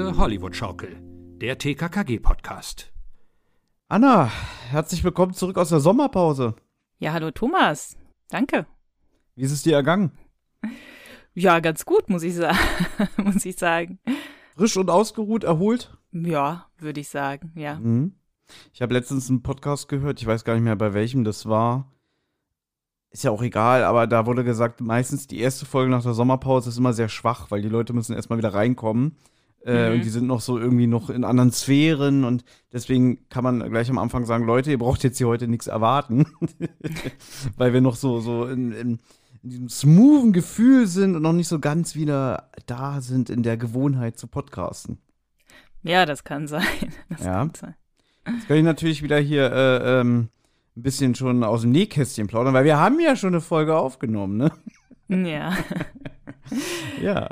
Tosende Hollywood-Schaukel, der TKKG-Podcast. Anna, herzlich willkommen zurück aus der Sommerpause. Ja, hallo Thomas. Danke. Wie ist es dir ergangen? Ja, ganz gut, muss ich sagen. muss ich sagen. Frisch und ausgeruht, erholt? Ja, würde ich sagen, ja. Mhm. Ich habe letztens einen Podcast gehört, ich weiß gar nicht mehr bei welchem das war. Ist ja auch egal, aber da wurde gesagt, meistens die erste Folge nach der Sommerpause ist immer sehr schwach, weil die Leute müssen erstmal wieder reinkommen. Äh, Mhm. Und die sind noch so irgendwie noch in anderen Sphären und deswegen kann man gleich am Anfang sagen, Leute, ihr braucht jetzt hier heute nichts erwarten. weil wir noch so, so in, in, in diesem smoothen Gefühl sind und noch nicht so ganz wieder da sind in der Gewohnheit zu podcasten. Ja, das kann sein. Das Ja. kann sein. Jetzt kann ich natürlich wieder hier äh, ähm, ein bisschen schon aus dem Nähkästchen plaudern, weil wir haben ja schon eine Folge aufgenommen, ne? Ja. Ja.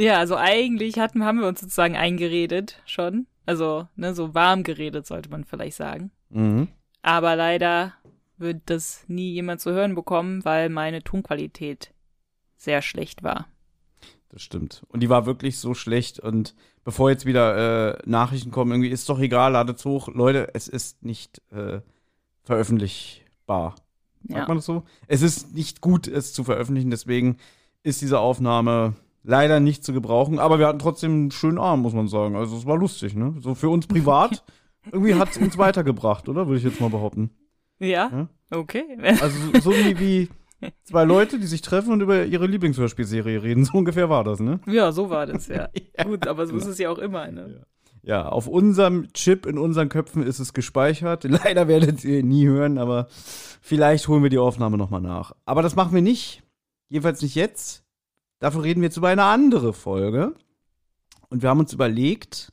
Ja, also eigentlich hatten, haben wir uns sozusagen eingeredet schon. Also, ne, so warm geredet, sollte man vielleicht sagen. Mhm. Aber leider wird das nie jemand zu hören bekommen, weil meine Tonqualität sehr schlecht war. Das stimmt. Und die war wirklich so schlecht. Und bevor jetzt wieder äh, Nachrichten kommen, irgendwie ist doch egal, ladet's hoch. Leute, es ist nicht äh, veröffentlichbar. Sagt Ja. man das so? Es ist nicht gut, es zu veröffentlichen. Deswegen ist diese Aufnahme leider nicht zu gebrauchen. Aber wir hatten trotzdem einen schönen Abend, muss man sagen. Also es war lustig, ne? So für uns privat. irgendwie hat es uns weitergebracht, oder? Würde ich jetzt mal behaupten. Ja? Ja. Okay. Also so wie, wie zwei Leute, die sich treffen und über ihre Lieblingshörspielserie reden. So ungefähr war das, ne? Ja, so war das, ja. Gut, aber so ist es ja auch immer, ne? Ja, auf unserem Chip in unseren Köpfen ist es gespeichert. Leider werdet ihr nie hören, aber vielleicht holen wir die Aufnahme nochmal nach. Aber das machen wir nicht. Jedenfalls nicht jetzt. Dafür reden wir jetzt über eine andere Folge. Und wir haben uns überlegt,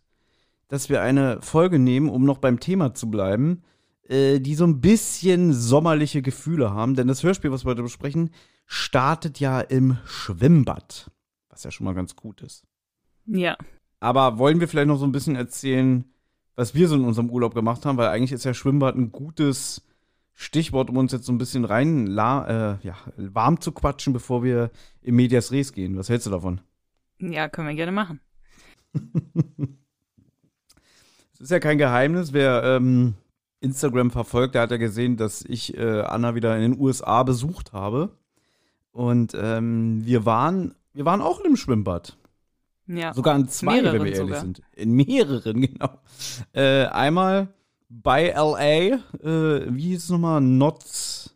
dass wir eine Folge nehmen, um noch beim Thema zu bleiben, äh, die so ein bisschen sommerliche Gefühle haben. Denn das Hörspiel, was wir heute besprechen, startet ja im Schwimmbad. Was ja schon mal ganz gut ist. Ja. Aber wollen wir vielleicht noch so ein bisschen erzählen, was wir so in unserem Urlaub gemacht haben? Weil eigentlich ist ja Schwimmbad ein gutes Stichwort, um uns jetzt so ein bisschen rein la, äh, ja, warm zu quatschen, bevor wir in Medias Res gehen. Was hältst du davon? Ja, können wir gerne machen. Es ist ja kein Geheimnis, wer ähm, Instagram verfolgt, der hat ja gesehen, dass ich äh, Anna wieder in den USA besucht habe. Und ähm, wir waren, wir waren auch in einem Schwimmbad. Ja. Sogar in zwei, wenn Mehreren wir ehrlich sogar. sind. In mehreren, genau. Äh, einmal bei LA, äh, wie hieß es nochmal? Notts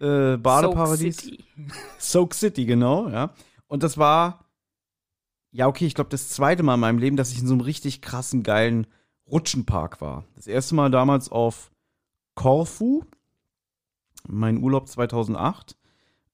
äh, Badeparadies. Soak City. Soak City, genau, ja. Und das war, ja, okay, ich glaube, das zweite Mal in meinem Leben, dass ich in so einem richtig krassen, geilen Rutschenpark war. Das erste Mal damals auf Korfu, mein Urlaub 2008.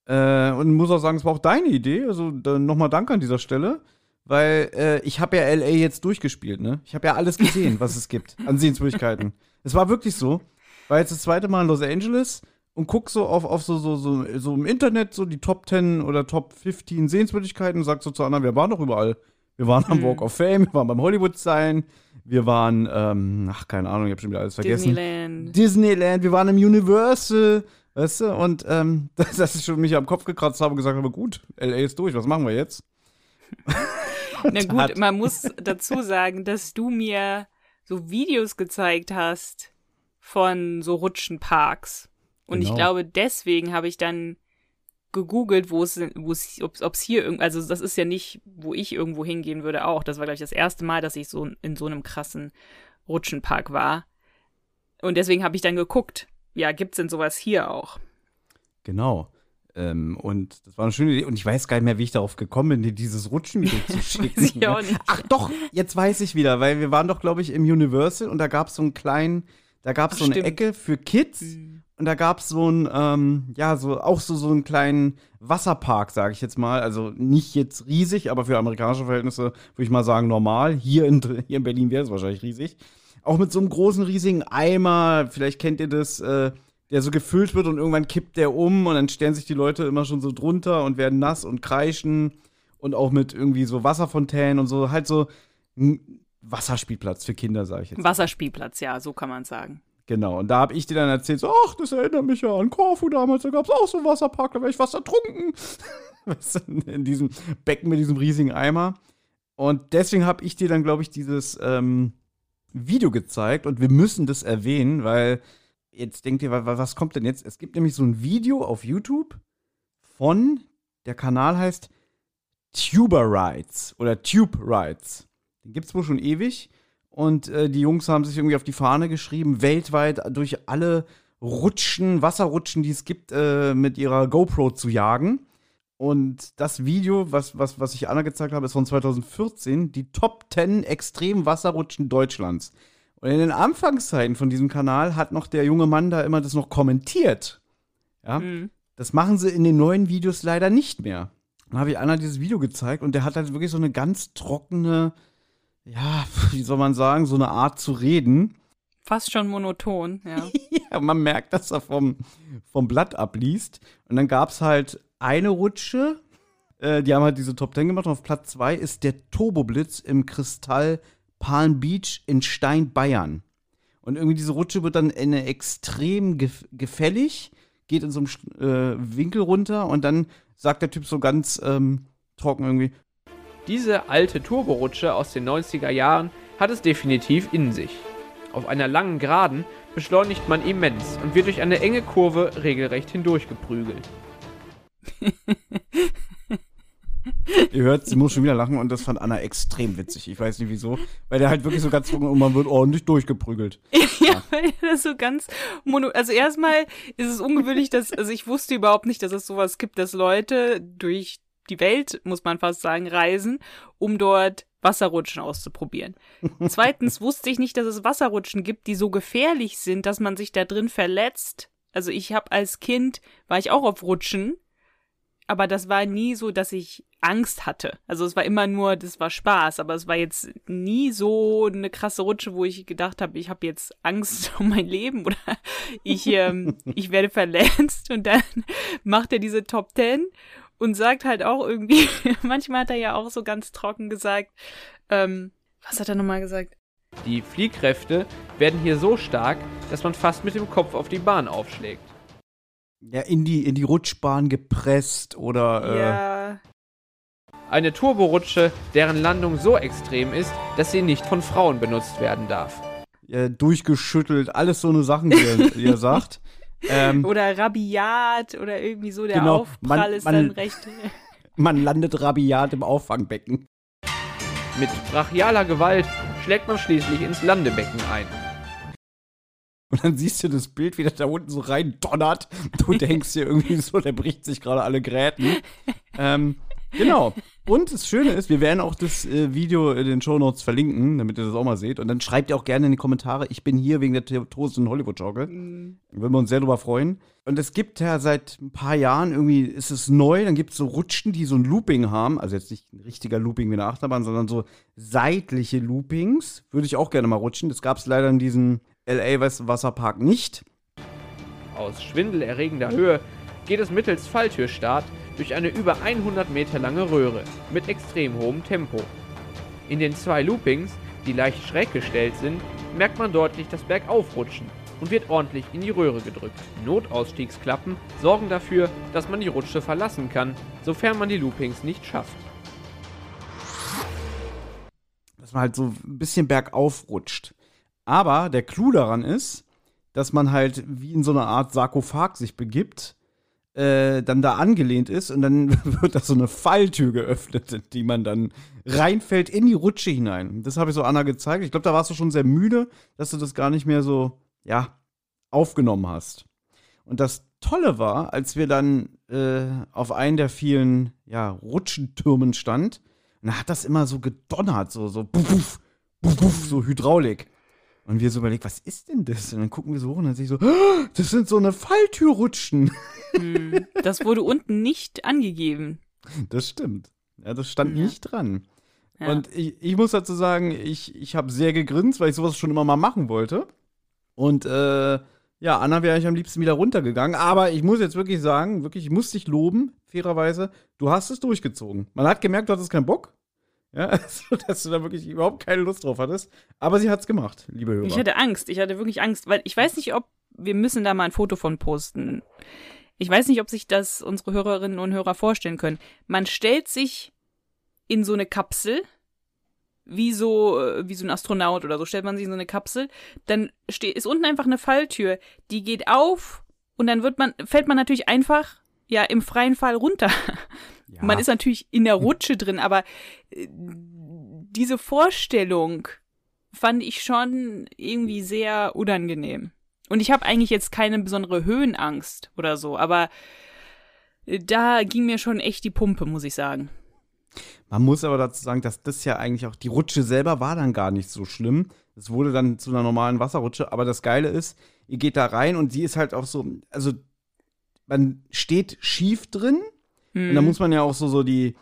Äh, und muss auch sagen, es war auch deine Idee. Also nochmal Dank an dieser Stelle. Weil äh, ich habe ja LA jetzt durchgespielt, ne? Ich habe ja alles gesehen, was es gibt an Sehenswürdigkeiten. Es war wirklich so. War jetzt das zweite Mal in Los Angeles und guck so auf, auf so, so, so, so im Internet so die Top 10 oder Top 15 Sehenswürdigkeiten und sag so zu anderen, wir waren doch überall. Wir waren am Hm. Walk of Fame, wir waren beim Hollywood Sign, wir waren, ähm, ach, keine Ahnung, ich habe schon wieder alles vergessen. Disneyland. Disneyland, wir waren im Universal, weißt du, und ähm, dass, dass ich schon mich am Kopf gekratzt habe und gesagt habe, gut, LA ist durch, was machen wir jetzt? Na gut, hat- man muss dazu sagen, dass du mir so Videos gezeigt hast von so Rutschenparks. Und ich Genau. glaube, deswegen habe ich dann gegoogelt, wo es, wo es, ob es hier irgend, also das ist ja nicht, wo ich irgendwo hingehen würde auch. Das war, glaube ich, das erste Mal, dass ich so in so einem krassen Rutschenpark war. Und deswegen habe ich dann geguckt, ja, gibt's denn sowas hier auch? Genau. Ähm, und das war eine schöne Idee. Und ich weiß gar nicht mehr, wie ich darauf gekommen bin, dir dieses Rutschenvideo zu schicken. Ach doch, jetzt weiß ich wieder, weil wir waren doch, glaube ich, im Universal und da gab es so einen kleinen, da gab es so eine stimmt. Ecke für Kids und da gab es so einen, ähm, ja, so auch so, so einen kleinen Wasserpark, sage ich jetzt mal. Also nicht jetzt riesig, aber für amerikanische Verhältnisse würde ich mal sagen normal. Hier in, hier in Berlin wäre es wahrscheinlich riesig. Auch mit so einem großen, riesigen Eimer, vielleicht kennt ihr das, äh, der so gefüllt wird und irgendwann kippt der um und dann stellen sich die Leute immer schon so drunter und werden nass und kreischen und auch mit irgendwie so Wasserfontänen und so, halt so ein Wasserspielplatz für Kinder, sage ich jetzt. Wasserspielplatz, ja, so kann man sagen. Genau, und da habe ich dir dann erzählt, so, ach, das erinnert mich ja an Korfu damals, da gab es auch so einen Wasserpark, da wäre ich was ertrunken. In diesem Becken mit diesem riesigen Eimer. Und deswegen habe ich dir dann, glaube ich, dieses ähm, Video gezeigt und wir müssen das erwähnen, weil jetzt denkt ihr, was kommt denn jetzt? Es gibt nämlich so ein Video auf YouTube von, der Kanal heißt Tuber Rides oder Tube Rides. Den gibt es wohl schon ewig. Und äh, die Jungs haben sich irgendwie auf die Fahne geschrieben, weltweit durch alle Rutschen, Wasserrutschen, die es gibt, äh, mit ihrer GoPro zu jagen. Und das Video, was, was, was ich Anna gezeigt habe, ist von 2014, die Top 10 extremen Wasserrutschen Deutschlands. Und in den Anfangszeiten von diesem Kanal hat noch der junge Mann da immer das noch kommentiert. Ja. Mhm. Das machen sie in den neuen Videos leider nicht mehr. Dann habe ich Anna dieses Video gezeigt und der hat halt wirklich so eine ganz trockene, ja, wie soll man sagen, so eine Art zu reden. Fast schon monoton, ja. ja, man merkt, dass er vom, vom Blatt abliest. Und dann gab es halt eine Rutsche, äh, die haben halt diese Top 10 gemacht. Und auf Platz 2 ist der Turboblitz im Kristall Palm Beach in Stein, Bayern. Und irgendwie diese Rutsche wird dann in extrem gef gefällig, geht in so einem äh, Winkel runter und dann sagt der Typ so ganz ähm, trocken irgendwie. Diese alte Turborutsche aus den 90er Jahren hat es definitiv in sich. Auf einer langen Geraden beschleunigt man immens und wird durch eine enge Kurve regelrecht hindurchgeprügelt. Ihr hört, sie muss schon wieder lachen und das fand Anna extrem witzig. Ich weiß nicht wieso, weil der halt wirklich so ganz und man wird ordentlich durchgeprügelt. ja, weil das so ganz mono. Also erstmal ist es ungewöhnlich, dass also ich wusste überhaupt nicht, dass es sowas gibt, dass Leute durch die Welt, muss man fast sagen, reisen, um dort Wasserrutschen auszuprobieren. Zweitens wusste ich nicht, dass es Wasserrutschen gibt, die so gefährlich sind, dass man sich da drin verletzt. Also ich habe als Kind war ich auch auf Rutschen aber das war nie so, dass ich Angst hatte. Also es war immer nur, das war Spaß, aber es war jetzt nie so eine krasse Rutsche, wo ich gedacht habe, ich habe jetzt Angst um mein Leben oder ich, ähm, ich werde verletzt und dann macht er diese Top Ten und sagt halt auch irgendwie, manchmal hat er ja auch so ganz trocken gesagt, ähm, was hat er nochmal gesagt? Die Fliehkräfte werden hier so stark, dass man fast mit dem Kopf auf die Bahn aufschlägt ja, in die, in die Rutschbahn gepresst oder. Äh ja. Eine Turborutsche, deren Landung so extrem ist, dass sie nicht von Frauen benutzt werden darf. Ja, durchgeschüttelt, alles so eine Sachen, die er, die er sagt. Ähm, oder rabiat oder irgendwie so, der genau, Aufprall man, ist man, dann recht. Man landet rabiat im Auffangbecken. Mit brachialer Gewalt schlägt man schließlich ins Landebecken ein. Und dann siehst du das Bild, wie das da unten so rein donnert. Du denkst dir irgendwie so, der bricht sich gerade alle Gräten. ähm, genau. Und das Schöne ist, wir werden auch das äh, Video in den Show Notes verlinken, damit ihr das auch mal seht. Und dann schreibt ihr auch gerne in die Kommentare, ich bin hier wegen der Toast in Hollywood-Schaukel. Mhm. Würden wir uns sehr drüber freuen. Und es gibt ja seit ein paar Jahren irgendwie, ist es neu, dann gibt es so Rutschen, die so ein Looping haben. Also jetzt nicht ein richtiger Looping wie eine Achterbahn, sondern so seitliche Loopings. Würde ich auch gerne mal rutschen. Das gab es leider in diesen LA Wasserpark nicht. Aus schwindelerregender Höhe geht es mittels Falltürstart durch eine über 100 Meter lange Röhre mit extrem hohem Tempo. In den zwei Loopings, die leicht schräg gestellt sind, merkt man deutlich das Bergaufrutschen und wird ordentlich in die Röhre gedrückt. Notausstiegsklappen sorgen dafür, dass man die Rutsche verlassen kann, sofern man die Loopings nicht schafft. Dass man halt so ein bisschen bergauf rutscht. Aber der Clou daran ist, dass man halt wie in so einer Art Sarkophag sich begibt, äh, dann da angelehnt ist und dann wird da so eine Falltür geöffnet, die man dann reinfällt in die Rutsche hinein. Das habe ich so Anna gezeigt. Ich glaube, da warst du schon sehr müde, dass du das gar nicht mehr so, ja, aufgenommen hast. Und das Tolle war, als wir dann äh, auf einen der vielen, ja, Rutschentürmen stand, dann hat das immer so gedonnert, so, so, buff, buff, buff, so Hydraulik. Und wir so überlegt, was ist denn das? Und dann gucken wir so hoch und dann sehe ich so, oh, das sind so eine Falltürrutschen. Hm, das wurde unten nicht angegeben. Das stimmt. Ja, das stand ja. nicht dran. Ja. Und ich, ich, muss dazu sagen, ich, ich habe sehr gegrinst, weil ich sowas schon immer mal machen wollte. Und äh, ja, Anna wäre ich am liebsten wieder runtergegangen. Aber ich muss jetzt wirklich sagen, wirklich, ich muss dich loben, fairerweise. Du hast es durchgezogen. Man hat gemerkt, du hattest keinen Bock. Ja, also, dass du da wirklich überhaupt keine Lust drauf hattest. Aber sie hat es gemacht, liebe Hörer. Ich hatte Angst. Ich hatte wirklich Angst, weil ich weiß nicht, ob wir müssen da mal ein Foto von posten. Ich weiß nicht, ob sich das unsere Hörerinnen und Hörer vorstellen können. Man stellt sich in so eine Kapsel wie so, äh, wie so ein Astronaut oder so, stellt man sich in so eine Kapsel, dann ist unten einfach eine Falltür, die geht auf und dann wird man, fällt man natürlich einfach, ja, im freien Fall runter. Ja. Man ist natürlich in der Rutsche drin, aber äh, diese Vorstellung fand ich schon irgendwie sehr unangenehm. Und ich habe eigentlich jetzt keine besondere Höhenangst oder so, aber äh, da ging mir schon echt die Pumpe, muss ich sagen. Man muss aber dazu sagen, dass das ja eigentlich auch, die Rutsche selber war dann gar nicht so schlimm. Es wurde dann zu einer normalen Wasserrutsche, aber das Geile ist, ihr geht da rein und sie ist halt auch so, also man steht schief drin und da muss man ja auch so, so die,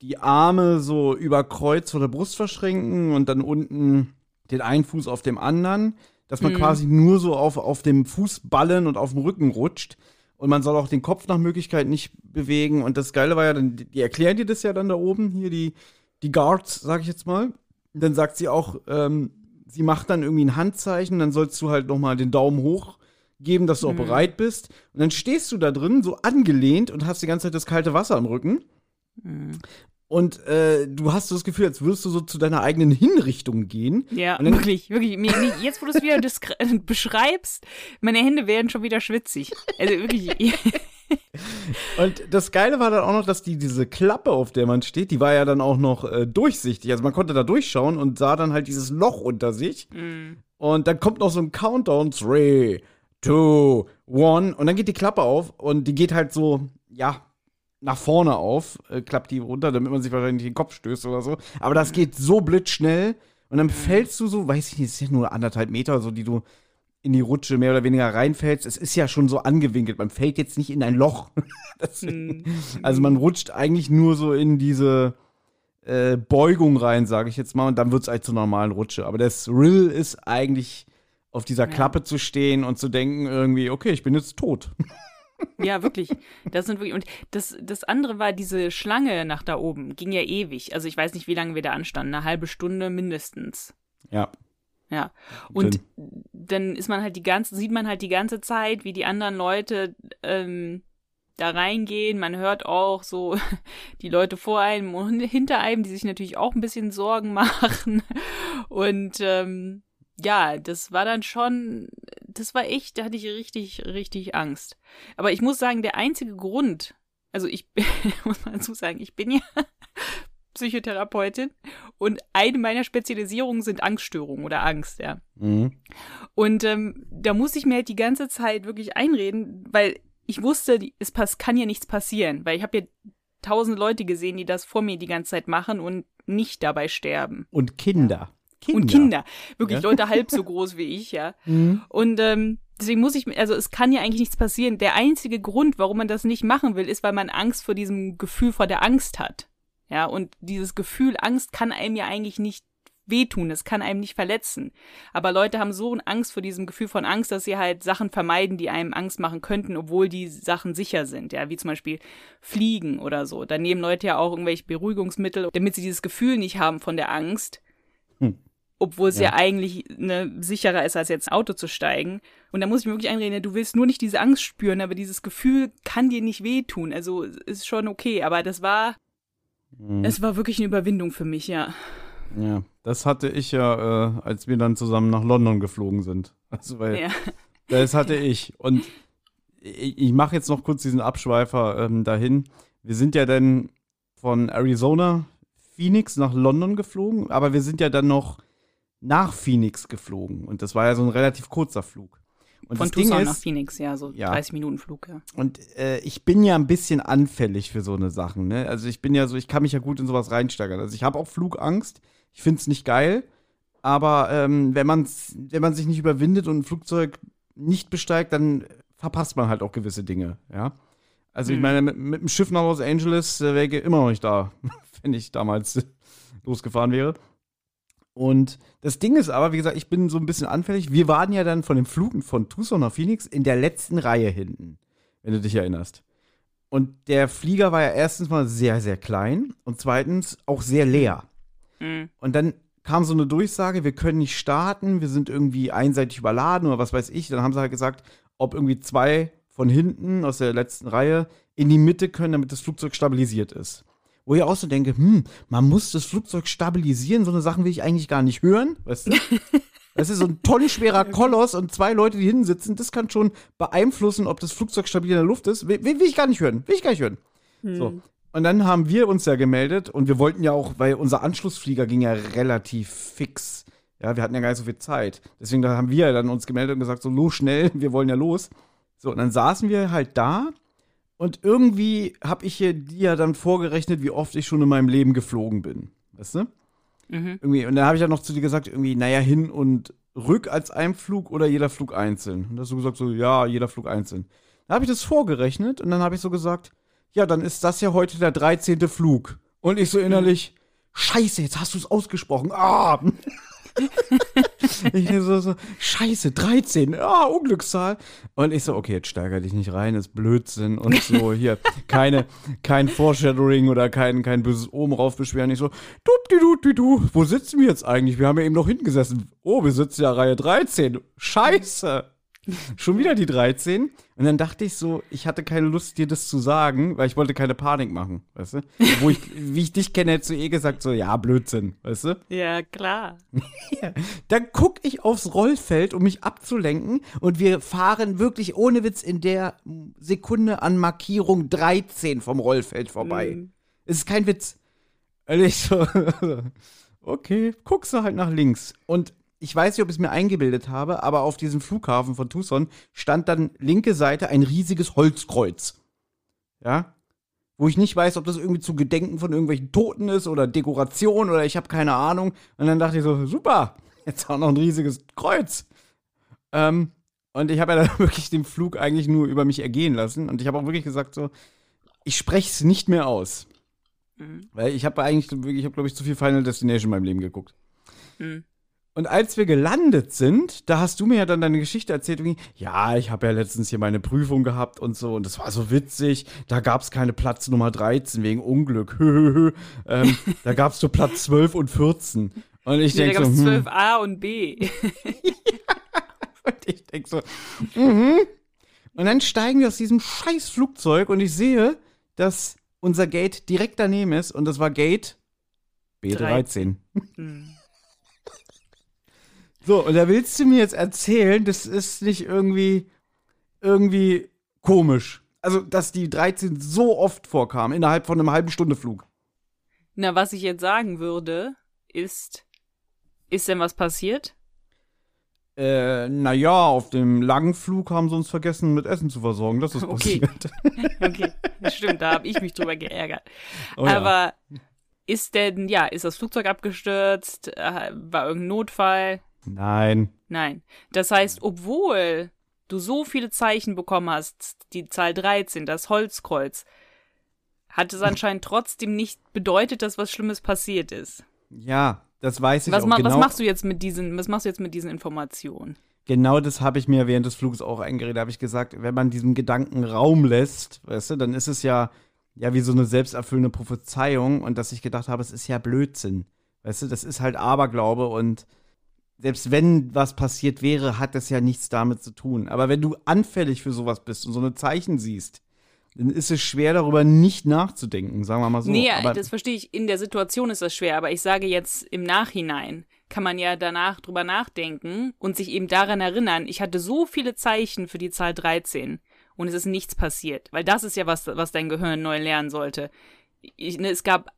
die Arme so über Kreuz vor der Brust verschränken und dann unten den einen Fuß auf dem anderen, dass man Mhm. quasi nur so auf, auf dem Fußballen und auf dem Rücken rutscht. Und man soll auch den Kopf nach Möglichkeit nicht bewegen. Und das Geile war ja dann, die erklären dir das ja dann da oben, hier die, die Guards, sag ich jetzt mal. Und dann sagt sie auch, ähm, sie macht dann irgendwie ein Handzeichen, dann sollst du halt nochmal den Daumen hoch geben, dass du auch Mhm. bereit bist. Und dann stehst du da drin, so angelehnt und hast die ganze Zeit das kalte Wasser am Rücken. Mhm. Und äh, du hast so das Gefühl, als würdest du so zu deiner eigenen Hinrichtung gehen. Ja, wirklich, wirklich. Mir, mir, jetzt, wo du es wieder diskre- beschreibst, meine Hände werden schon wieder schwitzig. Also wirklich. Und das Geile war dann auch noch, dass die diese Klappe, auf der man steht, die war ja dann auch noch äh, durchsichtig. Also man konnte da durchschauen und sah dann halt dieses Loch unter sich. Mm. Und dann kommt noch so ein Countdown: three, two, one. Und dann geht die Klappe auf und die geht halt so, ja, nach vorne auf, äh, klappt die runter, damit man sich wahrscheinlich den Kopf stößt oder so. Aber das geht so blitzschnell. Und dann fällst du so, weiß ich nicht, es ist ja nur anderthalb Meter, so die du in die Rutsche mehr oder weniger reinfällst. Es ist ja schon so angewinkelt. Man fällt jetzt nicht in ein Loch. Das, Mm. also man rutscht eigentlich nur so in diese äh, Beugung rein, sage ich jetzt mal, und dann wird es halt zur normalen Rutsche. Aber das Thrill ist eigentlich auf dieser Ja. Klappe zu stehen und zu denken irgendwie, okay, ich bin jetzt tot. Ja, wirklich. Das sind wirklich. Und das, das andere war diese Schlange nach da oben. Ging ja ewig. Also ich weiß nicht, wie lange wir da anstanden. Eine halbe Stunde mindestens. Ja. Ja. Und Sinn. dann ist man halt die ganze, sieht man halt die ganze Zeit, wie die anderen Leute ähm, da reingehen. Man hört auch so die Leute vor einem und hinter einem, die sich natürlich auch ein bisschen Sorgen machen. Und ähm, ja, das war dann schon, das war echt, da hatte ich richtig, richtig Angst. Aber ich muss sagen, der einzige Grund, also ich muss mal dazu sagen, ich bin ja Psychotherapeutin und eine meiner Spezialisierungen sind Angststörungen oder Angst, ja. Mhm. Und ähm, da musste ich mir halt die ganze Zeit wirklich einreden, weil ich wusste, es kann ja nichts passieren, weil ich habe ja tausend Leute gesehen, die das vor mir die ganze Zeit machen und nicht dabei sterben. Und Kinder. Kinder. Und Kinder, wirklich Ja. Leute halb so groß wie ich, ja. Mhm. Und ähm, deswegen muss ich, also es kann ja eigentlich nichts passieren. Der einzige Grund, warum man das nicht machen will, ist, weil man Angst vor diesem Gefühl vor der Angst hat. Ja, und dieses Gefühl Angst kann einem ja eigentlich nicht wehtun, es kann einem nicht verletzen. Aber Leute haben so eine Angst vor diesem Gefühl von Angst, dass sie halt Sachen vermeiden, die einem Angst machen könnten, obwohl die Sachen sicher sind, ja, wie zum Beispiel Fliegen oder so. Da nehmen Leute ja auch irgendwelche Beruhigungsmittel, damit sie dieses Gefühl nicht haben von der Angst. Hm. Obwohl es ja. Ja. eigentlich ne, sicherer ist, als jetzt ins Auto zu steigen. Und da muss ich mir wirklich einreden, du willst nur nicht diese Angst spüren, aber dieses Gefühl kann dir nicht wehtun. Also ist schon okay. Aber das war, Mhm. es war wirklich eine Überwindung für mich, ja. Ja, das hatte ich ja, äh, als wir dann zusammen nach London geflogen sind. Also, weil ja. Das hatte ich. Und ich, ich mache jetzt noch kurz diesen Abschweifer ähm, dahin. Wir sind ja dann von Arizona, Phoenix nach London geflogen, aber wir sind ja dann noch nach Phoenix geflogen. Und das war ja so ein relativ kurzer Flug. Und Von Tucson nach ist, Phoenix, ja, so Ja. 30 Minuten Flug, ja. und äh, ich bin ja ein bisschen anfällig für so eine Sachen. Ne? Also ich bin ja so, ich kann mich ja gut in sowas reinsteigern. Also ich habe auch Flugangst. Ich finde es nicht geil. Aber ähm, wenn, man's, wenn man sich nicht überwindet und ein Flugzeug nicht besteigt, dann verpasst man halt auch gewisse Dinge. Ja. Also ich Hm. meine, mit, mit dem Schiff nach Los Angeles äh, wäre ich immer noch nicht da, wenn ich damals losgefahren wäre. Und das Ding ist aber, wie gesagt, ich bin so ein bisschen anfällig. Wir waren ja dann von dem Flug von Tucson nach Phoenix in der letzten Reihe hinten, wenn du dich erinnerst. Und der Flieger war ja erstens mal sehr, sehr klein und zweitens auch sehr leer. Mhm. Und dann kam so eine Durchsage, wir können nicht starten, wir sind irgendwie einseitig überladen oder was weiß ich. Dann haben sie halt gesagt, ob irgendwie zwei von hinten aus der letzten Reihe in die Mitte können, damit das Flugzeug stabilisiert ist. Wo ich auch so denke, hm, man muss das Flugzeug stabilisieren, so eine Sachen will ich eigentlich gar nicht hören, weißt du? Das ist so ein tonnenschwerer Koloss und zwei Leute, die hinten sitzen, das kann schon beeinflussen, ob das Flugzeug stabil in der Luft ist. Will, will, ich gar nicht hören, will ich gar nicht hören. So. Und dann haben wir uns ja gemeldet und wir wollten ja auch, weil unser Anschlussflieger ging ja relativ fix. Ja, wir hatten ja gar nicht so viel Zeit. Deswegen haben wir dann uns gemeldet und gesagt, so los schnell, wir wollen ja los. So, und dann saßen wir halt da und irgendwie habe ich hier dir dann vorgerechnet, wie oft ich schon in meinem Leben geflogen bin. Weißt du? Mhm. Irgendwie, und dann habe ich ja noch zu dir gesagt, irgendwie, naja, hin und rück als ein Flug oder jeder Flug einzeln. Und da hast du gesagt, so, ja, jeder Flug einzeln. Dann habe ich das vorgerechnet und dann habe ich so gesagt, ja, dann ist das ja heute der 13. Flug. Und ich so innerlich, scheiße, jetzt hast du es ausgesprochen. Ah! ich so, so, scheiße, 13, ah, Unglückszahl. Und ich so, okay, jetzt steiger dich nicht rein, ist Blödsinn und so, hier, keine, kein Foreshadowing oder kein, kein böses Oben raufbeschweren. Ich so, du, du, du, du, wo sitzen wir jetzt eigentlich? Wir haben ja eben noch hinten gesessen. Oh, wir sitzen ja Reihe 13. Scheiße. Schon wieder die 13. Und dann dachte ich so, ich hatte keine Lust, dir das zu sagen, weil ich wollte keine Panik machen, weißt du? Wo ich, wie ich dich kenne, hättest du eh gesagt, so, ja, Blödsinn, weißt du? Ja, klar. Dann guck ich aufs Rollfeld, um mich abzulenken, und wir fahren wirklich ohne Witz in der Sekunde an Markierung 13 vom Rollfeld vorbei. Mhm. Es ist kein Witz. Und ich so, okay, guckst du halt nach links. Und ich weiß nicht, ob ich es mir eingebildet habe, aber auf diesem Flughafen von Tucson stand dann linke Seite ein riesiges Holzkreuz. Ja? Wo ich nicht weiß, ob das irgendwie zu Gedenken von irgendwelchen Toten ist oder Dekoration oder ich habe keine Ahnung. Und dann dachte ich so, super, jetzt auch noch ein riesiges Kreuz. Ähm, und ich habe ja dann wirklich den Flug eigentlich nur über mich ergehen lassen. Und ich habe auch wirklich gesagt so, ich spreche es nicht mehr aus. Mhm. Weil ich habe eigentlich, ich habe glaube ich zu viel Final Destination in meinem Leben geguckt. Mhm. Und als wir gelandet sind, da hast du mir ja dann deine Geschichte erzählt, irgendwie, ja, ich habe ja letztens hier meine Prüfung gehabt und so, und das war so witzig. Da gab es keine Platz Nummer 13 wegen Unglück. ähm, da gab es so Platz 12 und 14. Und ich Nee, da denke gab so, es hm, 12 A und B. und ich denke so, mhm. Und dann steigen wir aus diesem scheiß Flugzeug und ich sehe, dass unser Gate direkt daneben ist und das war Gate B13. Mhm. So, und da willst du mir jetzt erzählen, das ist nicht irgendwie, irgendwie komisch. Also, dass die 13 so oft vorkam, innerhalb von einem halben Stunde Flug. Na, was ich jetzt sagen würde, ist, ist denn was passiert? Äh, naja, auf dem langen Flug haben sie uns vergessen, mit Essen zu versorgen. Das ist Okay. passiert. Okay, stimmt, da habe ich mich drüber geärgert. Oh ja. Aber ist denn, ja, ist das Flugzeug abgestürzt? Äh, War irgendein Notfall? Nein. Nein. Das heißt, obwohl du so viele Zeichen bekommen hast, die Zahl 13, das Holzkreuz, hat es anscheinend trotzdem nicht bedeutet, dass was Schlimmes passiert ist. Ja, das weiß ich Was, auch ma genau. was machst du jetzt mit diesen, was machst du jetzt mit diesen Informationen? Genau das habe ich mir während des Flugs auch eingeredet. Da habe ich gesagt, wenn man diesem Gedanken Raum lässt, weißt du, dann ist es ja, ja wie so eine selbsterfüllende Prophezeiung und dass ich gedacht habe, es ist ja Blödsinn. Weißt du, das ist halt Aberglaube und selbst wenn was passiert wäre, hat das ja nichts damit zu tun. Aber wenn du anfällig für sowas bist und so eine Zeichen siehst, dann ist es schwer, darüber nicht nachzudenken, sagen wir mal so. nee, Aber, das verstehe ich. In der Situation ist das schwer, aber ich sage jetzt im Nachhinein kann man ja danach drüber nachdenken und sich eben daran erinnern, ich hatte so viele Zeichen für die Zahl 13 und es ist nichts passiert. Weil das ist ja was, was dein Gehirn neu lernen sollte. Ich, ne, es gab,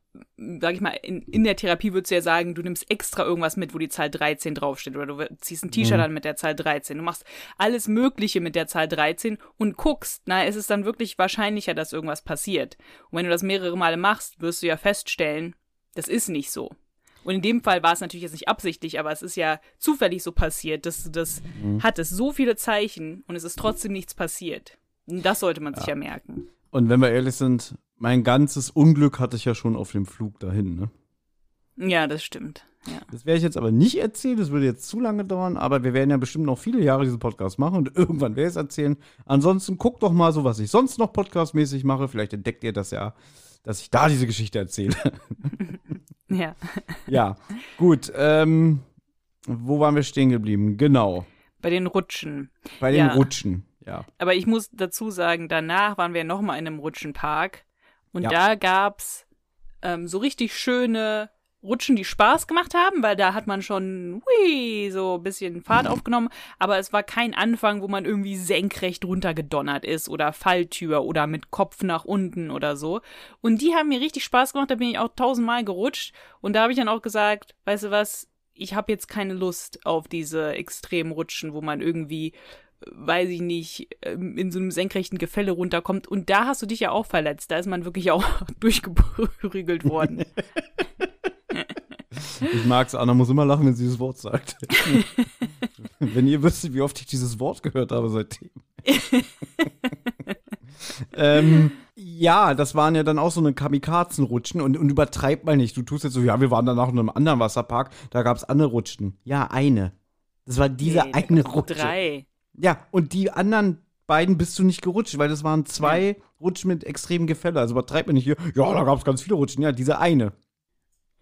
sag ich mal, in, in der Therapie würdest du ja sagen, du nimmst extra irgendwas mit, wo die Zahl 13 draufsteht oder du ziehst ein T-Shirt Mhm. an mit der Zahl 13. Du machst alles Mögliche mit der Zahl 13 und guckst, na, es ist dann wirklich wahrscheinlicher, dass irgendwas passiert. Und wenn du das mehrere Male machst, wirst du ja feststellen, das ist nicht so. Und in dem Fall war es natürlich jetzt nicht absichtlich, aber es ist ja zufällig so passiert, dass du das Mhm. hattest so viele Zeichen und es ist trotzdem nichts passiert. Und das sollte man sich ja merken. und wenn wir ehrlich sind, mein ganzes Unglück hatte ich ja schon auf dem Flug dahin, ne? Ja, das stimmt. Ja. Das werde ich jetzt aber nicht erzählen, das würde jetzt zu lange dauern, aber wir werden ja bestimmt noch viele Jahre diesen Podcast machen und irgendwann werde ich es erzählen. Ansonsten guckt doch mal so, was ich sonst noch podcastmäßig mache. Vielleicht entdeckt ihr das ja, dass ich da diese Geschichte erzähle. ja. ja, gut. Ähm, wo waren wir stehen geblieben? Genau. Bei den Rutschen. Bei den Ja. Rutschen. Ja. Aber ich muss dazu sagen, danach waren wir nochmal in einem Rutschenpark und Ja. da gab's ähm, so richtig schöne Rutschen, die Spaß gemacht haben, weil da hat man schon hui, so ein bisschen Fahrt aufgenommen, aber es war kein Anfang, wo man irgendwie senkrecht runtergedonnert ist oder Falltür oder mit Kopf nach unten oder so. Und die haben mir richtig Spaß gemacht, da bin ich auch tausendmal gerutscht und da habe ich dann auch gesagt, weißt du was, ich habe jetzt keine Lust auf diese extremen Rutschen, wo man irgendwie weiß ich nicht, ähm, in so einem senkrechten Gefälle runterkommt. Und da hast du dich ja auch verletzt. Da ist man wirklich auch durchgeprügelt worden. Ich mag's, Anna muss immer lachen, wenn sie dieses Wort sagt. wenn ihr wüsstet, wie oft ich dieses Wort gehört habe seitdem. ähm, ja, das waren ja dann auch so eine Kamikazenrutschen und, und übertreib mal nicht. Du tust jetzt so, ja, wir waren danach in einem anderen Wasserpark, da gab's andere Rutschen. Ja, eine. Das war diese Nee, eine Rutsche. Drei. Ja, und die anderen beiden bist du nicht gerutscht, weil das waren zwei Rutschen mit extremem Gefälle. Also übertreib mir nicht hier, ja, da gab's ganz viele Rutschen. Ja, diese eine.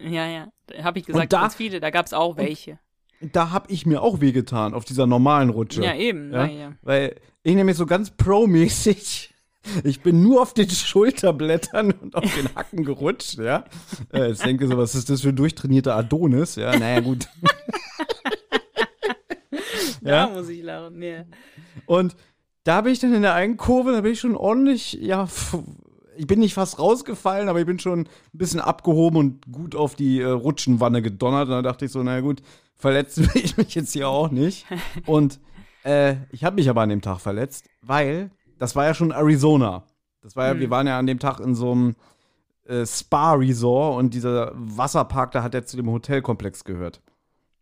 Ja, ja. Habe ich gesagt, da- ganz viele, da gab es auch welche. Da hab ich mir auch wehgetan auf dieser normalen Rutsche. Ja, eben. Ja? Ja? Ja, Weil ich nämlich so ganz pro-mäßig, ich bin nur auf den Schulterblättern und auf den Hacken gerutscht, ja. Äh, Jetzt denke so, was ist das für ein durchtrainierter Adonis? Ja, naja, gut. Da ja. muss ich lachen. Ja. Und da bin ich dann in der einen Kurve, da bin ich schon ordentlich, ja, ich bin nicht fast rausgefallen, aber ich bin schon ein bisschen abgehoben und gut auf die äh, Rutschenwanne gedonnert. Und da dachte ich so, naja gut, verletzen will ich mich jetzt hier auch nicht. Und äh, ich habe mich aber an dem Tag verletzt, weil das war ja schon Arizona. Das war ja, Mhm. wir waren ja an dem Tag in so einem äh, Spa-Resort und dieser Wasserpark, da hat ja zu dem Hotelkomplex gehört.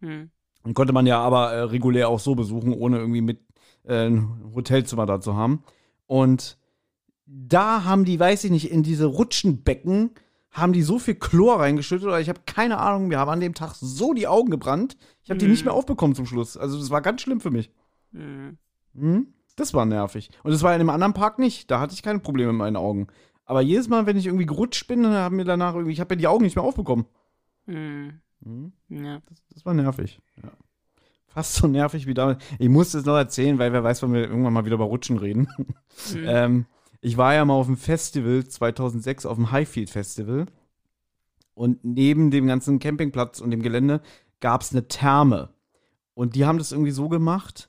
Hm. Und konnte man ja aber äh, regulär auch so besuchen, ohne irgendwie mit äh, ein Hotelzimmer da zu haben. Und da haben die, weiß ich nicht, in diese Rutschenbecken haben die so viel Chlor reingeschüttet oder ich habe keine Ahnung, wir haben an dem Tag so die Augen gebrannt. Ich habe die Mhm. nicht mehr aufbekommen zum Schluss. Also das war ganz schlimm für mich. Hm. Mhm. Das war nervig. Und das war in einem anderen Park nicht. Da hatte ich keine Probleme mit meinen Augen. Aber jedes Mal, wenn ich irgendwie gerutscht bin, dann haben mir danach irgendwie, ich habe ja die Augen nicht mehr aufbekommen. Hm. Mhm. Ja. Das war nervig. Ja. Fast so nervig wie damals. Ich muss es noch erzählen, weil wer weiß, wann wir irgendwann mal wieder über Rutschen reden. Hm. ähm, ich war ja mal auf dem Festival 2006, auf dem Highfield Festival. Und neben dem ganzen Campingplatz und dem Gelände gab es eine Therme. Und die haben das irgendwie so gemacht,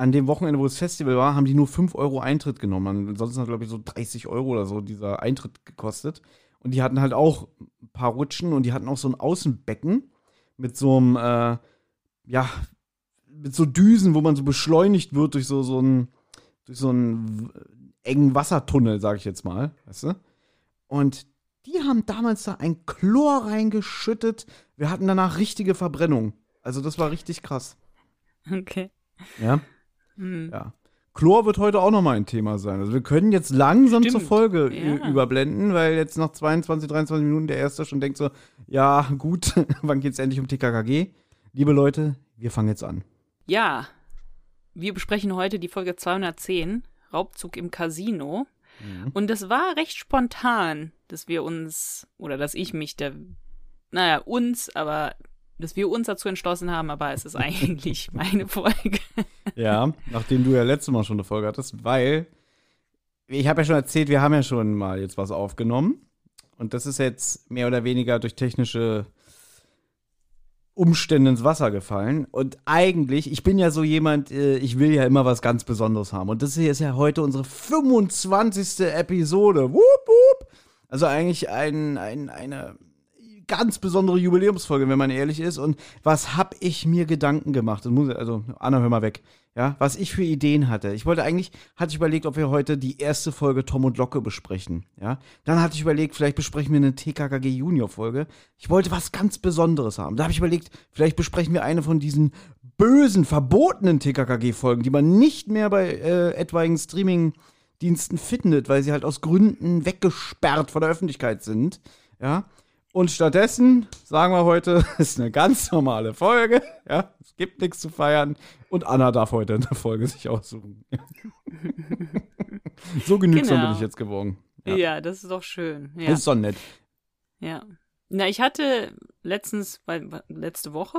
an dem Wochenende, wo das Festival war, haben die nur 5 Euro Eintritt genommen. Ansonsten hat, glaube ich, so 30 Euro oder so dieser Eintritt gekostet. Und die hatten halt auch ein paar Rutschen und die hatten auch so ein Außenbecken mit so einem, äh, ja, mit so Düsen, wo man so beschleunigt wird durch so, so einen, durch so einen engen Wassertunnel, sag ich jetzt mal, weißt du? Und die haben damals da ein Chlor reingeschüttet. Wir hatten danach richtige Verbrennung. Also das war richtig krass. Okay. Ja. Hm. Ja. Chlor wird heute auch nochmal ein Thema sein. Also wir können jetzt langsam zur Stimmt. Folge ü- Ja. überblenden, weil jetzt nach 22, 23 Minuten der Erste schon denkt so, ja gut, wann geht's endlich um TKKG? Liebe Leute, wir fangen jetzt an. Ja. Wir besprechen heute die Folge 210, Raubzug im Casino. Und das war recht spontan, dass wir uns, oder dass ich mich der, naja, uns, aber dass wir uns dazu entschlossen haben, aber es ist eigentlich meine Folge. Ja, nachdem du ja letztes Mal schon eine Folge hattest, weil ich habe ja schon erzählt, wir haben ja schon mal jetzt was aufgenommen. Und das ist jetzt mehr oder weniger durch technische Umstände ins Wasser gefallen. Und eigentlich, ich bin ja so jemand, äh, ich will ja immer was ganz Besonderes haben. Und das hier ist ja heute unsere 25. Episode. Wupp, wupp. Also eigentlich ein, ein, eine ganz besondere Jubiläumsfolge, wenn man ehrlich ist. Und was hab ich mir Gedanken gemacht? Also, Anna, hör mal weg. Ja, was ich für Ideen hatte. Ich wollte eigentlich, hatte ich überlegt, ob wir heute die erste Folge Tom und Locke besprechen. Ja, dann hatte ich überlegt, vielleicht besprechen wir eine TKKG Junior Folge. Ich wollte was ganz Besonderes haben. Da habe ich überlegt, vielleicht besprechen wir eine von diesen bösen, verbotenen TKKG Folgen, die man nicht mehr bei äh, etwaigen Streaming-Diensten findet, weil sie halt aus Gründen weggesperrt von der Öffentlichkeit sind. Ja, und stattdessen sagen wir heute, es ist eine ganz normale Folge. Ja, es gibt nichts zu feiern. Und Anna darf heute eine Folge sich aussuchen. so genügsam Genau. bin ich jetzt geworden. Ja, Ja. das ist doch schön. Ja. Das ist doch nett. Ja. Na, ich hatte letztens, weil, letzte Woche,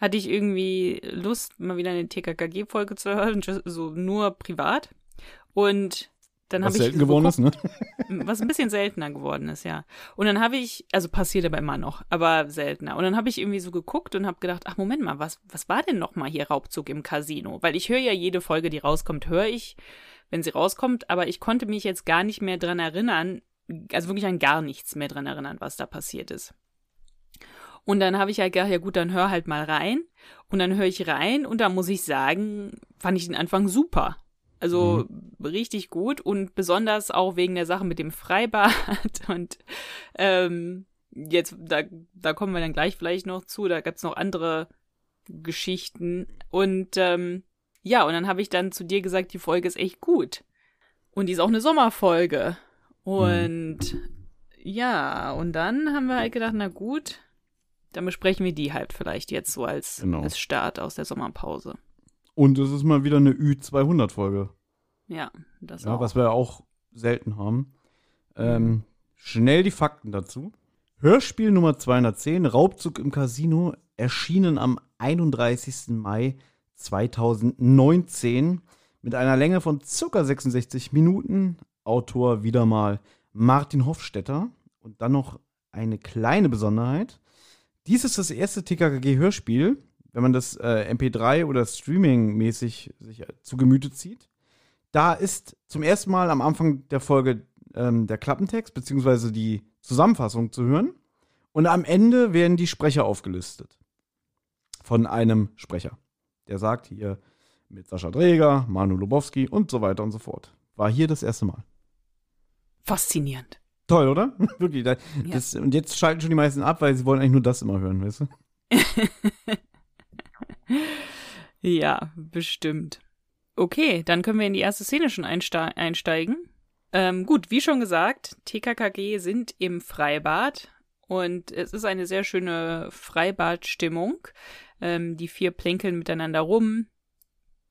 hatte ich irgendwie Lust, mal wieder eine TKKG-Folge zu hören, so nur privat. Und dann Was selten geworden ist, ne? was ein bisschen seltener geworden ist, ja. Und dann habe ich, also passiert aber immer noch, aber seltener. Und dann habe ich irgendwie so geguckt und habe gedacht, ach Moment mal, was, was war denn noch mal hier Raubzug im Casino? Weil ich höre ja jede Folge, die rauskommt, höre ich, wenn sie rauskommt, aber ich konnte mich jetzt gar nicht mehr dran erinnern, also wirklich an gar nichts mehr dran erinnern, was da passiert ist. Und dann habe ich halt gedacht, ja gut, dann hör halt mal rein. Und dann höre ich rein und da muss ich sagen, fand ich den Anfang super. Also richtig gut und besonders auch wegen der Sache mit dem Freibad und ähm, jetzt, da, da kommen wir dann gleich vielleicht noch zu, da gab's noch andere Geschichten und ähm, ja, und dann habe ich dann zu dir gesagt, die Folge ist echt gut. Und die ist auch eine Sommerfolge. Und ja, und dann haben wir halt gedacht, na gut, dann besprechen wir die halt vielleicht jetzt so als, Genau. als Start aus der Sommerpause. Und es ist mal wieder eine Ü200-Folge. Ja, das Ja, auch. was wir auch selten haben. Ähm, schnell die Fakten dazu. Hörspiel Nummer 210, Raubzug im Casino, erschienen am 31. Mai 2019 mit einer Länge von circa 66 Minuten. Autor wieder mal Martin Hofstetter. Und dann noch eine kleine Besonderheit. Dies ist das erste TKKG-Hörspiel, wenn man das äh, MP3 oder Streaming-mäßig sich zu Gemüte zieht. Da ist zum ersten Mal am Anfang der Folge ähm, der Klappentext beziehungsweise die Zusammenfassung zu hören. Und am Ende werden die Sprecher aufgelistet. Von einem Sprecher. Der sagt hier mit Sascha Dreger, Manu Lubowski und so weiter und so fort. War hier das erste Mal. Faszinierend. Toll, oder? Wirklich. Da, das, und jetzt schalten schon die meisten ab, weil sie wollen eigentlich nur das immer hören, weißt du? Ja, bestimmt. Okay, dann können wir in die erste Szene schon einste einsteigen. Ähm, gut, wie schon gesagt, TKKG sind im Freibad und es ist eine sehr schöne Freibadstimmung. Ähm, die vier plänkeln miteinander rum.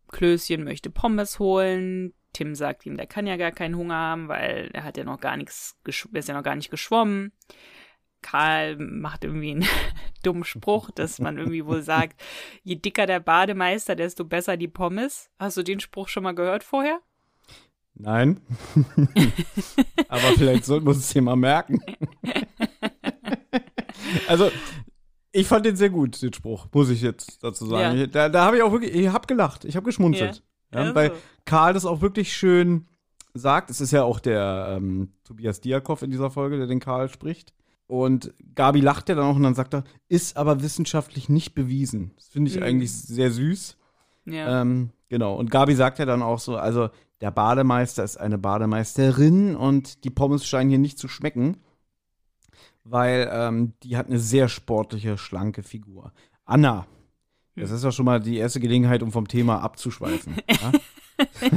Klößchen möchte Pommes holen. Tim sagt ihm, der kann ja gar keinen Hunger haben, weil er hat ja noch gar nichts, er ist ja noch gar nicht geschwommen. Karl macht irgendwie einen dummen Spruch, dass man irgendwie wohl sagt, je dicker der Bademeister, desto besser die Pommes. Hast du den Spruch schon mal gehört vorher? Nein. Aber vielleicht sollten wir uns hier mal merken. also, ich fand den sehr gut, den Spruch, muss ich jetzt dazu sagen. Ja. Da, da habe ich auch wirklich, ich habe gelacht, ich habe geschmunzelt. Ja. Also. Weil Karl das auch wirklich schön sagt. Es ist ja auch der ähm, Tobias Diakov in dieser Folge, der den Karl spricht. Und Gabi lacht ja dann auch und dann sagt er, ist aber wissenschaftlich nicht bewiesen. Das finde ich Mhm. eigentlich sehr süß. Ja. Ähm, genau. Und Gabi sagt ja dann auch so, also der Bademeister ist eine Bademeisterin und die Pommes scheinen hier nicht zu schmecken, weil ähm, die hat eine sehr sportliche, schlanke Figur. Anna, das Hm. ist ja schon mal die erste Gelegenheit, um vom Thema abzuschweifen. ja?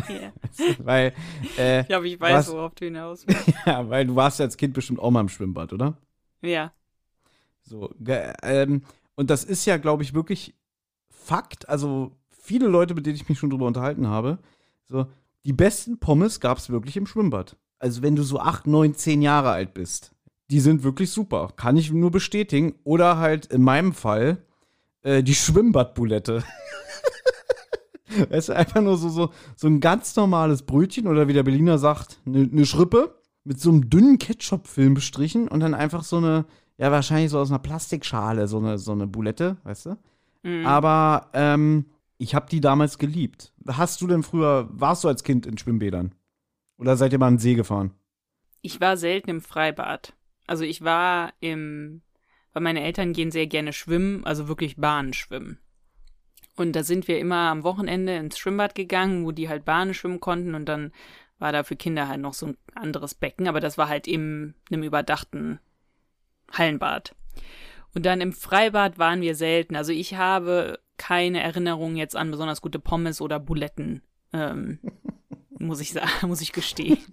ja. weil, äh, Ich glaube, ich weiß, Was? worauf du hinaus willst. ja, weil du warst ja als Kind bestimmt auch mal im Schwimmbad, oder? Ja. So, ähm, und das ist ja, glaube ich, wirklich Fakt. Also viele Leute, mit denen ich mich schon drüber unterhalten habe, so, die besten Pommes gab es wirklich im Schwimmbad. Also wenn du so acht, neun, zehn Jahre alt bist. Die sind wirklich super. Kann ich nur bestätigen. Oder halt in meinem Fall äh, die Schwimmbadbulette. Es ist einfach nur so, so, so ein ganz normales Brötchen oder wie der Berliner sagt, eine ne Schrippe mit so einem dünnen Ketchup-Film bestrichen und dann einfach so eine, ja, wahrscheinlich so aus einer Plastikschale, so eine, so eine Bulette, weißt du? Mhm. Aber ähm, ich habe die damals geliebt. Hast du denn früher, warst du als Kind in Schwimmbädern? Oder seid ihr mal an den See gefahren? Ich war selten im Freibad. Also ich war im, weil meine Eltern gehen sehr gerne schwimmen, also wirklich Bahnen schwimmen. Und da sind wir immer am Wochenende ins Schwimmbad gegangen, wo die halt Bahnen schwimmen konnten und dann war da für Kinder halt noch so ein anderes Becken, aber das war halt in einem überdachten Hallenbad. Und dann im Freibad waren wir selten. Also ich habe keine Erinnerung jetzt an besonders gute Pommes oder Buletten, ähm, muss ich sagen, muss ich gestehen.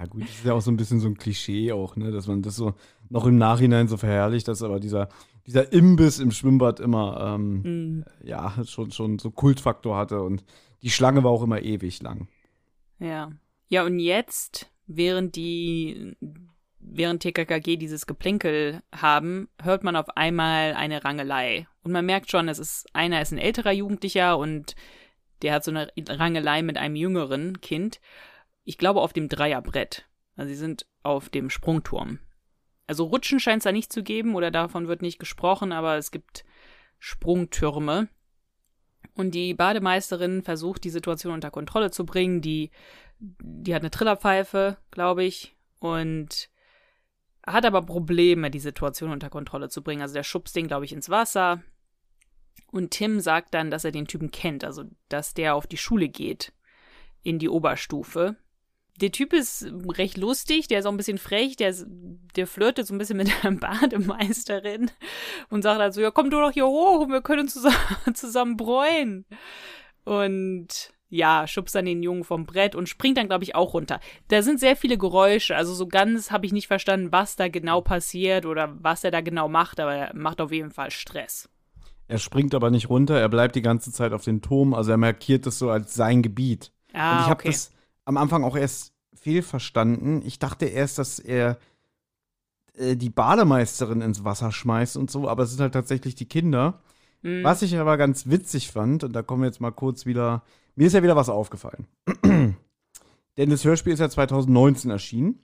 Ja, gut, das ist ja auch so ein bisschen so ein Klischee auch, ne, dass man das so noch im Nachhinein so verherrlicht, dass aber dieser, dieser Imbiss im Schwimmbad immer, ähm, Hm. ja, schon, schon so Kultfaktor hatte und die Schlange war auch immer ewig lang. Ja. Ja, und jetzt, während die, während TKKG dieses Geplänkel haben, hört man auf einmal eine Rangelei. Und man merkt schon, es ist, einer ist ein älterer Jugendlicher und der hat so eine Rangelei mit einem jüngeren Kind. ich glaube, auf dem Dreierbrett. Also sie sind auf dem Sprungturm. Also Rutschen scheint es da nicht zu geben oder davon wird nicht gesprochen, aber es gibt Sprungtürme. Und die Bademeisterin versucht, die Situation unter Kontrolle zu bringen. Die, die hat eine Trillerpfeife, glaube ich, und hat aber Probleme, die Situation unter Kontrolle zu bringen. Also der schubst den, glaube ich, ins Wasser. Und Tim sagt dann, dass er den Typen kennt, also dass der auf die Schule geht, in die Oberstufe. Der Typ ist recht lustig, der ist auch ein bisschen frech, der, der flirtet so ein bisschen mit der Bademeisterin und sagt halt so, ja, komm du doch hier hoch und wir können zusammen, zusammen bräuen. Und ja, schubst dann den Jungen vom Brett und springt dann, glaube ich, auch runter. Da sind sehr viele Geräusche, also so ganz habe ich nicht verstanden, was da genau passiert oder was er da genau macht, aber er macht auf jeden Fall Stress. Er springt aber nicht runter, er bleibt die ganze Zeit auf den Turm, also er markiert das so als sein Gebiet. Ah, und ich habe okay. das am Anfang auch erst fehlverstanden. Ich dachte erst, dass er äh, die Bademeisterin ins Wasser schmeißt und so, aber es sind halt tatsächlich die Kinder. Hm. Was ich aber ganz witzig fand, und da kommen wir jetzt mal kurz wieder, mir ist ja wieder was aufgefallen. Denn das Hörspiel ist ja 2019 erschienen.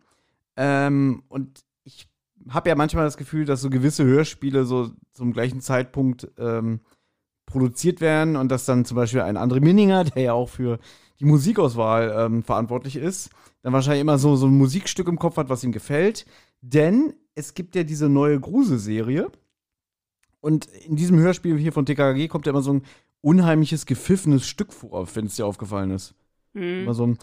Ähm, und ich habe ja manchmal das Gefühl, dass so gewisse Hörspiele so zum gleichen Zeitpunkt ähm, produziert werden und dass dann zum Beispiel ein André Minninger, der ja auch für die Musikauswahl ähm, verantwortlich ist, dann wahrscheinlich immer so, so ein Musikstück im Kopf hat, was ihm gefällt. Denn es gibt ja diese neue Grusel-Serie. Und in diesem Hörspiel hier von TKG kommt ja immer so ein unheimliches, gepfiffenes Stück vor, wenn es dir aufgefallen ist. Hm. Immer so ein,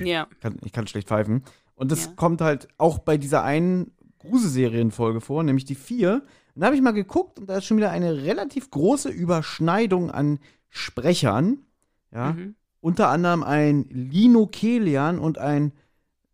Ja. kann, ich kann schlecht pfeifen. Und das Ja. kommt halt auch bei dieser einen Gruselserienfolge vor, nämlich die vier. Und da habe ich mal geguckt und da ist schon wieder eine relativ große Überschneidung an Sprechern. Ja. Mhm. Unter anderem ein Lino Kelian und ein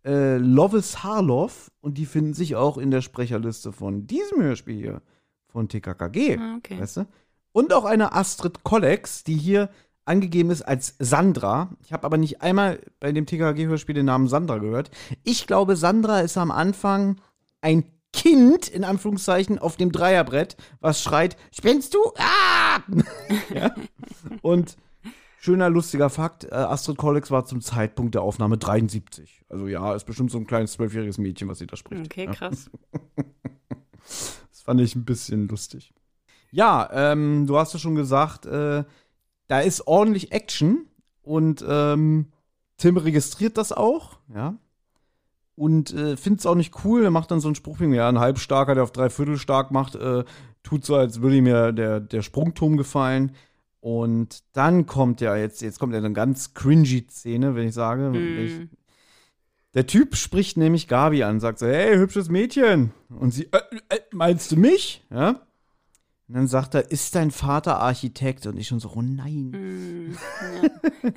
äh, Lovis Harloff. Und die finden sich auch in der Sprecherliste von diesem Hörspiel hier, von TKKG. Ah, okay. Weißt du? Und auch eine Astrid Kollex, die hier angegeben ist als Sandra. Ich habe aber nicht einmal bei dem TKG-Hörspiel den Namen Sandra gehört. Ich glaube, Sandra ist am Anfang ein Kind, in Anführungszeichen, auf dem Dreierbrett, was schreit, spinnst du? Ah! ja? Und schöner, lustiger Fakt, äh, Astrid Kollex war zum Zeitpunkt der Aufnahme 73. Also ja, ist bestimmt so ein kleines zwölfjähriges Mädchen, was sie da spricht. Okay, krass. Das fand ich ein bisschen lustig. Ja, ähm, du hast ja schon gesagt, äh, da ist ordentlich Action und ähm, Tim registriert das auch, ja. Und äh, findet es auch nicht cool. Er macht dann so einen Spruch wie, ja, ein Halbstarker, der auf drei Viertel stark macht, äh, tut so, als würde ihm ja der, der Sprungturm gefallen. Und dann kommt ja, jetzt, jetzt kommt ja eine ganz cringy Szene, wenn ich sage. Wenn ich, der Typ spricht nämlich Gabi an, sagt so, hey, hübsches Mädchen. Und sie, äh, äh, meinst du mich? Ja. Und dann sagt er, ist dein Vater Architekt? Und ich schon so, oh nein. Hm.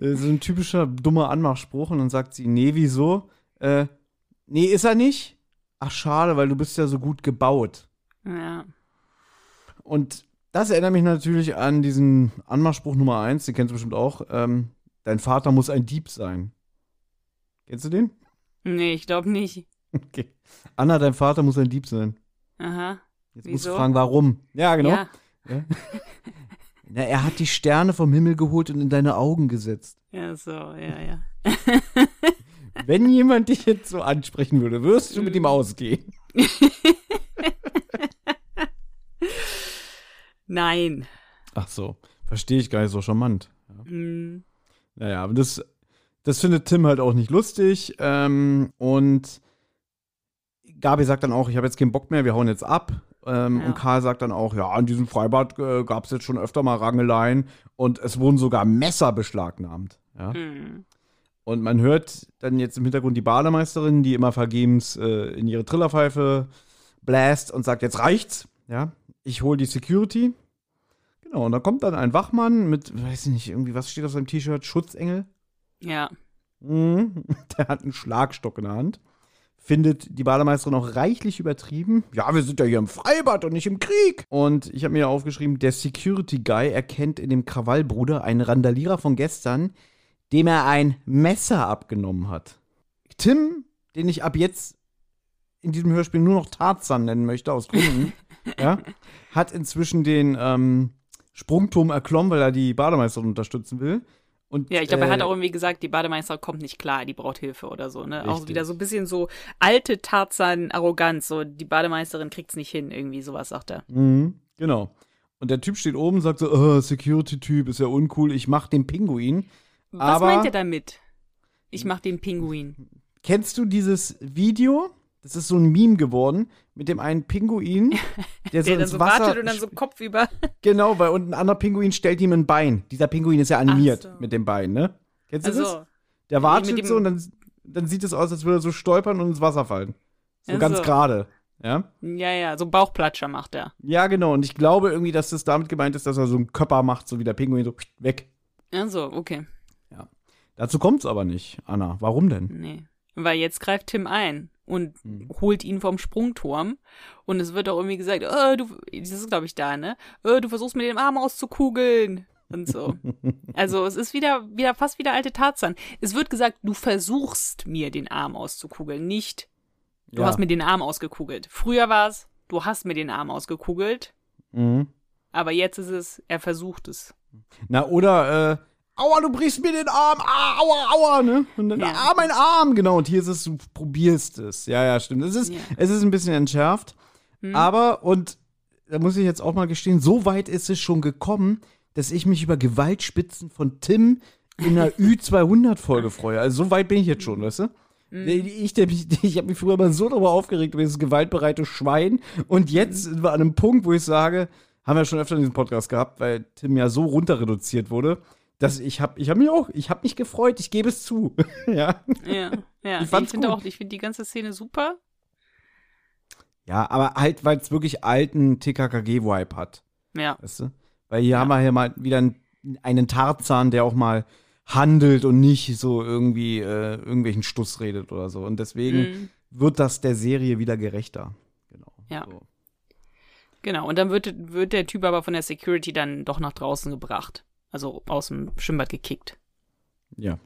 Äh, So ein typischer dummer Anmachspruch. Und dann sagt sie, nee, wieso? Äh, nee, ist er nicht? Ach, schade, weil du bist ja so gut gebaut. Ja. ja. Und das erinnert mich natürlich an diesen Anmachspruch Nummer eins, den kennst du bestimmt auch. Ähm, dein Vater muss ein Dieb sein. Kennst du den? Nee, ich glaube nicht. Okay. Anna, dein Vater muss ein Dieb sein. Aha. Jetzt musst du Wieso? fragen, warum. Ja, genau. Ja. Na, er hat die Sterne vom Himmel geholt und in deine Augen gesetzt. ja, so, ja, ja. Wenn jemand dich jetzt so ansprechen würde, würdest du mit ihm ausgehen. Nein. Ach so, verstehe ich gar nicht so charmant. Hm. Naja, aber das, das findet Tim halt auch nicht lustig. Ähm, und Gabi sagt dann auch, ich habe jetzt keinen Bock mehr, wir hauen jetzt ab. Ähm, Ja. Und Karl sagt dann auch, ja, an diesem Freibad äh, gab es jetzt schon öfter mal Rangeleien und es wurden sogar Messer beschlagnahmt. Ja? Hm. Und man hört dann jetzt im Hintergrund die Bademeisterin, die immer vergebens äh, in ihre Trillerpfeife bläst und sagt, jetzt reicht's. Ja, ich hole die Security. Genau, und da kommt dann ein Wachmann mit, weiß ich nicht, irgendwie, was steht auf seinem T-Shirt? Schutzengel? Ja. Mhm. Der hat einen Schlagstock in der Hand. Findet die Bademeisterin auch reichlich übertrieben. Ja, wir sind ja hier im Freibad und nicht im Krieg. Und ich habe mir aufgeschrieben, der Security Guy erkennt in dem Krawallbruder einen Randalierer von gestern, dem er ein Messer abgenommen hat. Tim, den ich ab jetzt in diesem Hörspiel nur noch Tarzan nennen möchte, aus Gründen, ja, hat inzwischen den ähm, Sprungturm erklommen, weil er die Bademeisterin unterstützen will. Und, Ja, ich glaube, er hat äh, auch irgendwie gesagt, die Bademeister kommt nicht klar, die braucht Hilfe oder so, ne? Auch wieder so ein bisschen so alte Tarzan-Arroganz, so die Bademeisterin kriegt's nicht hin, irgendwie sowas sagt er. Mhm, genau. Und der Typ steht oben und sagt so, oh, Security-Typ ist ja uncool, ich mach den Pinguin. Was Aber- meint er damit? Ich mach den Pinguin. Kennst du dieses Video? Das ist so ein Meme geworden mit dem einen Pinguin, der so Der dann ins so Wasser wartet und dann so Kopf über. Genau, weil und ein anderer Pinguin stellt ihm ein Bein. Dieser Pinguin ist ja animiert so. mit dem Bein, ne? Kennst du das? Also, Der wartet so und dann, dann sieht es aus, als würde er so stolpern und ins Wasser fallen. So Ach ganz so. gerade. Ja? ja, ja, so Bauchplatscher macht er. Ja, genau. Und ich glaube irgendwie, dass das damit gemeint ist, dass er so einen Körper macht, so wie der Pinguin, so weg. Also, okay. Dazu kommt's aber nicht, Anna. Warum denn? Nee. Weil jetzt greift Tim ein und Hm. holt ihn vom Sprungturm. Und es wird auch irgendwie gesagt, äh, du, das ist glaube ich da, ne? Äh, du versuchst mit dem Arm auszukugeln. Und so. Also es ist wieder, wieder fast wieder alte Tarzan. Es wird gesagt, du versuchst mir den Arm auszukugeln, nicht du Ja. hast mir den Arm ausgekugelt. Früher war es, du hast mir den Arm ausgekugelt. Mhm. Aber jetzt ist es, er versucht es. Na, oder, äh, aua, du brichst mir den Arm, ah, aua, aua, ne? Und dann, Ja. ah, mein Arm, genau. Und hier ist es, du probierst es. Ja, ja, stimmt. Es ist, Ja. es ist ein bisschen entschärft. Hm. Aber, und da muss ich jetzt auch mal gestehen, so weit ist es schon gekommen, dass ich mich über Gewaltspitzen von Tim in einer Ü200-Folge freue. Also so weit bin ich jetzt schon, weißt du? Hm. Ich, mich- ich habe mich früher mal so darüber aufgeregt, über dieses gewaltbereite Schwein. Und jetzt sind wir an einem Punkt, wo ich sage, haben wir schon öfter in diesem Podcast gehabt, weil Tim ja so runter reduziert wurde, dass ich habe ich hab mich auch, ich habe mich gefreut, ich gebe es zu. ja. Ja, ja. Ich Ich, finde auch, ich finde die ganze Szene super. ja, aber halt, weil es wirklich alten TKKG-Vibe hat. Ja. Weißt du? Weil hier haben wir hier mal wieder einen, einen Tarzan, der auch mal handelt und nicht so irgendwie äh, irgendwelchen Stuss redet oder so. Und deswegen Mhm. wird das der Serie wieder gerechter. Genau. Ja. So. Genau, und dann wird, wird der Typ aber von der Security dann doch nach draußen gebracht. Also aus dem Schwimmbad gekickt. Ja.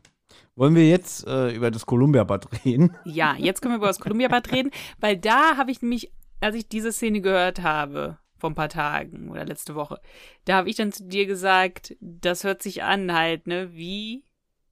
Wollen wir jetzt äh, über das Columbia-Bad reden? Ja, jetzt können wir über das Columbia-Bad reden, weil da habe ich nämlich, als ich diese Szene gehört habe, vor ein paar Tagen oder letzte Woche, da habe ich dann zu dir gesagt, das hört sich an halt, ne, wie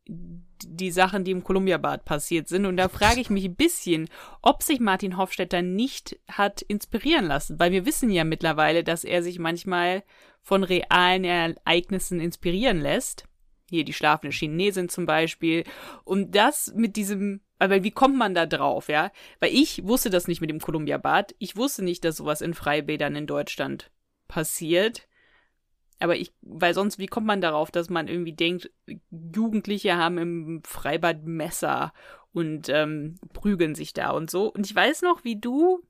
die Sachen, die im Columbia-Bad passiert sind. Und da frage ich mich ein bisschen, ob sich Martin Hofstetter nicht hat inspirieren lassen, weil wir wissen ja mittlerweile, dass er sich manchmal von realen Ereignissen inspirieren lässt. Hier die schlafende Chinesin zum Beispiel. Und das mit diesem, aber wie kommt man da drauf, ja? Weil ich wusste das nicht mit dem Columbia-Bad. Ich wusste nicht, dass sowas in Freibädern in Deutschland passiert. Aber ich, weil sonst, wie kommt man darauf, dass man irgendwie denkt, Jugendliche haben im Freibad Messer und ähm, prügeln sich da und so. Und ich weiß noch, wie du,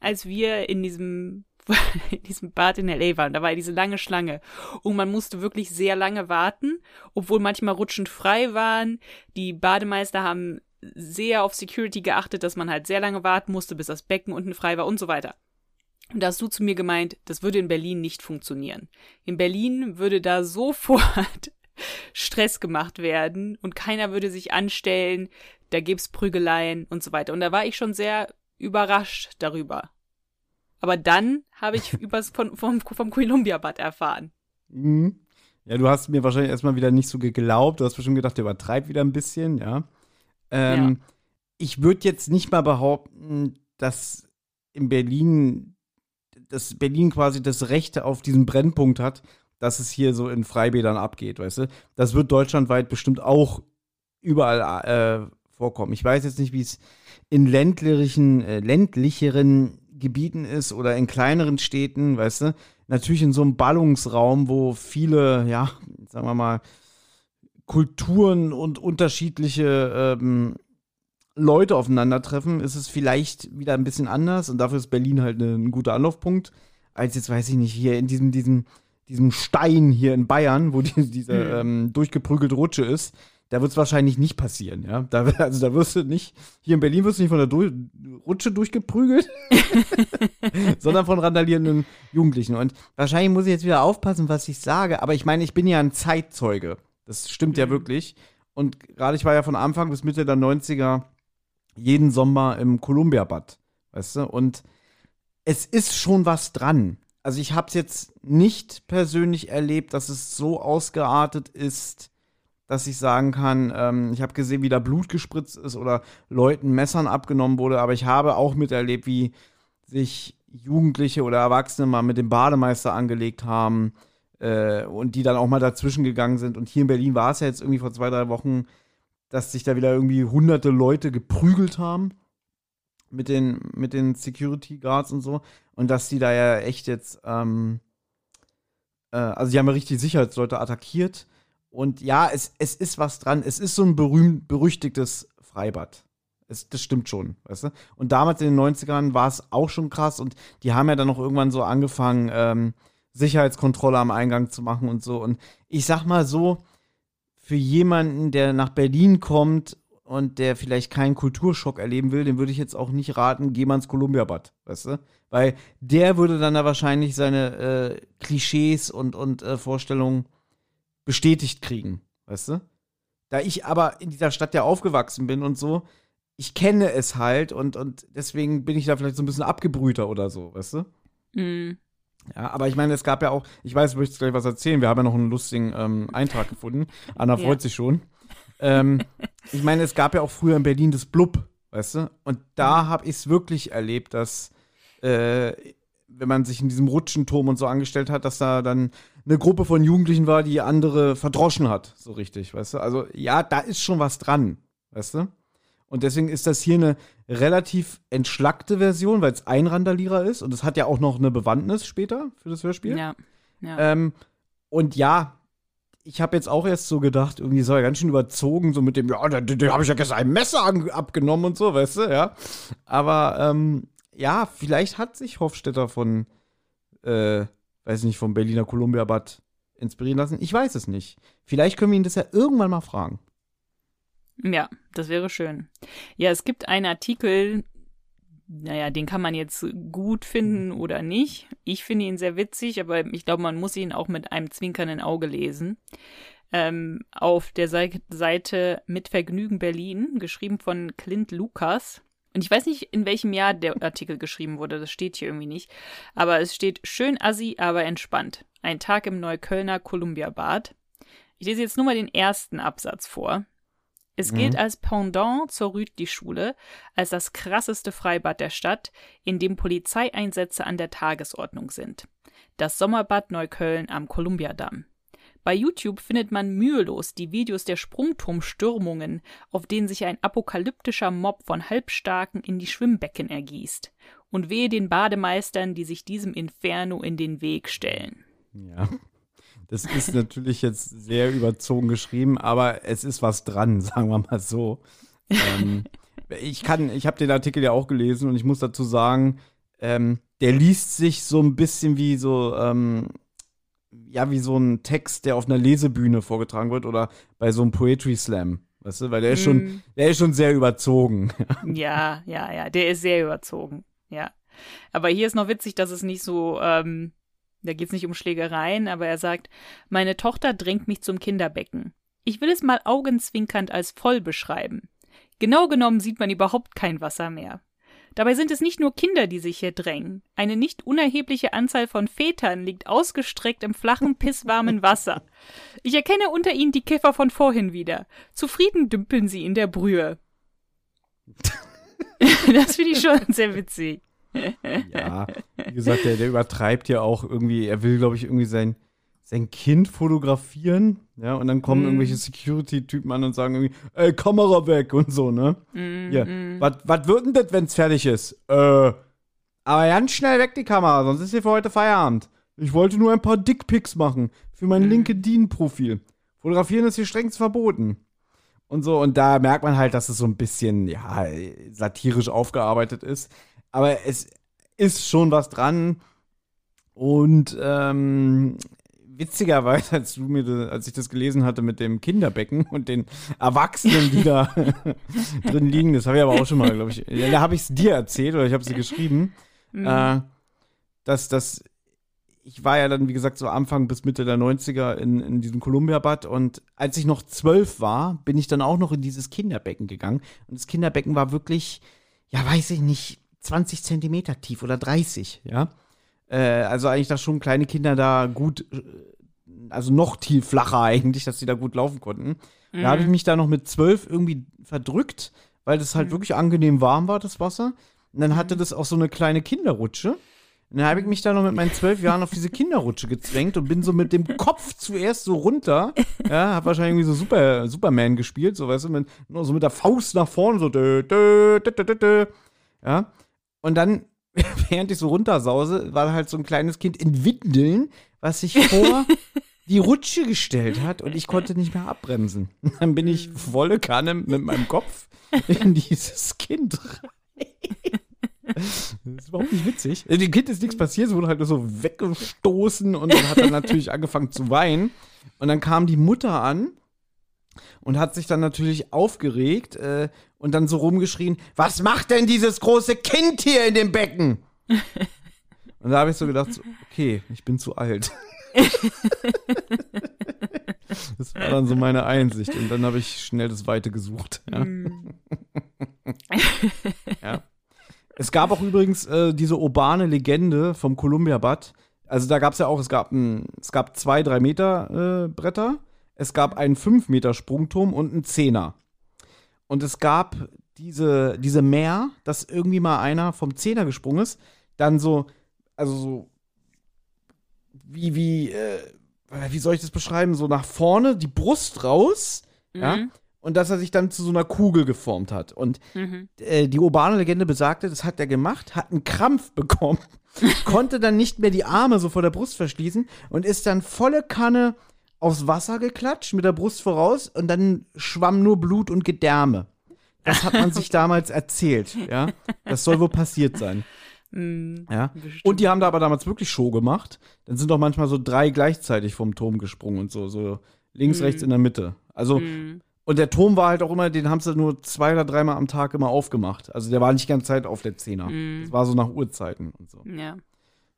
als wir in diesem, in diesem Bad in L.A. waren, da war ja diese lange Schlange und man musste wirklich sehr lange warten, obwohl manchmal rutschend frei waren. Die Bademeister haben sehr auf Security geachtet, dass man halt sehr lange warten musste, bis das Becken unten frei war und so weiter. Und da hast du zu mir gemeint, das würde in Berlin nicht funktionieren. In Berlin würde da sofort Stress gemacht werden und keiner würde sich anstellen, da gibt's Prügeleien und so weiter. Und da war ich schon sehr überrascht darüber. Aber dann habe ich übers von, vom, vom Columbia-Bad erfahren. Mhm. Ja, du hast mir wahrscheinlich erstmal wieder nicht so geglaubt. Du hast bestimmt gedacht, der übertreibt wieder ein bisschen, ja. Ähm, Ich würde jetzt nicht mal behaupten, dass in Berlin, dass Berlin quasi das Recht auf diesen Brennpunkt hat, dass es hier so in Freibädern abgeht, weißt du? Das wird deutschlandweit bestimmt auch überall äh, vorkommen. Ich weiß jetzt nicht, wie es in ländlichen, äh, ländlicheren Gebieten ist oder in kleineren Städten, weißt du? Natürlich in so einem Ballungsraum, wo viele, ja, sagen wir mal, Kulturen und unterschiedliche ähm, Leute aufeinandertreffen, ist es vielleicht wieder ein bisschen anders und dafür ist Berlin halt ne- ein guter Anlaufpunkt, als jetzt, weiß ich nicht, hier in diesem, diesem, diesem Stein hier in Bayern, wo die, diese Hm. ähm, durchgeprügelte Rutsche ist. Da wird es wahrscheinlich nicht passieren, ja. Da, also da wirst du nicht, hier in Berlin wirst du nicht von der du Rutsche durchgeprügelt, sondern von randalierenden Jugendlichen. Und wahrscheinlich muss ich jetzt wieder aufpassen, was ich sage, aber ich meine, ich bin ja ein Zeitzeuge. Das stimmt ja Mhm. wirklich. Und gerade ich war ja von Anfang bis Mitte der 90er jeden Sommer im Columbia-Bad, weißt du? Und es ist schon was dran. Also ich habe es jetzt nicht persönlich erlebt, dass es so ausgeartet ist, dass ich sagen kann, ähm, ich habe gesehen, wie da Blut gespritzt ist oder Leuten Messern abgenommen wurde, aber ich habe auch miterlebt, wie sich Jugendliche oder Erwachsene mal mit dem Bademeister angelegt haben äh, und die dann auch mal dazwischen gegangen sind. Und hier in Berlin war es ja jetzt irgendwie vor zwei, drei Wochen, dass sich da wieder irgendwie hunderte Leute geprügelt haben mit den, mit den Security Guards und so. Und dass die da ja echt jetzt, ähm, äh, also die haben ja richtig Sicherheitsleute attackiert. Und ja, es, es ist was dran. Es ist so ein berühmt, berüchtigtes Freibad. Es, das stimmt schon, weißt du? Und damals in den 90ern war es auch schon krass und die haben ja dann noch irgendwann so angefangen, ähm, Sicherheitskontrolle am Eingang zu machen und so. Und ich sag mal so, für jemanden, der nach Berlin kommt und der vielleicht keinen Kulturschock erleben will, dem würde ich jetzt auch nicht raten, geh mal ins Columbia-Bad, weißt du? Weil der würde dann da wahrscheinlich seine äh, Klischees und, und äh, Vorstellungen bestätigt kriegen, weißt du? Da ich aber in dieser Stadt ja aufgewachsen bin und so, ich kenne es halt und, und deswegen bin ich da vielleicht so ein bisschen abgebrühter oder so, weißt du? Mhm. Ja, aber ich meine, es gab ja auch, ich weiß, du möchtest gleich was erzählen, wir haben ja noch einen lustigen ähm, Eintrag gefunden. Anna Ja. freut sich schon. Ähm, ich meine, es gab ja auch früher in Berlin das Blub, weißt du? Und da habe ich es wirklich erlebt, dass, äh, wenn man sich in diesem Rutschenturm und so angestellt hat, dass da dann eine Gruppe von Jugendlichen war, die andere verdroschen hat, so richtig, weißt du? Also, ja, da ist schon was dran, weißt du? Und deswegen ist das hier eine relativ entschlackte Version, weil es ein Randalierer ist. Und es hat ja auch noch eine Bewandtnis später für das Hörspiel. Ja. ja. Ähm, und ja, ich habe jetzt auch erst so gedacht, irgendwie ist er ganz schön überzogen, so mit dem, ja, da, da habe ich ja gestern ein Messer an, abgenommen und so, weißt du, ja. Aber ähm, ja, vielleicht hat sich Hofstetter von, äh, weiß nicht, vom Berliner Columbia-Bad inspirieren lassen. Ich weiß es nicht. Vielleicht können wir ihn das ja irgendwann mal fragen. Ja, das wäre schön. Ja, es gibt einen Artikel, naja, den kann man jetzt gut finden oder nicht. Ich finde ihn sehr witzig, aber ich glaube, man muss ihn auch mit einem zwinkernden Auge lesen. Ähm, auf der Sei- Seite Mit Vergnügen Berlin, geschrieben von Clint Lukas. Und ich weiß nicht, in welchem Jahr der Artikel geschrieben wurde, das steht hier irgendwie nicht. Aber es steht schön assi, aber entspannt. Ein Tag im Neuköllner Columbia-Bad. Ich lese jetzt nur mal den ersten Absatz vor. Es gilt als Pendant zur Rütli-Schule, als das krasseste Freibad der Stadt, in dem Polizeieinsätze an der Tagesordnung sind. Das Sommerbad Neukölln am Kolumbiadamm. Bei YouTube findet man mühelos die Videos der Sprungturmstürmungen, auf denen sich ein apokalyptischer Mob von Halbstarken in die Schwimmbecken ergießt. Und wehe den Bademeistern, die sich diesem Inferno in den Weg stellen. Ja. Das ist natürlich jetzt sehr überzogen geschrieben, aber es ist was dran, sagen wir mal so. Ähm, ich kann, ich habe den Artikel ja auch gelesen und ich muss dazu sagen, ähm, der liest sich so ein bisschen wie so, ähm, ja, wie so ein Text, der auf einer Lesebühne vorgetragen wird oder bei so einem Poetry Slam. Weißt du, weil der ist schon, Mm. der ist schon sehr überzogen. Ja, ja, ja, der ist sehr überzogen. Ja. Aber hier ist noch witzig, dass es nicht so, ähm, da geht es nicht um Schlägereien, aber er sagt, meine Tochter drängt mich zum Kinderbecken. Ich will es mal augenzwinkernd als voll beschreiben. Genau genommen sieht man überhaupt kein Wasser mehr. Dabei sind es nicht nur Kinder, die sich hier drängen. Eine nicht unerhebliche Anzahl von Vätern liegt ausgestreckt im flachen, pisswarmen Wasser. Ich erkenne unter ihnen die Käfer von vorhin wieder. Zufrieden dümpeln sie in der Brühe. das finde ich schon sehr witzig. Ja, wie gesagt, der, der übertreibt ja auch irgendwie, er will, glaube ich, irgendwie sein, sein Kind fotografieren, ja, und dann kommen Mm. irgendwelche Security-Typen an und sagen irgendwie, ey, Kamera weg und so, ne? Mm, Ja, mm. was wird denn das, wenn's fertig ist? Äh, aber ganz schnell weg die Kamera, sonst ist hier für heute Feierabend. Ich wollte nur ein paar Dickpics machen für mein Mhm. LinkedIn-Profil. Fotografieren ist hier strengst verboten. Und so, und da merkt man halt, dass es so ein bisschen, ja, satirisch aufgearbeitet ist. Aber es ist schon was dran. Und ähm, witzigerweise, als du mir, als ich das gelesen hatte mit dem Kinderbecken und den Erwachsenen, die da drin liegen, das habe ich aber auch schon mal, glaube ich. Da habe ich es dir erzählt oder ich habe es dir geschrieben, Mhm. äh, dass das. Ich war ja dann, wie gesagt, so Anfang bis Mitte der 90er in, in diesem Columbia-Bad und als ich noch zwölf war, bin ich dann auch noch in dieses Kinderbecken gegangen. Und das Kinderbecken war wirklich, ja, weiß ich nicht, 20 Zentimeter tief oder 30, ja. Äh, also eigentlich, dass schon kleine Kinder da gut äh, also noch viel flacher eigentlich, dass die da gut laufen konnten. Mhm. Da habe ich mich da noch mit zwölf irgendwie verdrückt, weil das halt Mhm. wirklich angenehm warm war, das Wasser. Und dann hatte das auch so eine kleine Kinderrutsche. Und dann habe ich mich da noch mit meinen zwölf Jahren auf diese Kinderrutsche gezwängt und bin so mit dem Kopf zuerst so runter. Ja, hab wahrscheinlich irgendwie so Super, Superman gespielt, so weißt du, mit, nur so mit der Faust nach vorne, so dö, dö, dö, dö, dö, dö. Ja. Und dann, während ich so runtersause, war halt so ein kleines Kind in Windeln, was sich vor die Rutsche gestellt hat und ich konnte nicht mehr abbremsen. Dann bin ich volle Kanne mit meinem Kopf in dieses Kind rein. Das ist überhaupt nicht witzig. Äh, Dem Kind ist nichts passiert, es wurde halt nur so weggestoßen und dann hat er natürlich angefangen zu weinen. Und dann kam die Mutter an und hat sich dann natürlich aufgeregt äh, und dann so rumgeschrien: Was macht denn dieses große Kind hier in dem Becken? Und da habe ich so gedacht: so, Okay, ich bin zu alt. Das war dann so meine Einsicht. Und dann habe ich schnell das Weite gesucht. Ja. Mhm. ja. Es gab auch übrigens äh, diese urbane Legende vom Columbia Bad. Also da gab es ja auch, es gab, ein, es gab zwei 3 Meter äh, Bretter, es gab einen 5 Meter Sprungturm und einen Zehner. Und es gab diese, diese Meer, dass irgendwie mal einer vom Zehner gesprungen ist, dann so, also so, wie, wie, äh, wie soll ich das beschreiben? So nach vorne, die Brust raus, ja, Mhm. und dass er sich dann zu so einer Kugel geformt hat. Und Mhm. äh, die urbane Legende besagte, das hat er gemacht, hat einen Krampf bekommen, konnte dann nicht mehr die Arme so vor der Brust verschließen und ist dann volle Kanne aufs Wasser geklatscht mit der Brust voraus und dann schwamm nur Blut und Gedärme. Das hat man sich damals erzählt, ja. Das soll wohl passiert sein, Mhm. ja. Bestimmt. Und die haben da aber damals wirklich Show gemacht. Dann sind doch manchmal so drei gleichzeitig vom Turm gesprungen und so, so links, Mhm. rechts in der Mitte. Also Mhm. und der Turm war halt auch immer, den haben sie nur zwei oder dreimal am Tag immer aufgemacht. Also der war nicht die ganze Zeit auf der Zehner. Mhm. Das war so nach Uhrzeiten und so. Ja.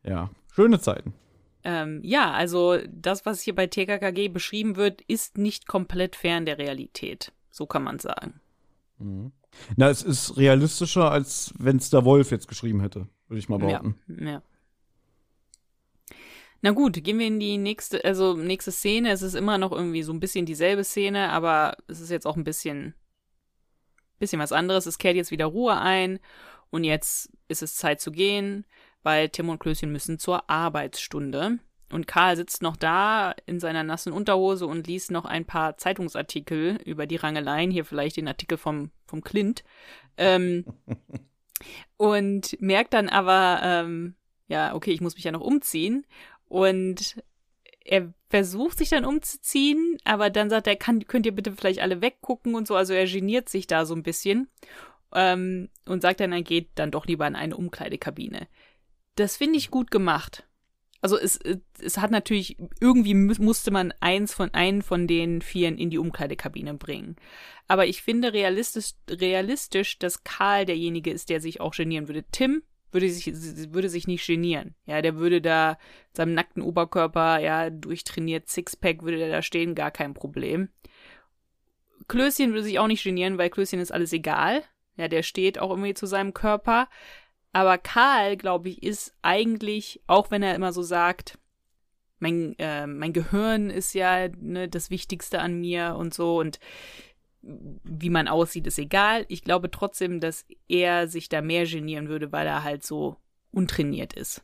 Ja, schöne Zeiten. Ähm, ja, also das, was hier bei TKKG beschrieben wird, ist nicht komplett fern der Realität. So kann man sagen. Na, es ist realistischer, als wenn es der Wolf jetzt geschrieben hätte, würde ich mal Ja, behaupten. ja. Na gut, gehen wir in die nächste, also nächste Szene. Es ist immer noch irgendwie so ein bisschen dieselbe Szene, aber es ist jetzt auch ein bisschen, bisschen was anderes. Es kehrt jetzt wieder Ruhe ein und jetzt ist es Zeit zu gehen, weil Tim und Klößchen müssen zur Arbeitsstunde. Und Karl sitzt noch da in seiner nassen Unterhose und liest noch ein paar Zeitungsartikel über die Rangeleien. Hier vielleicht den Artikel vom, vom Clint. Ähm, und merkt dann aber, ähm, ja, okay, ich muss mich ja noch umziehen. Und er versucht sich dann umzuziehen, aber dann sagt er, kann, könnt ihr bitte vielleicht alle weggucken und so. Also er geniert sich da so ein bisschen ähm, und sagt dann, er geht dann doch lieber in eine Umkleidekabine. Das finde ich gut gemacht. Also es, es hat natürlich, irgendwie mu- musste man eins von einen von den Vieren in die Umkleidekabine bringen. Aber ich finde realistisch, realistisch, dass Karl derjenige ist, der sich auch genieren würde. Tim würde sich, würde sich nicht genieren. Ja, der würde da seinem nackten Oberkörper, ja, durchtrainiert, Sixpack würde der da stehen, gar kein Problem. Klößchen würde sich auch nicht genieren, weil Klößchen ist alles egal. Ja, der steht auch irgendwie zu seinem Körper. Aber Karl, glaube ich, ist eigentlich, auch wenn er immer so sagt, mein, äh, mein Gehirn ist ja ne, das Wichtigste an mir und so und wie man aussieht, ist egal. Ich glaube trotzdem, dass er sich da mehr genieren würde, weil er halt so untrainiert ist.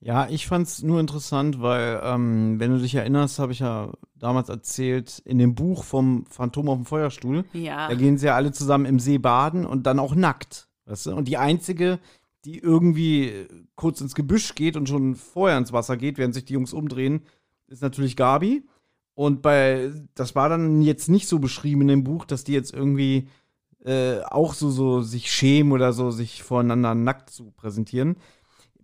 Ja, ich fand's nur interessant, weil, ähm, wenn du dich erinnerst, habe ich ja damals erzählt, in dem Buch vom Phantom auf dem Feuerstuhl, Ja. Da gehen sie ja alle zusammen im See baden und dann auch nackt. Weißt du? Und die einzige, die irgendwie kurz ins Gebüsch geht und schon vorher ins Wasser geht, während sich die Jungs umdrehen, ist natürlich Gabi. Und bei, das war dann jetzt nicht so beschrieben in dem Buch, dass die jetzt irgendwie äh, auch so, so sich schämen oder so, sich voreinander nackt zu präsentieren.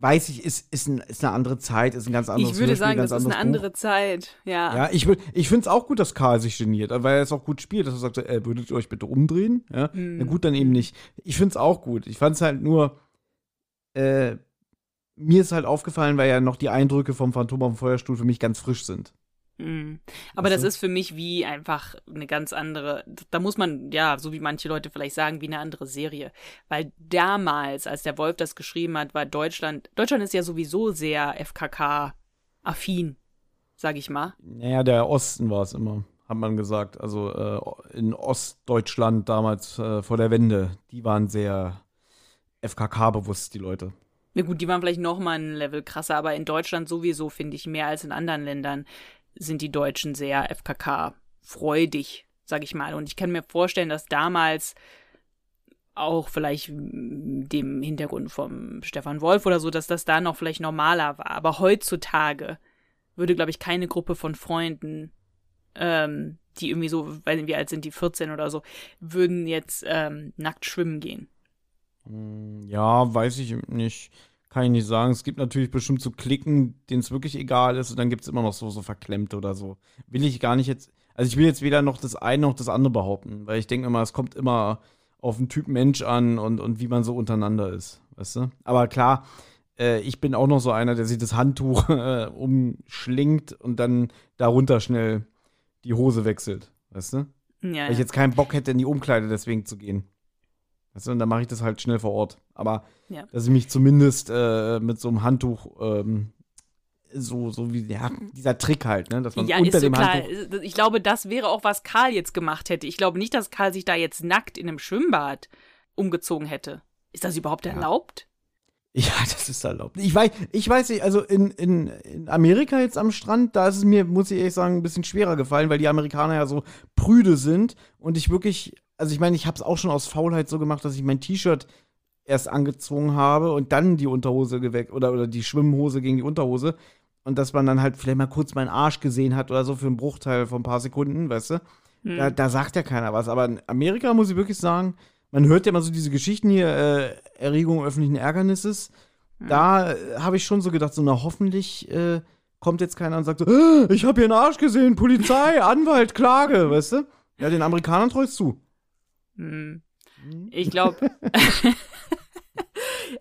Weiß ich, ist, ist, ein, ist eine andere Zeit, ist ein ganz anderes Ich würde Hörspiel, sagen, das ist eine Buch. andere Zeit. Ja. Ja, ich, würd- ich finde es auch gut, dass Karl sich geniert, weil er es auch gut spielt, dass er sagt, äh, würdet ihr euch bitte umdrehen? Ja, Mhm. na gut, dann eben nicht. Ich finde es auch gut. Ich fand es halt nur, äh, mir ist halt aufgefallen, weil ja noch die Eindrücke vom Phantom auf dem Feuerstuhl für mich ganz frisch sind. Mhm. Aber Weißt das du? ist für mich wie einfach eine ganz andere, da muss man, ja, so wie manche Leute vielleicht sagen, wie eine andere Serie. Weil damals, als der Wolf das geschrieben hat, war Deutschland, Deutschland ist ja sowieso sehr FKK-affin. sag ich mal. Naja, der Osten war es immer, hat man gesagt. Also äh, in Ostdeutschland damals äh, vor der Wende, die waren sehr FKK-bewusst, die Leute. Na gut, die waren vielleicht noch mal ein Level krasser, aber in Deutschland sowieso, finde ich, mehr als in anderen Ländern sind die Deutschen sehr FKK-freudig, sag ich mal. Und ich kann mir vorstellen, dass damals auch vielleicht dem Hintergrund vom Stefan Wolf oder so, dass das da noch vielleicht normaler war. Aber heutzutage würde, glaube ich, keine Gruppe von Freunden, ähm, die irgendwie so, nicht, wie alt sind die, 14 oder so, würden jetzt ähm, nackt schwimmen gehen. Hm, Ja, weiß ich nicht. Kann ich nicht sagen. Es gibt natürlich bestimmt so Klicken, denen es wirklich egal ist. Und dann gibt es immer noch so, so Verklemmte oder so. Will ich gar nicht jetzt. Also ich will jetzt weder noch das eine noch das andere behaupten. Weil ich denke immer, es kommt immer auf den Typ Mensch an und, und wie man so untereinander ist. Weißt du? Aber klar, äh, ich bin auch noch so einer, der sich das Handtuch äh, umschlingt und dann darunter schnell die Hose wechselt. Weißt du? Ja, Weil ich jetzt keinen Bock hätte, in die Umkleide deswegen zu gehen. Weißt du, und dann mache ich das halt schnell vor Ort. Aber Ja. dass ich mich zumindest äh, mit so einem Handtuch ähm, so, so wie, ja, dieser Trick halt, ne? Dass man Ja, unter ist so dem klar. Handtuch. Ich glaube, das wäre auch, was Karl jetzt gemacht hätte. Ich glaube nicht, dass Karl sich da jetzt nackt in einem Schwimmbad umgezogen hätte. Ist das überhaupt erlaubt? Ja, das ist erlaubt. Ich weiß, ich weiß nicht, also in, in, in Amerika jetzt am Strand, da ist es mir, muss ich ehrlich sagen, ein bisschen schwerer gefallen, weil die Amerikaner ja so prüde sind und ich wirklich, also ich meine, ich habe es auch schon aus Faulheit so gemacht, dass ich mein T-Shirt erst angezogen habe und dann die Unterhose geweckt oder, oder die Schwimmhose gegen die Unterhose und dass man dann halt vielleicht mal kurz meinen Arsch gesehen hat oder so für einen Bruchteil von ein paar Sekunden, weißt du? Hm. Da, da sagt ja keiner was. Aber in Amerika muss ich wirklich sagen, man hört ja immer so diese Geschichten hier, äh, Erregung öffentlichen Ärgernisses. Da äh, habe ich schon so gedacht, so na hoffentlich äh, kommt jetzt keiner und sagt so, "Ah, ich habe hier einen Arsch gesehen, Polizei, Anwalt, Klage, weißt du? Ja, den Amerikanern treust du. Hm. Ich glaube,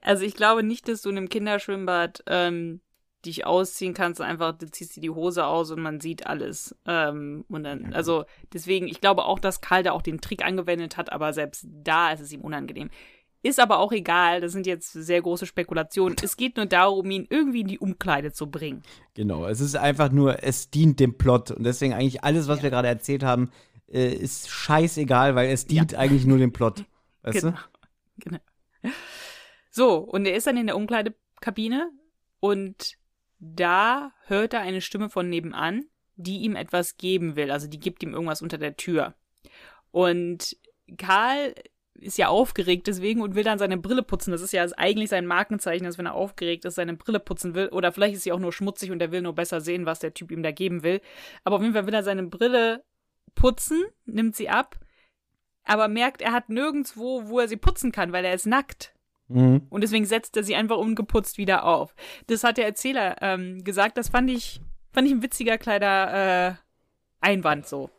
also ich glaube nicht, dass du in einem Kinderschwimmbad ähm, dich ausziehen kannst, einfach du ziehst dir die Hose aus und man sieht alles. Ähm, und dann, also deswegen, ich glaube auch, dass Karl da auch den Trick angewendet hat, aber selbst da ist es ihm unangenehm. Ist aber auch egal, das sind jetzt sehr große Spekulationen. Es geht nur darum, ihn irgendwie in die Umkleide zu bringen. Genau, es ist einfach nur, es dient dem Plot. Und deswegen eigentlich alles, was wir gerade erzählt haben, äh, ist scheißegal, weil es dient eigentlich nur dem Plot. Weißt Genau. genau. So, und er ist dann in der Umkleidekabine und da hört er eine Stimme von nebenan, die ihm etwas geben will. Also die gibt ihm irgendwas unter der Tür. Und Karl ist ja aufgeregt deswegen und will dann seine Brille putzen. Das ist ja eigentlich sein Markenzeichen, dass wenn er aufgeregt ist, seine Brille putzen will. Oder vielleicht ist sie auch nur schmutzig und er will nur besser sehen, was der Typ ihm da geben will. Aber auf jeden Fall will er seine Brille putzen, nimmt sie ab, aber merkt, er hat nirgendwo, wo er sie putzen kann, weil er ist nackt. Mhm. Und deswegen setzt er sie einfach ungeputzt wieder auf. Das hat der Erzähler ähm, gesagt. Das fand ich, fand ich ein witziger kleiner äh, Einwand so.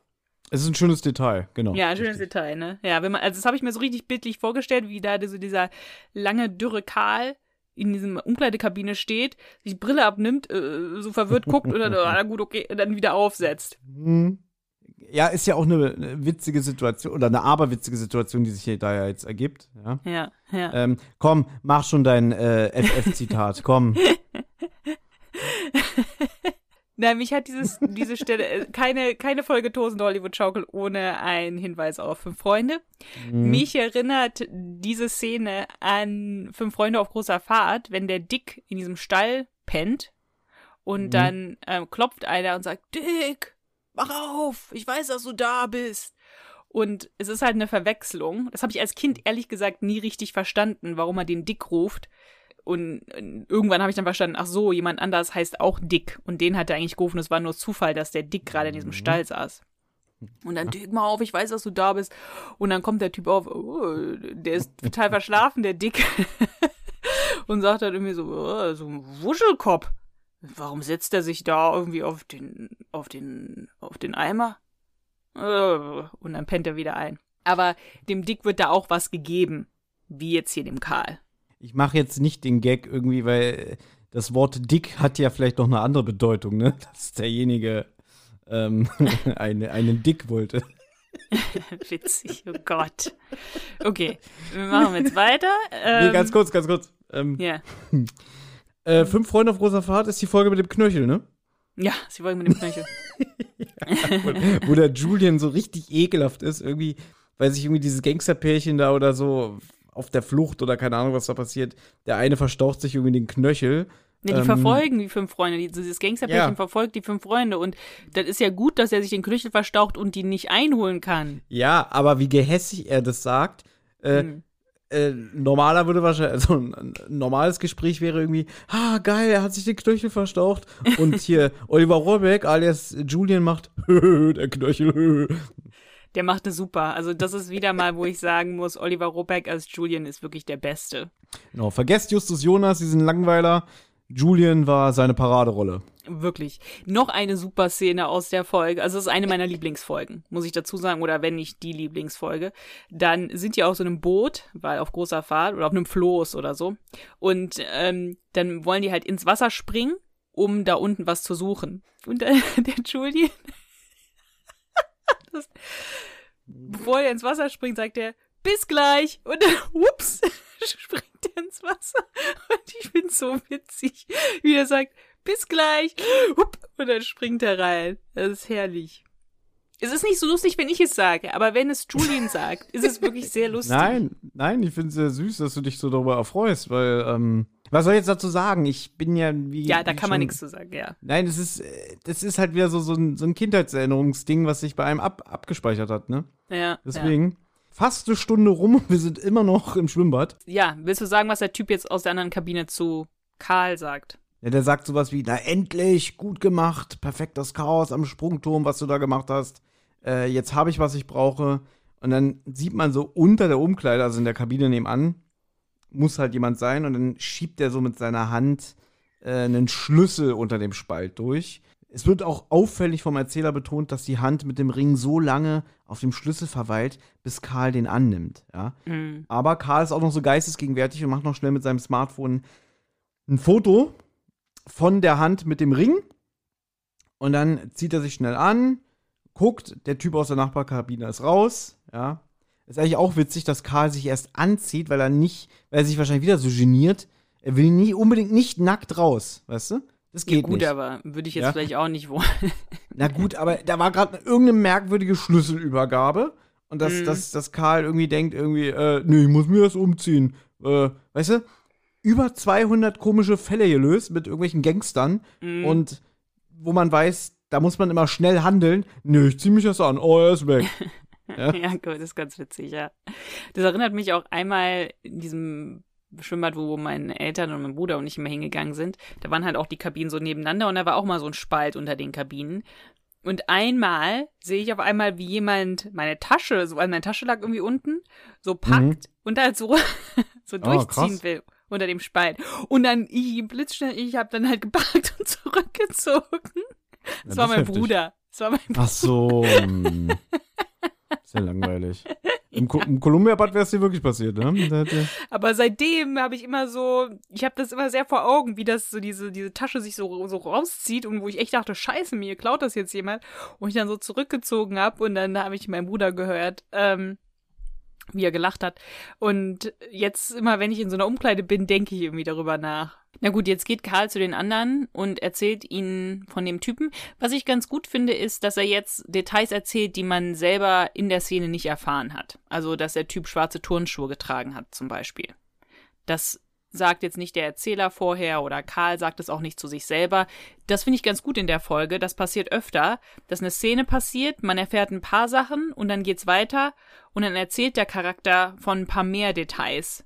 Es ist ein schönes Detail, genau. Ja, ein schönes Richtig. Detail, ne? Ja, wenn man, also das habe ich mir so richtig bildlich vorgestellt, wie da so dieser lange, dürre Karl in diesem Umkleidekabine steht, sich die Brille abnimmt, äh, so verwirrt guckt und dann, ah, gut, okay, dann wieder aufsetzt. Mhm. Ja, ist ja auch eine, eine witzige Situation oder eine aberwitzige Situation, die sich hier da ja jetzt ergibt. Ja. Ja, ja. Ähm, komm, mach schon dein äh, FF-Zitat, komm. Nein, mich hat dieses, diese Stelle, äh, keine, keine Folge Tosende Hollywood Schaukel ohne einen Hinweis auf Fünf Freunde. Mhm. Mich erinnert diese Szene an Fünf Freunde auf großer Fahrt, wenn der Dick in diesem Stall pennt und Mhm. dann ähm, klopft einer und sagt, Dick, mach auf, ich weiß, dass du da bist. Und es ist halt eine Verwechslung. Das habe ich als Kind ehrlich gesagt nie richtig verstanden, warum er den Dick ruft. Und äh, irgendwann habe ich dann verstanden, ach so, jemand anders heißt auch Dick. Und den hat er eigentlich gerufen. Es war nur Zufall, dass der Dick gerade in diesem Stall saß. Und dann Dick mal auf, ich weiß, dass du da bist. Und dann kommt der Typ auf, oh, der ist total verschlafen, der Dick. und sagt dann irgendwie so, oh, so ein Wuschelkopf. Warum setzt er sich da irgendwie auf den, auf den, auf den Eimer? Äh, Und dann pennt er wieder ein. Aber dem Dick wird da auch was gegeben. Wie jetzt hier dem Karl. Ich mache jetzt nicht den Gag irgendwie, weil das Wort dick hat ja vielleicht noch eine andere Bedeutung, ne? Dass derjenige ähm, eine, einen Dick wollte. Witzig, oh Gott. Okay, wir machen jetzt weiter. Ähm, nee, ganz kurz, ganz kurz. Ähm, Ja, äh, Fünf Freunde auf großer Fahrt ist die Folge mit dem Knöchel, ne? Ja, sie wollen mit dem Knöchel. wo, wo der Julian so richtig ekelhaft ist, irgendwie, weil sich irgendwie dieses Gangsterpärchen da oder so auf der Flucht oder keine Ahnung, was da passiert, der eine verstaucht sich irgendwie den Knöchel. Ja, die Ähm, verfolgen die fünf Freunde. Die- Dieses Gangsterpärchen Ja. verfolgt die fünf Freunde. Und das ist ja gut, dass er sich den Knöchel verstaucht und die nicht einholen kann. Ja, aber wie gehässig er das sagt, äh, Hm. Äh, normaler würde wahrscheinlich, also ein, ein normales Gespräch wäre irgendwie, ah, geil, er hat sich den Knöchel verstaucht. Und hier Oliver Rohrbeck alias Julian macht, der Knöchel. Der machte super. Also das ist wieder mal, wo ich sagen muss, Oliver Robeck als Julian ist wirklich der Beste. Genau, vergesst Justus Jonas, diesen Langweiler. Julian war seine Paraderolle. Wirklich. Noch eine super Szene aus der Folge. Also es ist eine meiner Lieblingsfolgen, muss ich dazu sagen. Oder wenn nicht die Lieblingsfolge. Dann sind die auf so einem Boot, weil auf großer Fahrt oder auf einem Floß oder so. Und ähm, dann wollen die halt ins Wasser springen, um da unten was zu suchen. Und äh, der Julian, das, bevor er ins Wasser springt, sagt er, bis gleich. Und dann, ups, springt er ins Wasser. Und ich find's so witzig, wie er sagt, bis gleich. Hup, und dann springt er rein. Das ist herrlich. Es ist nicht so lustig, wenn ich es sage, aber wenn es Julian sagt, ist es wirklich sehr lustig. Nein, nein, ich finde es sehr süß, dass du dich so darüber erfreust, weil, ähm, was soll ich jetzt dazu sagen? Ich bin ja wie. Ja, da wie kann man schon- nichts zu sagen, ja. Nein, das ist, das ist halt wieder so, so ein, so ein Kindheitserinnerungsding, was sich bei einem ab, abgespeichert hat, ne? Ja, Deswegen, fast eine Stunde rum und wir sind immer noch im Schwimmbad. ja. willst du sagen, was der Typ jetzt aus der anderen Kabine zu Karl sagt? Ja, der sagt sowas wie, na endlich, gut gemacht, perfektes Chaos am Sprungturm, was du da gemacht hast. Äh, jetzt habe ich, was ich brauche. Und dann sieht man so unter der Umkleide, also in der Kabine nebenan, muss halt jemand sein. Und dann schiebt er so mit seiner Hand äh, einen Schlüssel unter dem Spalt durch. Es wird auch auffällig vom Erzähler betont, dass die Hand mit dem Ring so lange auf dem Schlüssel verweilt, bis Karl den annimmt. Ja? Hm. Aber Karl ist auch noch so geistesgegenwärtig und macht noch schnell mit seinem Smartphone ein Foto von der Hand mit dem Ring. Und dann zieht er sich schnell an, guckt, der Typ aus der Nachbarkabine ist raus, ja. Ist eigentlich auch witzig, dass Karl sich erst anzieht, weil er nicht, weil er sich wahrscheinlich wieder so geniert. Er will nie unbedingt nicht nackt raus, weißt du? Das Ja, geht gut, nicht. aber würde ich jetzt Ja? vielleicht auch nicht wollen. Na gut, aber da war gerade irgendeine merkwürdige Schlüsselübergabe. Und dass, Mhm. dass, dass Karl irgendwie denkt, irgendwie, äh, nee, ich muss mir das umziehen. Äh, weißt du? Über 200 komische Fälle gelöst mit irgendwelchen Gangstern. Mhm. Und wo man weiß, da muss man immer schnell handeln. Nee, ich zieh mich das an. Oh, er ist weg. Ja. Ja, gut, das ist ganz witzig, ja. Das erinnert mich auch einmal in diesem Schwimmbad, wo meine Eltern und mein Bruder und ich immer hingegangen sind. Da waren halt auch die Kabinen so nebeneinander und da war auch mal so ein Spalt unter den Kabinen. Und einmal sehe ich auf einmal, wie jemand meine Tasche, so, also meine Tasche lag irgendwie unten, so packt und halt so, so durchziehen Mhm. Oh, will unter dem Spalt. Und dann ich blitzschnell, ich habe dann halt gepackt und zurückgezogen. Das Ja, war das ist mein. Bruder. Das war mein Ach so. Sehr langweilig. Im, Ko- im Columbia-Bad wäre es dir wirklich passiert, ne? Aber seitdem habe ich immer so, ich habe das immer sehr vor Augen, wie das so diese, diese Tasche sich so, so rauszieht und wo ich echt dachte, scheiße, mir klaut das jetzt jemand. Und ich dann so zurückgezogen habe und dann habe ich meinen Bruder gehört, ähm, wie er gelacht hat. Und jetzt immer, wenn ich in so einer Umkleide bin, denke ich irgendwie darüber nach. Na gut, jetzt geht Karl zu den anderen und erzählt ihnen von dem Typen. Was ich ganz gut finde, ist, dass er jetzt Details erzählt, die man selber in der Szene nicht erfahren hat. Also, dass der Typ schwarze Turnschuhe getragen hat, zum Beispiel. Das sagt jetzt nicht der Erzähler vorher oder Karl sagt es auch nicht zu sich selber. Das finde ich ganz gut in der Folge. Das passiert öfter, dass eine Szene passiert, man erfährt ein paar Sachen und dann geht's weiter und dann erzählt der Charakter von ein paar mehr Details,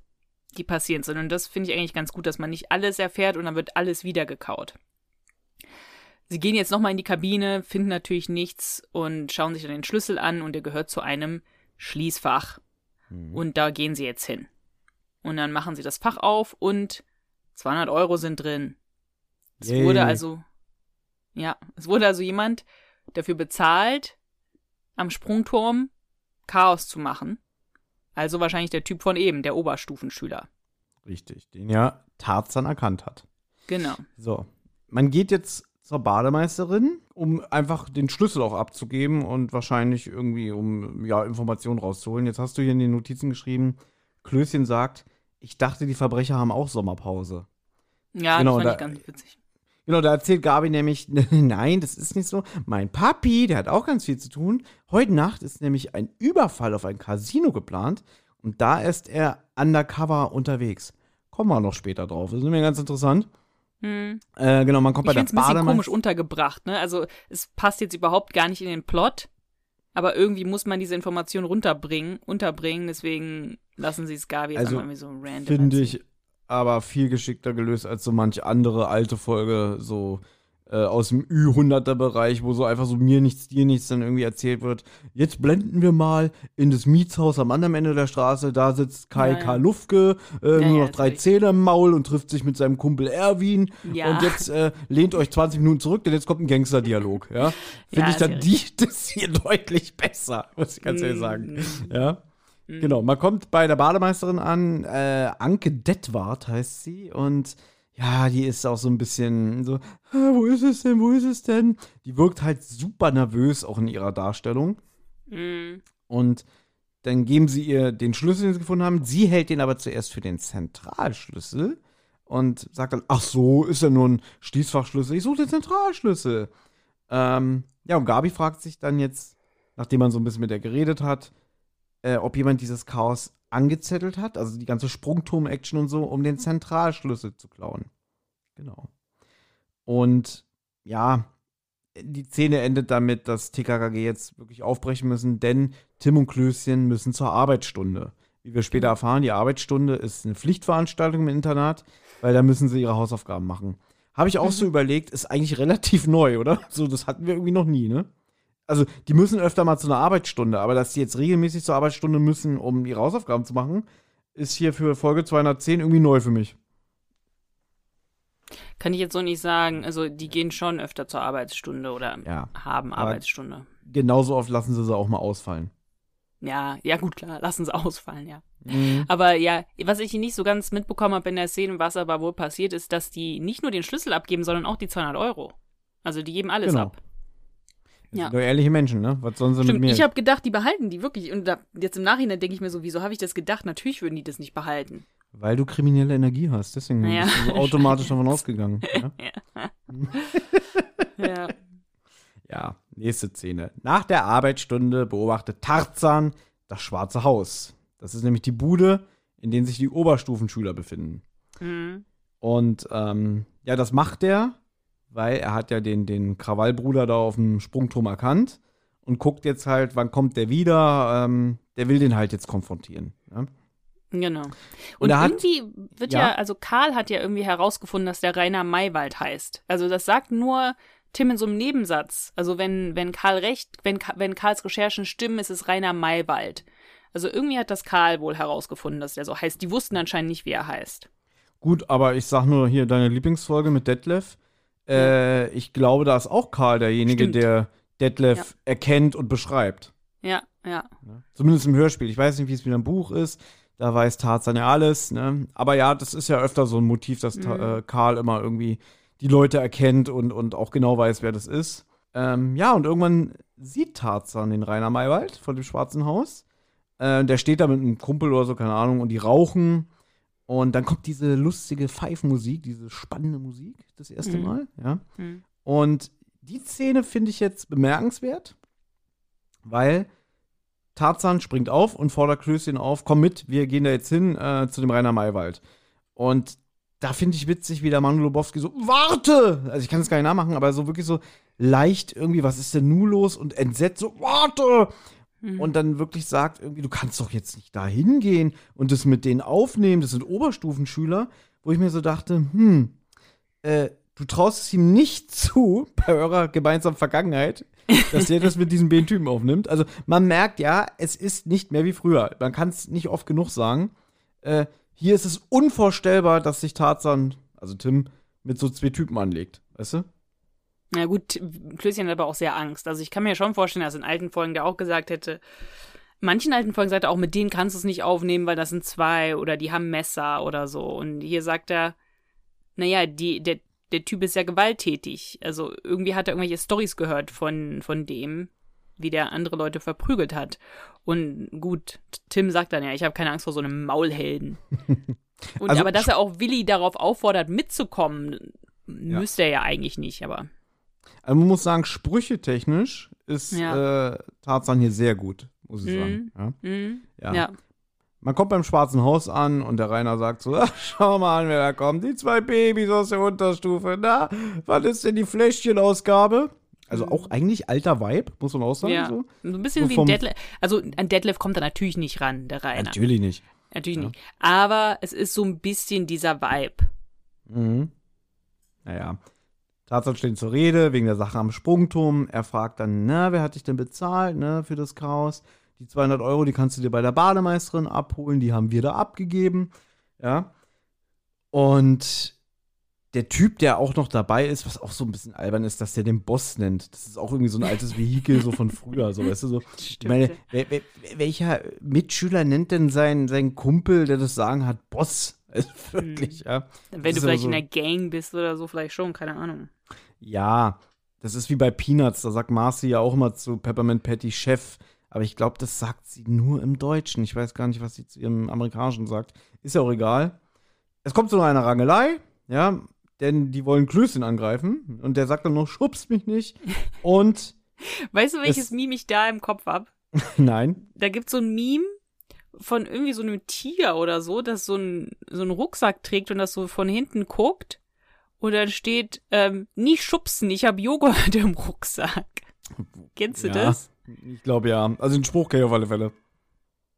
die passieren sind. Und das finde ich eigentlich ganz gut, dass man nicht alles erfährt und dann wird alles wieder gekaut. Sie gehen jetzt nochmal in die Kabine, finden natürlich nichts und schauen sich dann den Schlüssel an und der gehört zu einem Schließfach. Und da gehen sie jetzt hin. Und dann machen sie das Fach auf und 200 Euro sind drin. Es Yay. wurde also, ja, es wurde also jemand dafür bezahlt, am Sprungturm Chaos zu machen. Also wahrscheinlich der Typ von eben, der Oberstufenschüler. Richtig, den ja Tarzan erkannt hat. Genau. So, man geht jetzt zur Bademeisterin, um einfach den Schlüssel auch abzugeben und wahrscheinlich irgendwie, um ja, Informationen rauszuholen. Jetzt hast du hier in den Notizen geschrieben, Klößchen sagt, ich dachte, die Verbrecher haben auch Sommerpause. Ja, Genau, das fand da- ich ganz witzig. Genau, da erzählt Gabi nämlich, nein, das ist nicht so. Mein Papi, der hat auch ganz viel zu tun. Heute Nacht ist nämlich ein Überfall auf ein Casino geplant und da ist er undercover unterwegs. Kommen wir noch später drauf. Das ist mir ganz interessant. Hm. Äh, genau, man kommt Ich bei der es ein bisschen Bademeister- komisch untergebracht, ne? Also es passt jetzt überhaupt gar nicht in den Plot, aber irgendwie muss man diese Information runterbringen, unterbringen, deswegen lassen sie es Gabi jetzt Also, irgendwie so random. Finde ich aber viel geschickter gelöst als so manche andere alte Folge, so äh, aus dem Ü-100er-Bereich, wo so einfach so mir nichts, dir nichts dann irgendwie erzählt wird. Jetzt blenden wir mal in das Mietshaus am anderen Ende der Straße, da sitzt Kai Ja, ja. K. Lufke, äh, Ja, nur ja, noch drei natürlich. Zähne im Maul und trifft sich mit seinem Kumpel Erwin. Ja. Und jetzt äh, lehnt euch 20 Minuten zurück, denn jetzt kommt ein Gangster-Dialog. Ja? Finde Ja, ich dann ja die, das hier deutlich besser, muss ich ganz ehrlich sagen. Mm. Ja. Genau, man kommt bei der Bademeisterin an, äh, Anke Detwart heißt sie und ja, die ist auch so ein bisschen so, "Ah, wo ist es denn, wo ist es denn? Die wirkt halt super nervös auch in ihrer Darstellung Mm. und dann geben sie ihr den Schlüssel, den sie gefunden haben. Sie hält den aber zuerst für den Zentralschlüssel und sagt dann, ach so, ist ja nur ein Schließfachschlüssel, ich suche den Zentralschlüssel. Ähm, ja, und Gabi fragt sich dann jetzt, nachdem man so ein bisschen mit ihr geredet hat, äh, ob jemand dieses Chaos angezettelt hat, also die ganze Sprungturm-Action und so, um den Zentralschlüssel zu klauen. Genau. Und ja, die Szene endet damit, dass TKKG jetzt wirklich aufbrechen müssen, denn Tim und Klößchen müssen zur Arbeitsstunde. Wie wir später erfahren, die Arbeitsstunde ist eine Pflichtveranstaltung im Internat, weil da müssen sie ihre Hausaufgaben machen. Habe ich auch so überlegt, ist eigentlich relativ neu, oder? So, das hatten wir irgendwie noch nie, ne? Also, die müssen öfter mal zu einer Arbeitsstunde, aber dass die jetzt regelmäßig zur Arbeitsstunde müssen, um ihre Hausaufgaben zu machen, ist hier für Folge 210 irgendwie neu für mich. Kann ich jetzt so nicht sagen. Also die gehen schon öfter zur Arbeitsstunde oder Ja. haben Arbeitsstunde. Genauso oft lassen sie sie auch mal ausfallen. Ja, ja gut, klar, lassen sie ausfallen, ja. Mhm. Aber ja, was ich nicht so ganz mitbekommen habe in der Szene, was aber wohl passiert ist, dass die nicht nur den Schlüssel abgeben, sondern auch die 200 Euro. Also die geben alles Genau. ab. Ja. doch ehrliche Menschen, ne? Was sollen sie Stimmt, mit mir? ich habe gedacht, die behalten die wirklich. Und da, jetzt im Nachhinein denke ich mir so, wieso habe ich das gedacht? Natürlich würden die das nicht behalten. Weil du kriminelle Energie hast, deswegen Ja. bist du so automatisch davon ausgegangen. Ja? Ja. ja, nächste Szene. Nach der Arbeitsstunde beobachtet Tarzan das Schwarze Haus. Das ist nämlich die Bude, in der sich die Oberstufenschüler befinden. Mhm. Und ähm, ja, das macht er, weil er hat ja den, den Krawallbruder da auf dem Sprungturm erkannt und guckt jetzt halt, wann kommt der wieder. Ähm, der will den halt jetzt konfrontieren. Ja? Genau. Und Und, er hat- irgendwie wird Ja. ja. also Karl hat ja irgendwie herausgefunden, dass der Rainer Maywald heißt. Also das sagt nur Tim in so einem Nebensatz. Also wenn, wenn Karl recht, wenn, wenn Karls Recherchen stimmen, ist es Rainer Maywald. Also irgendwie hat das Karl wohl herausgefunden, dass der so heißt. Die wussten anscheinend nicht, wie er heißt. Gut, aber ich sag nur hier deine Lieblingsfolge mit Detlef. Äh, ich glaube, da ist auch Karl derjenige, Stimmt. der Detlef Ja. erkennt und beschreibt. Ja, ja. Ne? Zumindest im Hörspiel. Ich weiß nicht, wie es wieder im Buch ist. Da weiß Tarzan ja alles. Ne? Aber ja, das ist ja öfter so ein Motiv, dass Mhm. äh, Karl immer irgendwie die Leute erkennt und, und auch genau weiß, wer das ist. Ähm, ja, und irgendwann sieht Tarzan den Rainer Maywald vor dem Schwarzen Haus. Äh, der steht da mit einem Kumpel oder so, keine Ahnung, und die rauchen. Und dann kommt diese lustige Pfeifmusik, diese spannende Musik, das erste Mhm. Mal, ja. Hm. Und die Szene finde ich jetzt bemerkenswert, weil Tarzan springt auf und fordert Klößchen auf, komm mit, wir gehen da jetzt hin äh, zu dem Rainer Maywald. Und da finde ich witzig, wie der Manu Lubowski so, warte! Also ich kann es gar nicht nachmachen, aber so wirklich so leicht irgendwie, was ist denn nun los? Und entsetzt so, warte! Mhm. Und dann wirklich sagt irgendwie, du kannst doch jetzt nicht da hingehen und das mit denen aufnehmen, das sind Oberstufenschüler, wo ich mir so dachte, hm, äh, du traust es ihm nicht zu, bei eurer gemeinsamen Vergangenheit, dass der das mit diesen beiden Typen aufnimmt. Also man merkt ja, es ist nicht mehr wie früher. Man kann es nicht oft genug sagen. Äh, hier ist es unvorstellbar, dass sich Tarzan, also Tim, mit so zwei Typen anlegt. Weißt du? Na gut, Klößchen hat aber auch sehr Angst. Also ich kann mir schon vorstellen, dass in alten Folgen der auch gesagt hätte, manchen alten Folgen sagt er auch, mit denen kannst du es nicht aufnehmen, weil das sind zwei oder die haben Messer oder so. Und hier sagt er, naja, die, der, der Typ ist ja gewalttätig. Also irgendwie hat er irgendwelche Stories gehört von, von dem, wie der andere Leute verprügelt hat. Und gut, Tim sagt dann ja, ich habe keine Angst vor so einem Maulhelden. Und Also- aber dass er auch Willi darauf auffordert, mitzukommen, müsste er ja eigentlich nicht, aber Also man muss sagen, sprüchetechnisch ist Ja. äh, Tarzan hier sehr gut, muss ich Mhm. sagen. Ja. hm, Ja. ja. Man kommt beim Schwarzen Haus an und der Rainer sagt so, "Ach, schau mal an, wer da kommt. Die zwei Babys aus der Unterstufe. Na, was ist denn die Fläschchenausgabe? Also auch eigentlich alter Vibe, muss man auch sagen. Mhm. Ja. So. So ein bisschen So wie ein Detlef. Also an Detlef kommt er natürlich nicht ran, der Rainer. Natürlich nicht. Natürlich nicht. Aber es ist so ein bisschen dieser Vibe. Mhm. Naja. Tarzan steht zur Rede wegen der Sache am Sprungturm. Er fragt dann, na, wer hat dich denn bezahlt, ne, für das Chaos? Die 200 Euro, die kannst du dir bei der Bademeisterin abholen, die haben wir da abgegeben. Ja. Und der Typ, der auch noch dabei ist, was auch so ein bisschen albern ist, dass der den Boss nennt. Das ist auch irgendwie so ein altes Vehikel so von früher, so, weißt du, so. Ich meine, wer, wer, welcher Mitschüler nennt denn seinen, seinen Kumpel, der das Sagen hat, Boss? Also wirklich, ja. Wenn Das du vielleicht so- in der Gang bist oder so, vielleicht schon, keine Ahnung. Ja, das ist wie bei Peanuts. Da sagt Marcy ja auch immer zu Peppermint Patty Chef. Aber ich glaube, das sagt sie nur im Deutschen. Ich weiß gar nicht, was sie zu ihrem Amerikanischen sagt. Ist ja auch egal. Es kommt zu einer Rangelei, ja, denn die wollen Klößchen angreifen. Und der sagt dann noch, schubst mich nicht. Und Weißt du, welches Meme ich da im Kopf hab? nein. Da gibt's so ein Meme von irgendwie so einem Tiger oder so, das so einen so einen Rucksack trägt und das so von hinten guckt. Und dann steht, ähm, nie schubsen, ich hab Joghurt im Rucksack. Kennst du Ja. das? Ich glaube ja. Also den Spruch kenne ich auf alle Fälle.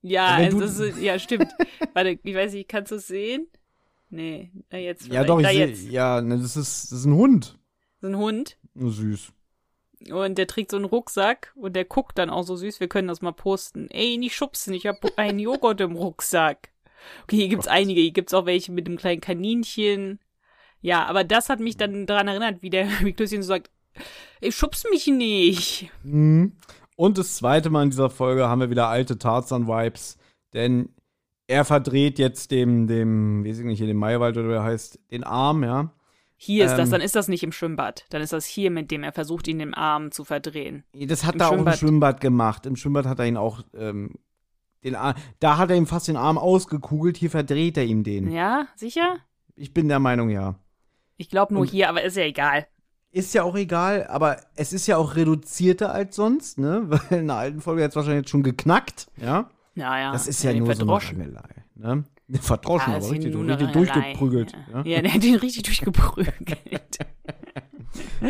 Ja, also das ist, ja, stimmt. Warte, ich weiß nicht, kannst du es sehen? Nee, na jetzt. Ja, doch, ich da. Ja, ne, das ist, das ist ein Hund. So ein Hund. Nur süß. Und der trägt so einen Rucksack und der guckt dann auch so süß. Wir können das mal posten. Ey, nicht schubsen, ich hab einen Joghurt im Rucksack. Okay, hier gibt's einige. Hier gibt's auch welche mit einem kleinen Kaninchen. Ja, aber das hat mich dann daran erinnert, wie der wie Klößchen so sagt, ey, schubst mich nicht. Mhm. Und das zweite Mal in dieser Folge haben wir wieder alte Tarzan-Vibes, denn er verdreht jetzt dem, dem, weiß ich nicht, hier dem Maywald oder wie er heißt, den Arm, ja. Hier ist das, Ähm. dann ist das nicht im Schwimmbad. Dann ist das hier, mit dem er versucht, ihn im Arm zu verdrehen. Das hat Im er auch im Schwimmbad. Schwimmbad gemacht. Im Schwimmbad hat er ihn auch, ähm, den Arm, da hat er ihm fast den Arm ausgekugelt, hier verdreht er ihm den. Ja, sicher? Ich bin der Meinung, ja. Ich glaube nur Und- hier, aber ist ja egal. Ist ja auch egal, aber es ist ja auch reduzierter als sonst, ne? Weil in der alten Folge hat es wahrscheinlich jetzt schon geknackt, ja. Naja. Das ist ja den nur so eine. Rangelei, ne? Verdroschen, Ja, aber richtig, richtig durchgeprügelt. Ja. ja, der hat ihn richtig durchgeprügelt.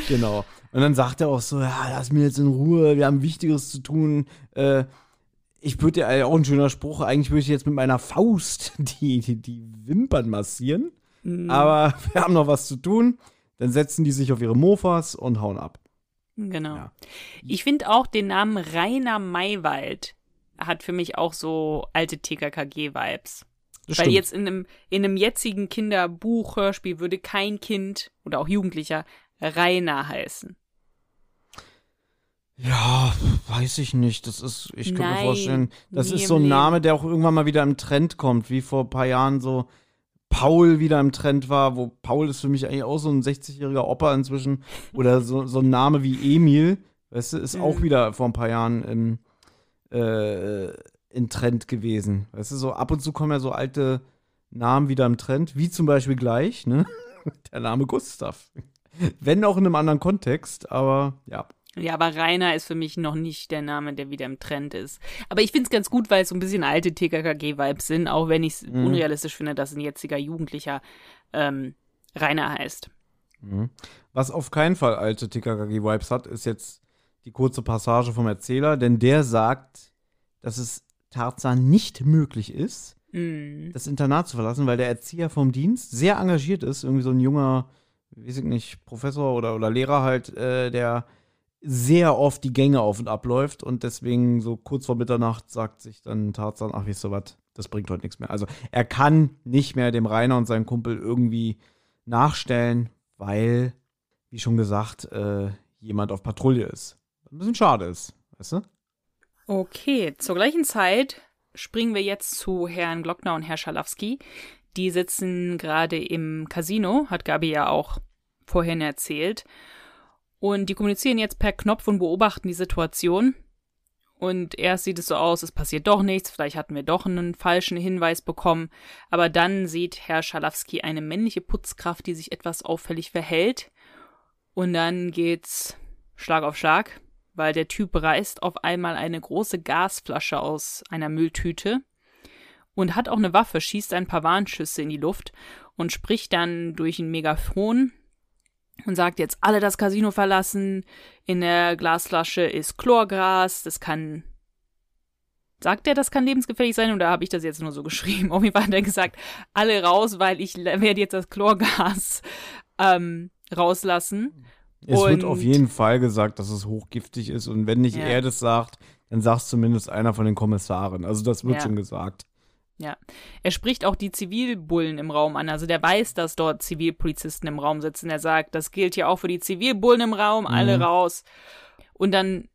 Genau. Und dann sagt er auch so, ja, lass mir jetzt in Ruhe, wir haben Wichtigeres zu tun. Äh, ich würde ja auch ein schöner Spruch, eigentlich würde ich jetzt mit meiner Faust die, die, die Wimpern massieren. Mhm. Aber wir haben noch was zu tun. Dann setzen die sich auf ihre Mofas und hauen ab. Genau. Ja. Ich finde auch den Namen Rainer Maywald hat für mich auch so alte TKKG-Vibes. Weil stimmt. jetzt in einem, in einem jetzigen Kinderbuch-Hörspiel würde kein Kind oder auch Jugendlicher Rainer heißen. Ja, weiß ich nicht. Das ist, ich könnte mir vorstellen, das ist so ein. Name, der auch irgendwann mal wieder im Trend kommt, wie vor ein paar Jahren so Paul wieder im Trend war, wo Paul ist für mich eigentlich auch so ein 60-jähriger Opa inzwischen. Oder so, so ein Name wie Emil, weißt du, ist auch Mhm. wieder vor ein paar Jahren im, äh, in Trend gewesen. Weißt du, so ab und zu kommen ja so alte Namen wieder im Trend, wie zum Beispiel gleich, ne? Der Name Gustav. Wenn auch in einem anderen Kontext, aber ja. Ja, aber Rainer ist für mich noch nicht der Name, der wieder im Trend ist. Aber ich finde es ganz gut, weil es so ein bisschen alte TKKG-Vibes sind, auch wenn ich es Mhm. unrealistisch finde, dass ein jetziger Jugendlicher ähm, Rainer heißt. Mhm. Was auf keinen Fall alte TKKG-Vibes hat, ist jetzt die kurze Passage vom Erzähler, denn der sagt, dass es Tarzan nicht möglich ist, Mm. das Internat zu verlassen, weil der Erzieher vom Dienst sehr engagiert ist, irgendwie so ein junger, weiß ich nicht, Professor oder, oder Lehrer halt, äh, der sehr oft die Gänge auf und ab läuft und deswegen so kurz vor Mitternacht sagt sich dann Tarzan, ach, weißt du was, das bringt heute nichts mehr. Also er kann nicht mehr dem Rainer und seinem Kumpel irgendwie nachstellen, weil, wie schon gesagt, äh, jemand auf Patrouille ist. Was ein bisschen schade ist, weißt du? Okay, zur gleichen Zeit springen wir jetzt zu Herrn Glockner und Herr Schalowski. Die sitzen gerade im Casino, hat Gabi ja auch vorhin erzählt. Und die kommunizieren jetzt per Knopf und beobachten die Situation. Und erst sieht es so aus, es passiert doch nichts, vielleicht hatten wir doch einen falschen Hinweis bekommen. Aber dann sieht Herr Schalowski eine männliche Putzkraft, die sich etwas auffällig verhält. Und dann geht's Schlag auf Schlag, weil der Typ reißt auf einmal eine große Gasflasche aus einer Mülltüte und hat auch eine Waffe, schießt ein paar Warnschüsse in die Luft und spricht dann durch ein Megafon und sagt jetzt alle das Casino verlassen. In der Glasflasche ist Chlorgras. Das kann. Sagt er, das kann lebensgefährlich sein oder habe ich das jetzt nur so geschrieben? Auf jeden Fall hat er gesagt, alle raus, weil ich werde jetzt das Chlorgas ähm, rauslassen. Es Und- wird auf jeden Fall gesagt, dass es hochgiftig ist. Und wenn nicht Ja. er das sagt, dann sagt zumindest einer von den Kommissaren. Also das wird Ja. schon gesagt. Ja. Er spricht auch die Zivilbullen im Raum an. Also der weiß, dass dort Zivilpolizisten im Raum sitzen. Er sagt, das gilt ja auch für die Zivilbullen im Raum, alle Mhm. raus. Und dann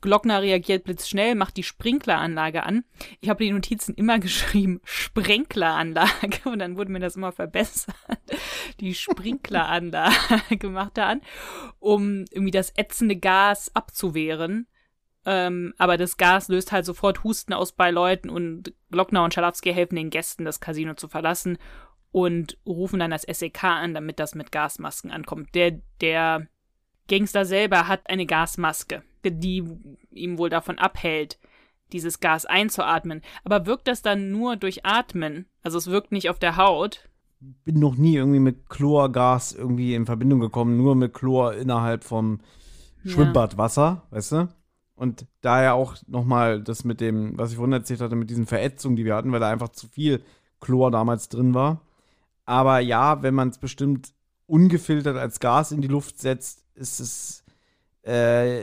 Glockner reagiert blitzschnell, macht die Sprinkleranlage an. Ich habe die Notizen immer geschrieben, Sprenkleranlage. Und dann wurde mir das immer verbessert. Die Sprinkleranlage macht er an, um irgendwie das ätzende Gas abzuwehren. Ähm, aber das Gas löst halt sofort Husten aus bei Leuten und Glockner und Schalowski helfen den Gästen, das Casino zu verlassen und rufen dann das SEK an, damit das mit Gasmasken ankommt. Der, der Gangster selber hat eine Gasmaske, die ihm wohl davon abhält, dieses Gas einzuatmen. Aber wirkt das dann nur durch Atmen? Also es wirkt nicht auf der Haut. Bin noch nie irgendwie mit Chlorgas irgendwie in Verbindung gekommen, nur mit Chlor innerhalb vom Ja. Schwimmbadwasser, weißt du? Und daher auch nochmal das mit dem, was ich vorhin erzählt hatte, mit diesen Verätzungen, die wir hatten, weil da einfach zu viel Chlor damals drin war. Aber ja, wenn man es bestimmt ungefiltert als Gas in die Luft setzt, ist es äh,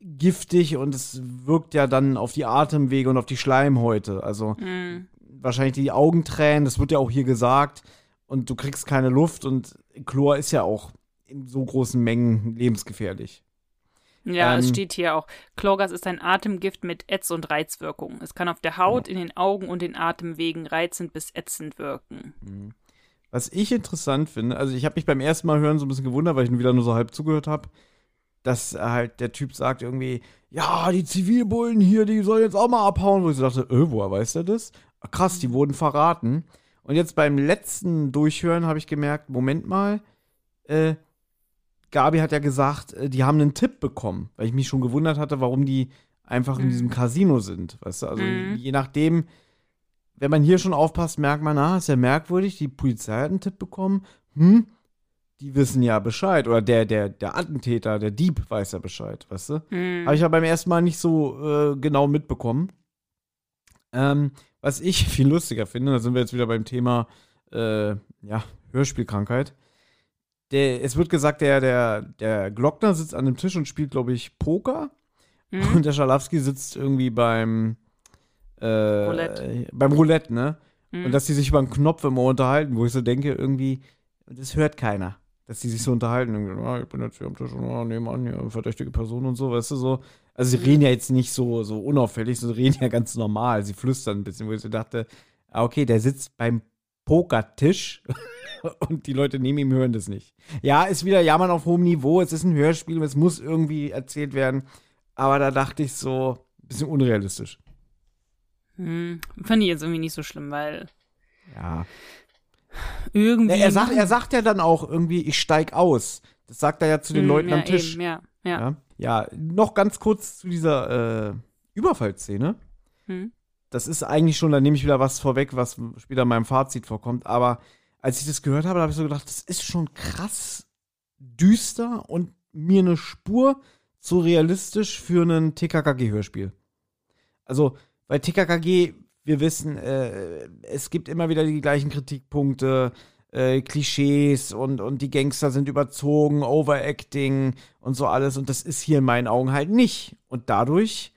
giftig und es wirkt ja dann auf die Atemwege und auf die Schleimhäute. Also Mm, wahrscheinlich die Augentränen, das wird ja auch hier gesagt. Und du kriegst keine Luft und Chlor ist ja auch in so großen Mengen lebensgefährlich. Ja, es Ähm, steht hier auch, Chlorgas ist ein Atemgift mit Ätz- und Reizwirkung. Es kann auf der Haut, in den Augen und den Atemwegen reizend bis ätzend wirken. Was ich interessant finde, also ich habe mich beim ersten Mal hören so ein bisschen gewundert, weil ich nur wieder nur so halb zugehört habe, dass halt der Typ sagt irgendwie, ja, die Zivilbullen hier, die sollen jetzt auch mal abhauen, wo ich so dachte, äh, woher weiß der das? Ach, krass, die wurden verraten. Und jetzt beim letzten Durchhören habe ich gemerkt, Moment mal, äh, Gabi hat ja gesagt, äh, die haben einen Tipp bekommen, weil ich mich schon gewundert hatte, warum die einfach in Mhm. diesem Casino sind, weißt du? Also Mhm. je nachdem, wenn man hier schon aufpasst, merkt man, ah, ist ja merkwürdig, die Polizei hat einen Tipp bekommen, hm, die wissen ja Bescheid. Oder der, der, der Attentäter, der Dieb weiß ja Bescheid, weißt du? Hm. Habe ich ja beim ersten Mal nicht so äh, genau mitbekommen. Ähm, was ich viel lustiger finde, da sind wir jetzt wieder beim Thema äh, ja, Hörspielkrankheit. Der, es wird gesagt, der, der, der Glockner sitzt an dem Tisch und spielt, glaube ich, Poker. Hm? Und der Schalowski sitzt irgendwie beim äh, Roulette. beim Roulette, ne? Hm. Und dass die sich über einen Knopf immer unterhalten, wo ich so denke, irgendwie, das hört keiner. Dass die sich so unterhalten. Irgendwie, ah, ich bin jetzt hier am Tisch und ah, nebenan hier eine verdächtige Person und so, weißt du so. Also sie reden ja jetzt nicht so, so unauffällig, sie reden ja ganz normal. Sie flüstern ein bisschen, wo ich so dachte, ah, okay, der sitzt beim Pokertisch und die Leute neben ihm hören das nicht. Ja, ist wieder Jammern auf hohem Niveau, es ist ein Hörspiel, es muss irgendwie erzählt werden. Aber da dachte ich so, ein bisschen unrealistisch. Hm. Fand ich jetzt irgendwie nicht so schlimm, weil Ja. irgendwie. Ja, er, sagt, er sagt ja dann auch irgendwie, ich steig aus. Das sagt er ja zu den Hm, Leuten ja, am Tisch. Eben, ja, ja. Ja. ja, noch ganz kurz zu dieser äh, Überfallszene. Hm. Das ist eigentlich schon, da nehme ich wieder was vorweg, was später in meinem Fazit vorkommt. Aber als ich das gehört habe, habe ich so gedacht, das ist schon krass düster und mir eine Spur zu realistisch für ein TKKG-Hörspiel. Also, weil TKKG, wir wissen, äh, es gibt immer wieder die gleichen Kritikpunkte, äh, Klischees und, und die Gangster sind überzogen, Overacting und so alles. Und das ist hier in meinen Augen halt nicht. Und dadurch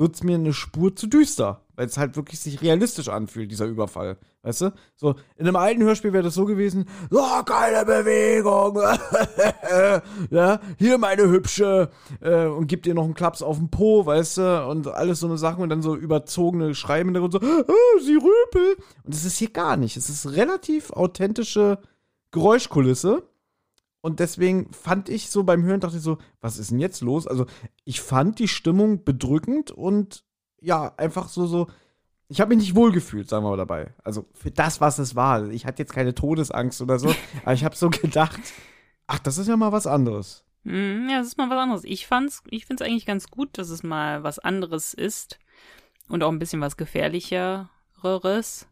wird es mir eine Spur zu düster, weil es halt wirklich sich realistisch anfühlt, dieser Überfall. Weißt du? So, in einem alten Hörspiel wäre das so gewesen, so, geile Bewegung, ja, hier meine Hübsche, äh, und gibt ihr noch einen Klaps auf den Po, weißt du, und alles so eine Sachen und dann so überzogene Schreiben und so, ah, sie rüpel. Und das ist hier gar nicht. Es ist relativ authentische Geräuschkulisse Und deswegen fand ich so beim Hören, dachte ich so, was ist denn jetzt los? Also, ich fand die Stimmung bedrückend und ja, einfach so, so, ich habe mich nicht wohlgefühlt, sagen wir mal dabei. Also für das, was es war. Ich hatte jetzt keine Todesangst oder so, aber ich habe so gedacht, ach, das ist ja mal was anderes. Mm, Ja, das ist mal was anderes. Ich fand's, ich find's eigentlich ganz gut, dass es mal was anderes ist und auch ein bisschen was gefährlicheres.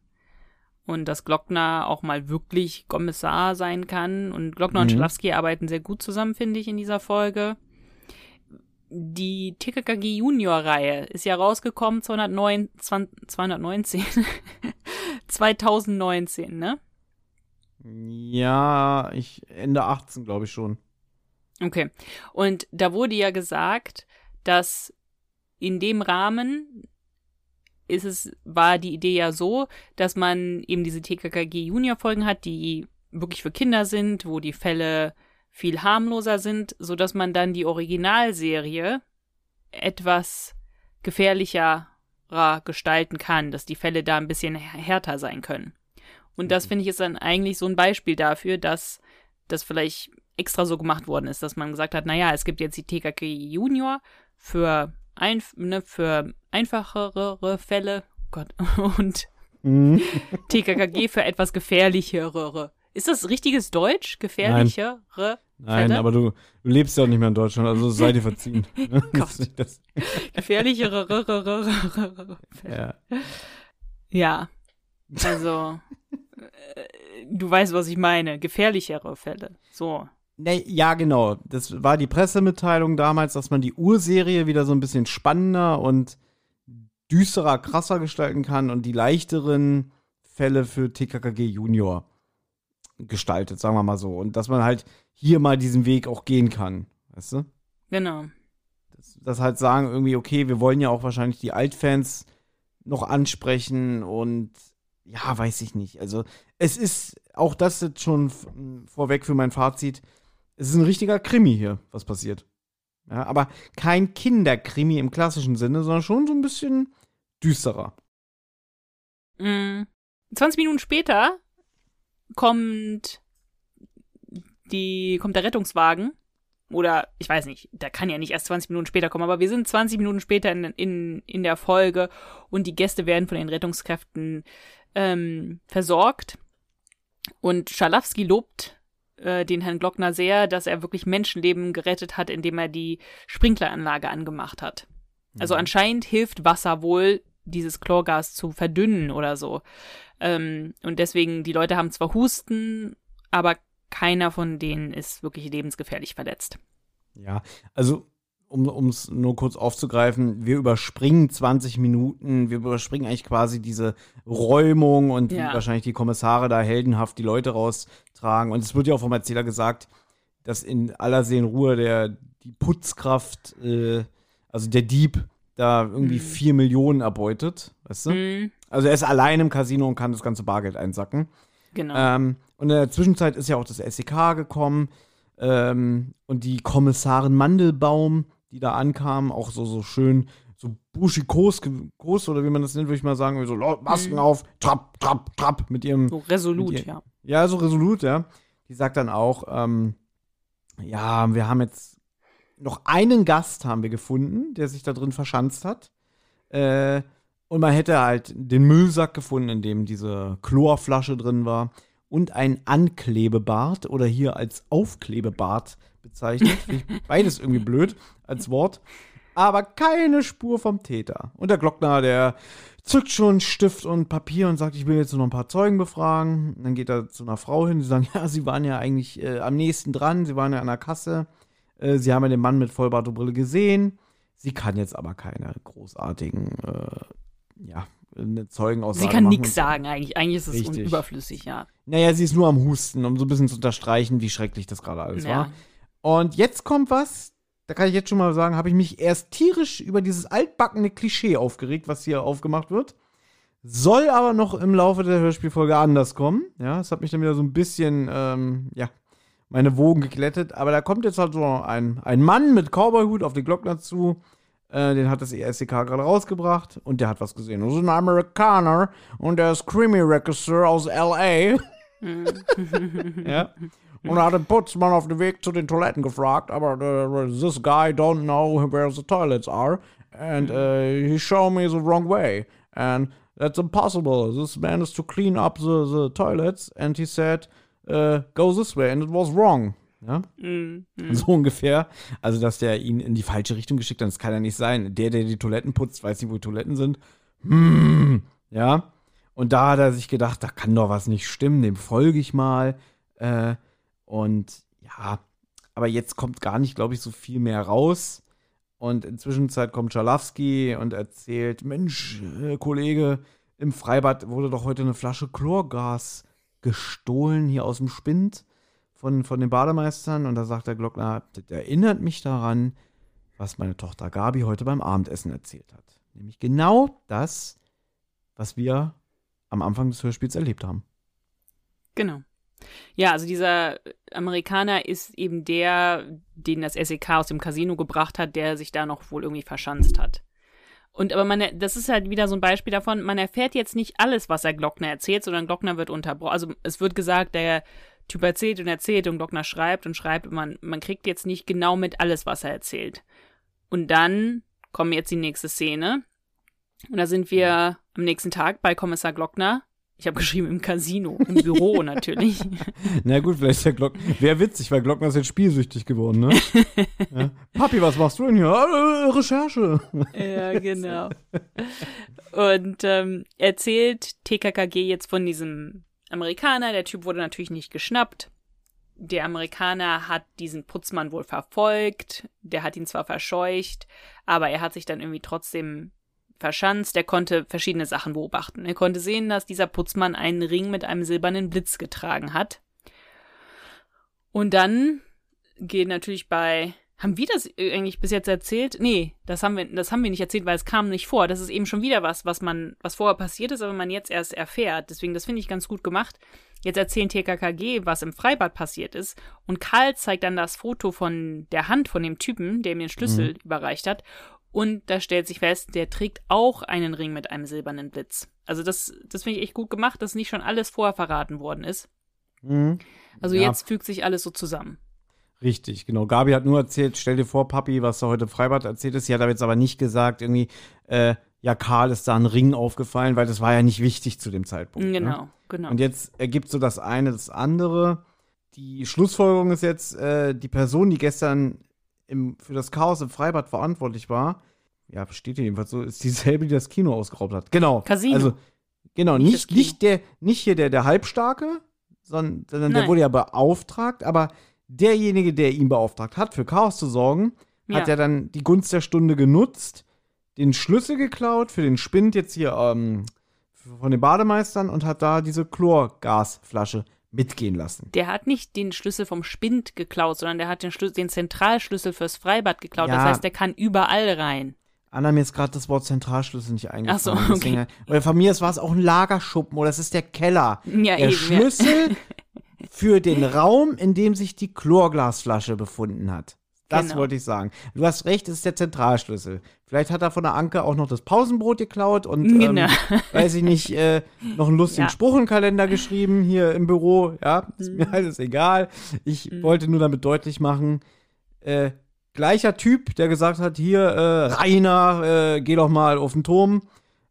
Und dass Glockner auch mal wirklich Kommissar sein kann. Und Glockner und Mhm. Schlafsky arbeiten sehr gut zusammen, finde ich, in dieser Folge. Die TKKG Junior-Reihe ist ja rausgekommen 209, 219, 2019, ne? Ja, ich Ende 18, glaube ich schon. Okay. Und da wurde ja gesagt, dass in dem Rahmen ist es, war die Idee ja so, dass man eben diese TKKG Junior Folgen hat, die wirklich für Kinder sind, wo die Fälle viel harmloser sind, so dass man dann die Originalserie etwas gefährlicher gestalten kann, dass die Fälle da ein bisschen härter sein können. Und das finde ich ist dann eigentlich so ein Beispiel dafür, dass das vielleicht extra so gemacht worden ist, dass man gesagt hat, naja, es gibt jetzt die TKK Junior für, ein, ne, für einfachere Fälle Gott, und Mhm. TKKG für etwas gefährlichere. Ist das richtiges Deutsch? Gefährlichere? Nein, Fälle? aber du, du lebst ja auch nicht mehr in Deutschland, also sei dir verziehen. Gott. Das, Gefährlichere. ja. Ja. Also, du weißt, was ich meine. Gefährlichere Fälle. So. Ja, genau. Das war die Pressemitteilung damals, dass man die Urserie wieder so ein bisschen spannender und düsterer, krasser gestalten kann und die leichteren Fälle für TKKG Junior gestaltet, sagen wir mal so. Und dass man halt hier mal diesen Weg auch gehen kann. Weißt du? Genau. Das, das halt sagen irgendwie, okay, wir wollen ja auch wahrscheinlich die Altfans noch ansprechen und ja, weiß ich nicht. Also, es ist auch das jetzt schon vorweg für mein Fazit. Es ist ein richtiger Krimi hier, was passiert. Ja, aber kein Kinderkrimi im klassischen Sinne, sondern schon so ein bisschen düsterer. Mm. 20 Minuten später kommt die, kommt der Rettungswagen. Oder ich weiß nicht, da kann ja nicht erst 20 Minuten später kommen, aber wir sind 20 Minuten später in, in, in der Folge und die Gäste werden von den Rettungskräften ähm, versorgt. Und Schalafsky lobt äh, den Herrn Glockner sehr, dass er wirklich Menschenleben gerettet hat, indem er die Sprinkleranlage angemacht hat. Also anscheinend hilft Wasser wohl, dieses Chlorgas zu verdünnen oder so. Ähm, und deswegen, die Leute haben zwar Husten, aber keiner von denen ist wirklich lebensgefährlich verletzt. Ja, also um es nur kurz aufzugreifen, wir überspringen 20 Minuten, wir überspringen eigentlich quasi diese Räumung und Ja. wie wahrscheinlich die Kommissare da heldenhaft die Leute raustragen. Und es wird ja auch vom Erzähler gesagt, dass in aller Seelenruhe der die Putzkraft, äh, also der Dieb, da irgendwie Mhm. vier Millionen erbeutet, weißt du? Mhm, Also er ist allein im Casino und kann das ganze Bargeld einsacken. genau. Ähm, und in der Zwischenzeit ist ja auch das SEK gekommen ähm, und die Kommissarin Mandelbaum, die da ankam, auch so, so schön, so buschikos groß oder wie man das nennt, würde ich mal sagen, so "Leute, Masken Mhm. auf, trapp, trapp, trapp, mit ihrem, so resolut, die- ja. ja, so resolut, ja. Die sagt dann auch, ähm, ja, wir haben jetzt noch einen Gast haben wir gefunden, der sich da drin verschanzt hat. Äh, und man hätte halt den Müllsack gefunden, in dem diese Chlorflasche drin war. Und ein Anklebebart oder hier als Aufklebebart bezeichnet. Finde ich Beides irgendwie blöd als Wort. Aber keine Spur vom Täter. Und der Glockner, der zückt schon Stift und Papier und sagt, ich will jetzt nur noch ein paar Zeugen befragen. Und dann geht er zu einer Frau hin, die sagen, ja, sie waren ja eigentlich äh, am nächsten dran, sie waren ja an der Kasse. Äh, sie haben ja den Mann mit Vollbart und Brille gesehen. Sie kann jetzt aber keine großartigen, äh, ja, eine Zeugenaussage Sie kann nichts sagen eigentlich. Eigentlich ist es Richtig. überflüssig, ja. Naja, sie ist nur am Husten, um so ein bisschen zu unterstreichen, wie schrecklich das gerade alles ja. war. Und jetzt kommt was, da kann ich jetzt schon mal sagen, habe ich mich erst tierisch über dieses altbackene Klischee aufgeregt, was hier aufgemacht wird. Soll aber noch im Laufe der Hörspielfolge anders kommen. Ja, es hat mich dann wieder so ein bisschen, ähm, ja, meine Wogen geglättet. Aber da kommt jetzt halt so ein, ein Mann mit Cowboyhut auf den Glockner zu. Äh, den hat das ESCK gerade rausgebracht und der hat was gesehen. Das ist ein Amerikaner und der ist Creamy Regisseur aus L.A. Mhm. ja. und er hat den Putzmann auf dem Weg zu den Toiletten gefragt, aber uh, this guy don't know where the toilets are and uh, he showed me the wrong way and that's impossible. This man is to clean up the, the toilets and he said uh, go this way and it was wrong. Ja? Mm, mm. So ungefähr. Also, dass der ihn in die falsche Richtung geschickt hat, das kann ja nicht sein. Der, der die Toiletten putzt, weiß nicht, wo die Toiletten sind. Hm, ja. Und da hat er sich gedacht, da kann doch was nicht stimmen, dem folge ich mal. Äh, und ja, aber jetzt kommt gar nicht, glaube ich, so viel mehr raus. Und inzwischen kommt Schalowski und erzählt: Mensch, äh, Kollege, im Freibad wurde doch heute eine Flasche Chlorgas gestohlen hier aus dem Spind von, von den Bademeistern. Und da sagt der Glockner: Das erinnert mich daran, was meine Tochter Gabi heute beim Abendessen erzählt hat. Nämlich genau das, was wir am Anfang des Hörspiels erlebt haben. Genau. Ja, also dieser Amerikaner ist eben der, den das SEK aus dem Casino gebracht hat, der sich da noch wohl irgendwie verschanzt hat. Und aber man, das ist halt wieder so ein Beispiel davon, man erfährt jetzt nicht alles, was er Glockner erzählt, sondern Glockner wird unterbrochen. Also es wird gesagt, der Typ erzählt und erzählt und Glockner schreibt und schreibt und man, man kriegt jetzt nicht genau mit alles, was er erzählt. Und dann kommen jetzt die nächste Szene. Und da sind wir am nächsten Tag bei Kommissar Glockner. Ich habe geschrieben im Casino, im Büro natürlich. Na gut, vielleicht ist der Glockner. Wäre witzig, weil Glockner ist jetzt spielsüchtig geworden, ne? ja. Papi, was machst du denn hier? Ah, äh, Recherche. ja, genau. Und ähm, erzählt TKKG jetzt von diesem Amerikaner. Der Typ wurde natürlich nicht geschnappt. Der Amerikaner hat diesen Putzmann wohl verfolgt. Der hat ihn zwar verscheucht, aber er hat sich dann irgendwie trotzdem verschanzt. Er konnte verschiedene Sachen beobachten. Er konnte sehen, dass dieser Putzmann einen Ring mit einem silbernen Blitz getragen hat. Und dann geht natürlich bei haben wir das eigentlich bis jetzt erzählt? Nee, das haben wir, das haben wir nicht erzählt, weil es kam nicht vor. Das ist eben schon wieder was, was man, was vorher passiert ist, aber man jetzt erst erfährt. Deswegen, das finde ich ganz gut gemacht. Jetzt erzählen TKKG, was im Freibad passiert ist. Und Karl zeigt dann das Foto von der Hand von dem Typen, der ihm den Schlüssel mhm. überreicht hat. Und da stellt sich fest, der trägt auch einen Ring mit einem silbernen Blitz. Also das, das finde ich echt gut gemacht, dass nicht schon alles vorher verraten worden ist. Mhm. Also Ja. jetzt fügt sich alles so zusammen. Richtig, genau. Gabi hat nur erzählt, stell dir vor, Papi, was da heute im Freibad erzählt ist. Sie hat aber jetzt aber nicht gesagt, irgendwie, äh, ja, Karl ist da ein Ring aufgefallen, weil das war ja nicht wichtig zu dem Zeitpunkt. Ne? Genau, genau. Und jetzt ergibt so das eine das andere. Die Schlussfolgerung ist jetzt, äh, die Person, die gestern im, für das Chaos im Freibad verantwortlich war, ja, steht hier jedenfalls so, ist dieselbe, die das Kino ausgeraubt hat. Genau. Casino. Also, genau, Nicht nicht, nicht, der, nicht hier der, der Halbstarke, sondern, sondern der wurde ja beauftragt, aber derjenige, der ihn beauftragt hat, für Chaos zu sorgen, hat Ja. ja dann die Gunst der Stunde genutzt, den Schlüssel geklaut für den Spind jetzt hier ähm, von den Bademeistern und hat da diese Chlorgasflasche mitgehen lassen. Der hat nicht den Schlüssel vom Spind geklaut, sondern der hat den, Schlüssel, den Zentralschlüssel fürs Freibad geklaut. Ja. Das heißt, der kann überall rein. Anna, mir ist gerade das Wort Zentralschlüssel nicht eingefallen. Ach so, deswegen- Oder von mir war es auch ein Lagerschuppen oder es ist der Keller. Ja, der eben, ja. Schlüssel für den Raum, in dem sich die Chlorglasflasche befunden hat. Das Genau. wollte ich sagen. Du hast recht, es ist der Zentralschlüssel. Vielleicht hat er von der Anke auch noch das Pausenbrot geklaut und, Genau. ähm, weiß ich nicht, äh, noch einen lustigen Ja. Spruch im Kalender geschrieben hier im Büro. Ja, ist Mhm. mir alles egal. Ich wollte nur damit deutlich machen, äh, gleicher Typ, der gesagt hat, hier, äh, Rainer, äh, geh doch mal auf den Turm,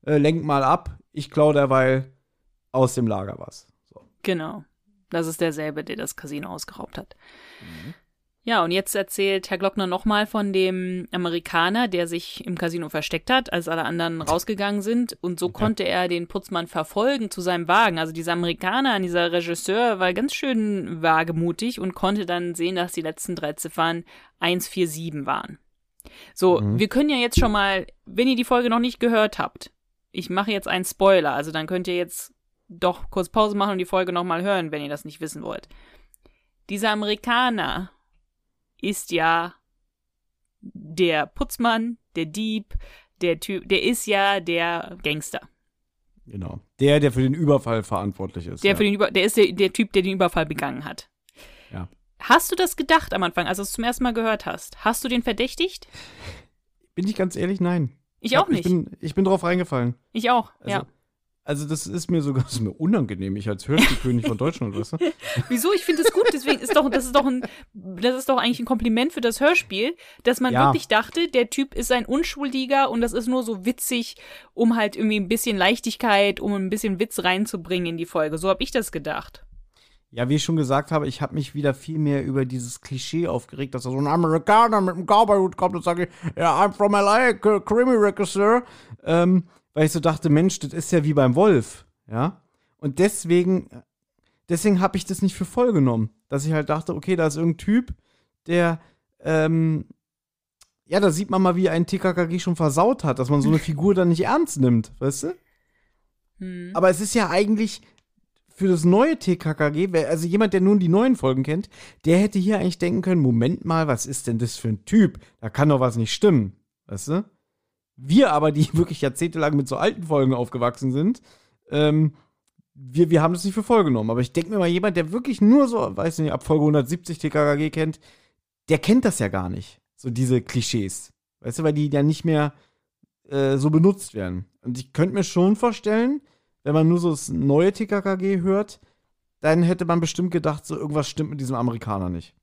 äh, lenk mal ab, ich klau derweil aus dem Lager was. So. Genau. Das ist derselbe, der das Casino ausgeraubt hat. Ja, und jetzt erzählt Herr Glockner nochmal von dem Amerikaner, der sich im Casino versteckt hat, als alle anderen rausgegangen sind. Und so konnte er den Putzmann verfolgen zu seinem Wagen. Also dieser Amerikaner, dieser Regisseur, war ganz schön wagemutig und konnte dann sehen, dass die letzten drei Ziffern 147 waren. So, Mhm. wir können ja jetzt schon mal, wenn ihr die Folge noch nicht gehört habt, ich mache jetzt einen Spoiler, also dann könnt ihr jetzt doch kurz Pause machen und die Folge nochmal hören, wenn ihr das nicht wissen wollt. Dieser Amerikaner ist ja der Putzmann, der Dieb, der Typ, der ist ja der Gangster. Genau. Der, der für den Überfall verantwortlich ist. Der, ja. für den Über der ist der, der Typ, der den Überfall begangen hat. Ja. Hast du das gedacht am Anfang, als du es zum ersten Mal gehört hast? Hast du den verdächtigt? Bin ich ganz ehrlich, nein. Ich auch Ich nicht. bin, ich bin drauf reingefallen. ich auch, Also, ja. Also das ist mir sogar ist mir unangenehm, ich als Hörspielkönig von Deutschland, weißt du? Wieso? Ich finde es gut, deswegen ist doch, das ist doch ein, das ist doch eigentlich ein Kompliment für das Hörspiel, dass man Ja. wirklich dachte, der Typ ist ein Unschuldiger und das ist nur so witzig, um halt irgendwie ein bisschen Leichtigkeit, um ein bisschen Witz reinzubringen in die Folge. So habe ich das gedacht. Ja, wie ich schon gesagt habe, ich habe mich wieder viel mehr über dieses Klischee aufgeregt, dass da so ein Amerikaner mit einem Cowboy-Hut kommt und sagt, ja, I'm from LA, Creamy Sir. Ähm, weil ich so dachte, Mensch, das ist ja wie beim Wolf, ja. Und deswegen, deswegen habe ich das nicht für voll genommen. Dass ich halt dachte, okay, da ist irgendein Typ, der, ähm, ja, da sieht man mal, wie ein TKKG schon versaut hat, dass man so eine Figur dann nicht ernst nimmt, weißt du? Hm. Aber es ist ja eigentlich für das neue TKKG, also jemand, der nun die neuen Folgen kennt, der hätte hier eigentlich denken können, Moment mal, was ist denn das für ein Typ? Da kann doch was nicht stimmen, weißt du? Wir aber, die wirklich jahrzehntelang mit so alten Folgen aufgewachsen sind, ähm, wir, wir haben das nicht für voll genommen. Aber ich denke mir mal, jemand, der wirklich nur so, weiß nicht, ab Folge 170 TKKG kennt, der kennt das ja gar nicht. So diese Klischees. Weißt du, weil die ja nicht mehr äh, so benutzt werden. Und ich könnte mir schon vorstellen, wenn man nur so das neue TKKG hört, dann hätte man bestimmt gedacht, so irgendwas stimmt mit diesem Amerikaner nicht.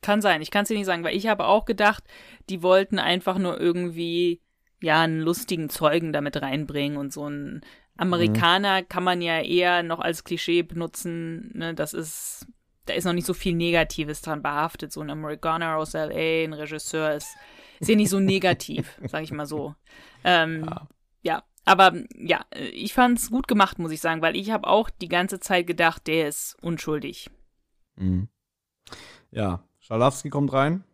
Kann sein, ich kann es dir nicht sagen, weil ich habe auch gedacht, die wollten einfach nur irgendwie, ja, einen lustigen Zeugen damit reinbringen und so ein Amerikaner kann man ja eher noch als Klischee benutzen, ne, das ist, da ist noch nicht so viel Negatives dran behaftet, so ein Amerikaner aus L.A., ein Regisseur ist, ist ja nicht so negativ, sag ich mal so. Ähm, Ja. ja. aber ja, ich fand's gut gemacht, muss ich sagen, weil ich habe auch die ganze Zeit gedacht, der ist unschuldig. Mhm. Ja, Schalowski kommt rein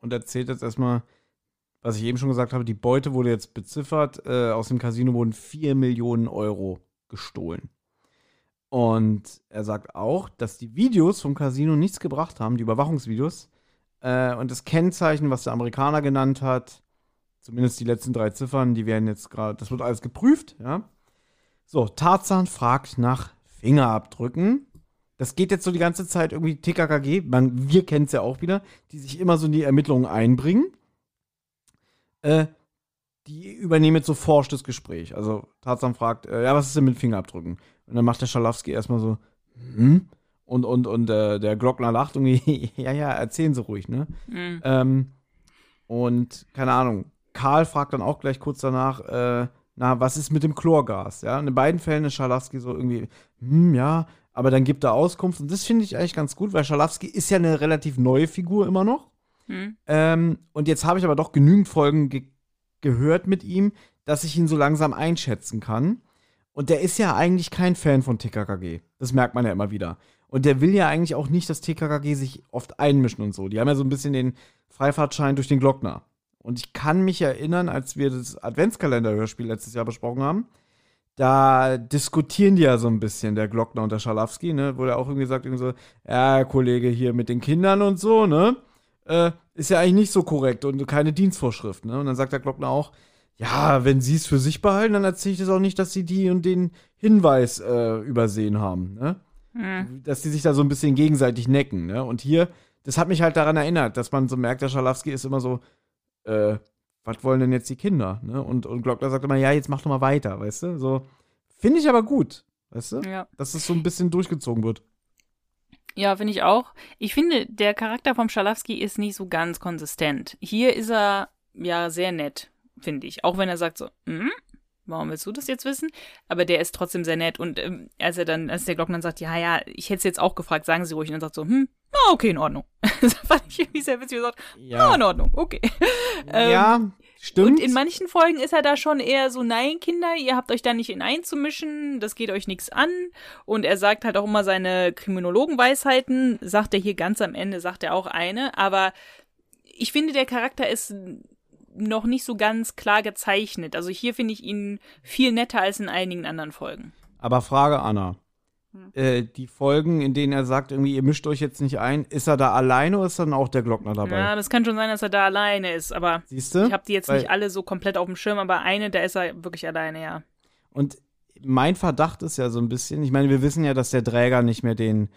und erzählt jetzt erstmal, was ich eben schon gesagt habe, die Beute wurde jetzt beziffert. Äh, aus dem Casino wurden 4 Millionen Euro gestohlen. Und er sagt auch, dass die Videos vom Casino nichts gebracht haben, die Überwachungsvideos. Äh, und das Kennzeichen, was der Amerikaner genannt hat, zumindest die letzten drei Ziffern, die werden jetzt gerade, das wird alles geprüft, ja. So, Tarzan fragt nach Fingerabdrücken. Das geht jetzt so die ganze Zeit irgendwie TKKG, man, wir kennen es ja auch wieder, die sich immer so in die Ermittlungen einbringen. Äh, die übernehmen jetzt so forsch das Gespräch. Also Tarzan fragt, äh, ja, was ist denn mit Fingerabdrücken? Und dann macht der Schalowski erstmal so, hm? Und, und, und äh, der Glockner lacht irgendwie, ja, ja, erzählen Sie ruhig, ne? Mhm. Ähm, und keine Ahnung, Karl fragt dann auch gleich kurz danach, äh, na, was ist mit dem Chlorgas? Ja, und in beiden Fällen ist Schalowski so irgendwie, hm, ja, aber dann gibt er Auskunft. Und das finde ich eigentlich ganz gut, weil Schalowski ist ja eine relativ neue Figur immer noch. Mhm. Ähm, und jetzt habe ich aber doch genügend Folgen ge gehört mit ihm, dass ich ihn so langsam einschätzen kann. Und der ist ja eigentlich kein Fan von TKKG. Das merkt man ja immer wieder. Und der will ja eigentlich auch nicht, dass TKKG sich oft einmischen und so. Die haben ja so ein bisschen den Freifahrtschein durch den Glockner. Und ich kann mich erinnern, als wir das Adventskalender-Hörspiel letztes Jahr besprochen haben, da diskutieren die ja so ein bisschen, der Glockner und der Schalowski, ne? Der auch irgendwie sagt, irgendwie so, ja, Kollege, hier mit den Kindern und so, ne? Äh, ist ja eigentlich nicht so korrekt und keine Dienstvorschrift, ne? Und dann sagt der Glockner auch, ja, wenn sie es für sich behalten, dann erzähle ich das auch nicht, dass sie die und den Hinweis äh, übersehen haben, ne? Mhm. Dass die sich da so ein bisschen gegenseitig necken, ne? Und hier, das hat mich halt daran erinnert, dass man so merkt, der Schalowski ist immer so, äh, was wollen denn jetzt die Kinder, ne? Und, und Glockner sagt immer, ja, jetzt mach doch mal weiter, weißt du? So, finde ich aber gut, weißt du? Ja. Dass es so ein bisschen durchgezogen wird. Ja, finde ich auch. Ich finde, der Charakter vom Schalowski ist nicht so ganz konsistent. Hier ist er ja sehr nett, finde ich. Auch wenn er sagt so, hm, warum willst du das jetzt wissen? Aber der ist trotzdem sehr nett. Und ähm, als er dann, als der Glockner dann sagt, ja, ja, ich hätte es jetzt auch gefragt, sagen Sie ruhig. Und dann sagt so, hm, na, okay, in Ordnung. das fand ich irgendwie sehr witzig. Er sagt, ja, in Ordnung, okay. Ähm, ja, stimmt. Und in manchen Folgen ist er da schon eher so, nein, Kinder, ihr habt euch da nicht in einzumischen, das geht euch nichts an. Und er sagt halt auch immer seine Kriminologenweisheiten, sagt er hier ganz am Ende, sagt er auch eine. Aber ich finde, der Charakter ist noch nicht so ganz klar gezeichnet. Also hier finde ich ihn viel netter als in einigen anderen Folgen. Aber Frage, Anna. Hm. Äh, die Folgen, in denen er sagt, irgendwie, ihr mischt euch jetzt nicht ein, ist er da alleine oder ist dann auch der Glockner dabei? Ja, das kann schon sein, dass er da alleine ist, aber Siehst du? ich habe die jetzt Weil- nicht alle so komplett auf dem Schirm, aber eine, da ist er wirklich alleine, ja. Und mein Verdacht ist ja so ein bisschen, ich meine, wir wissen ja, dass der Träger nicht mehr den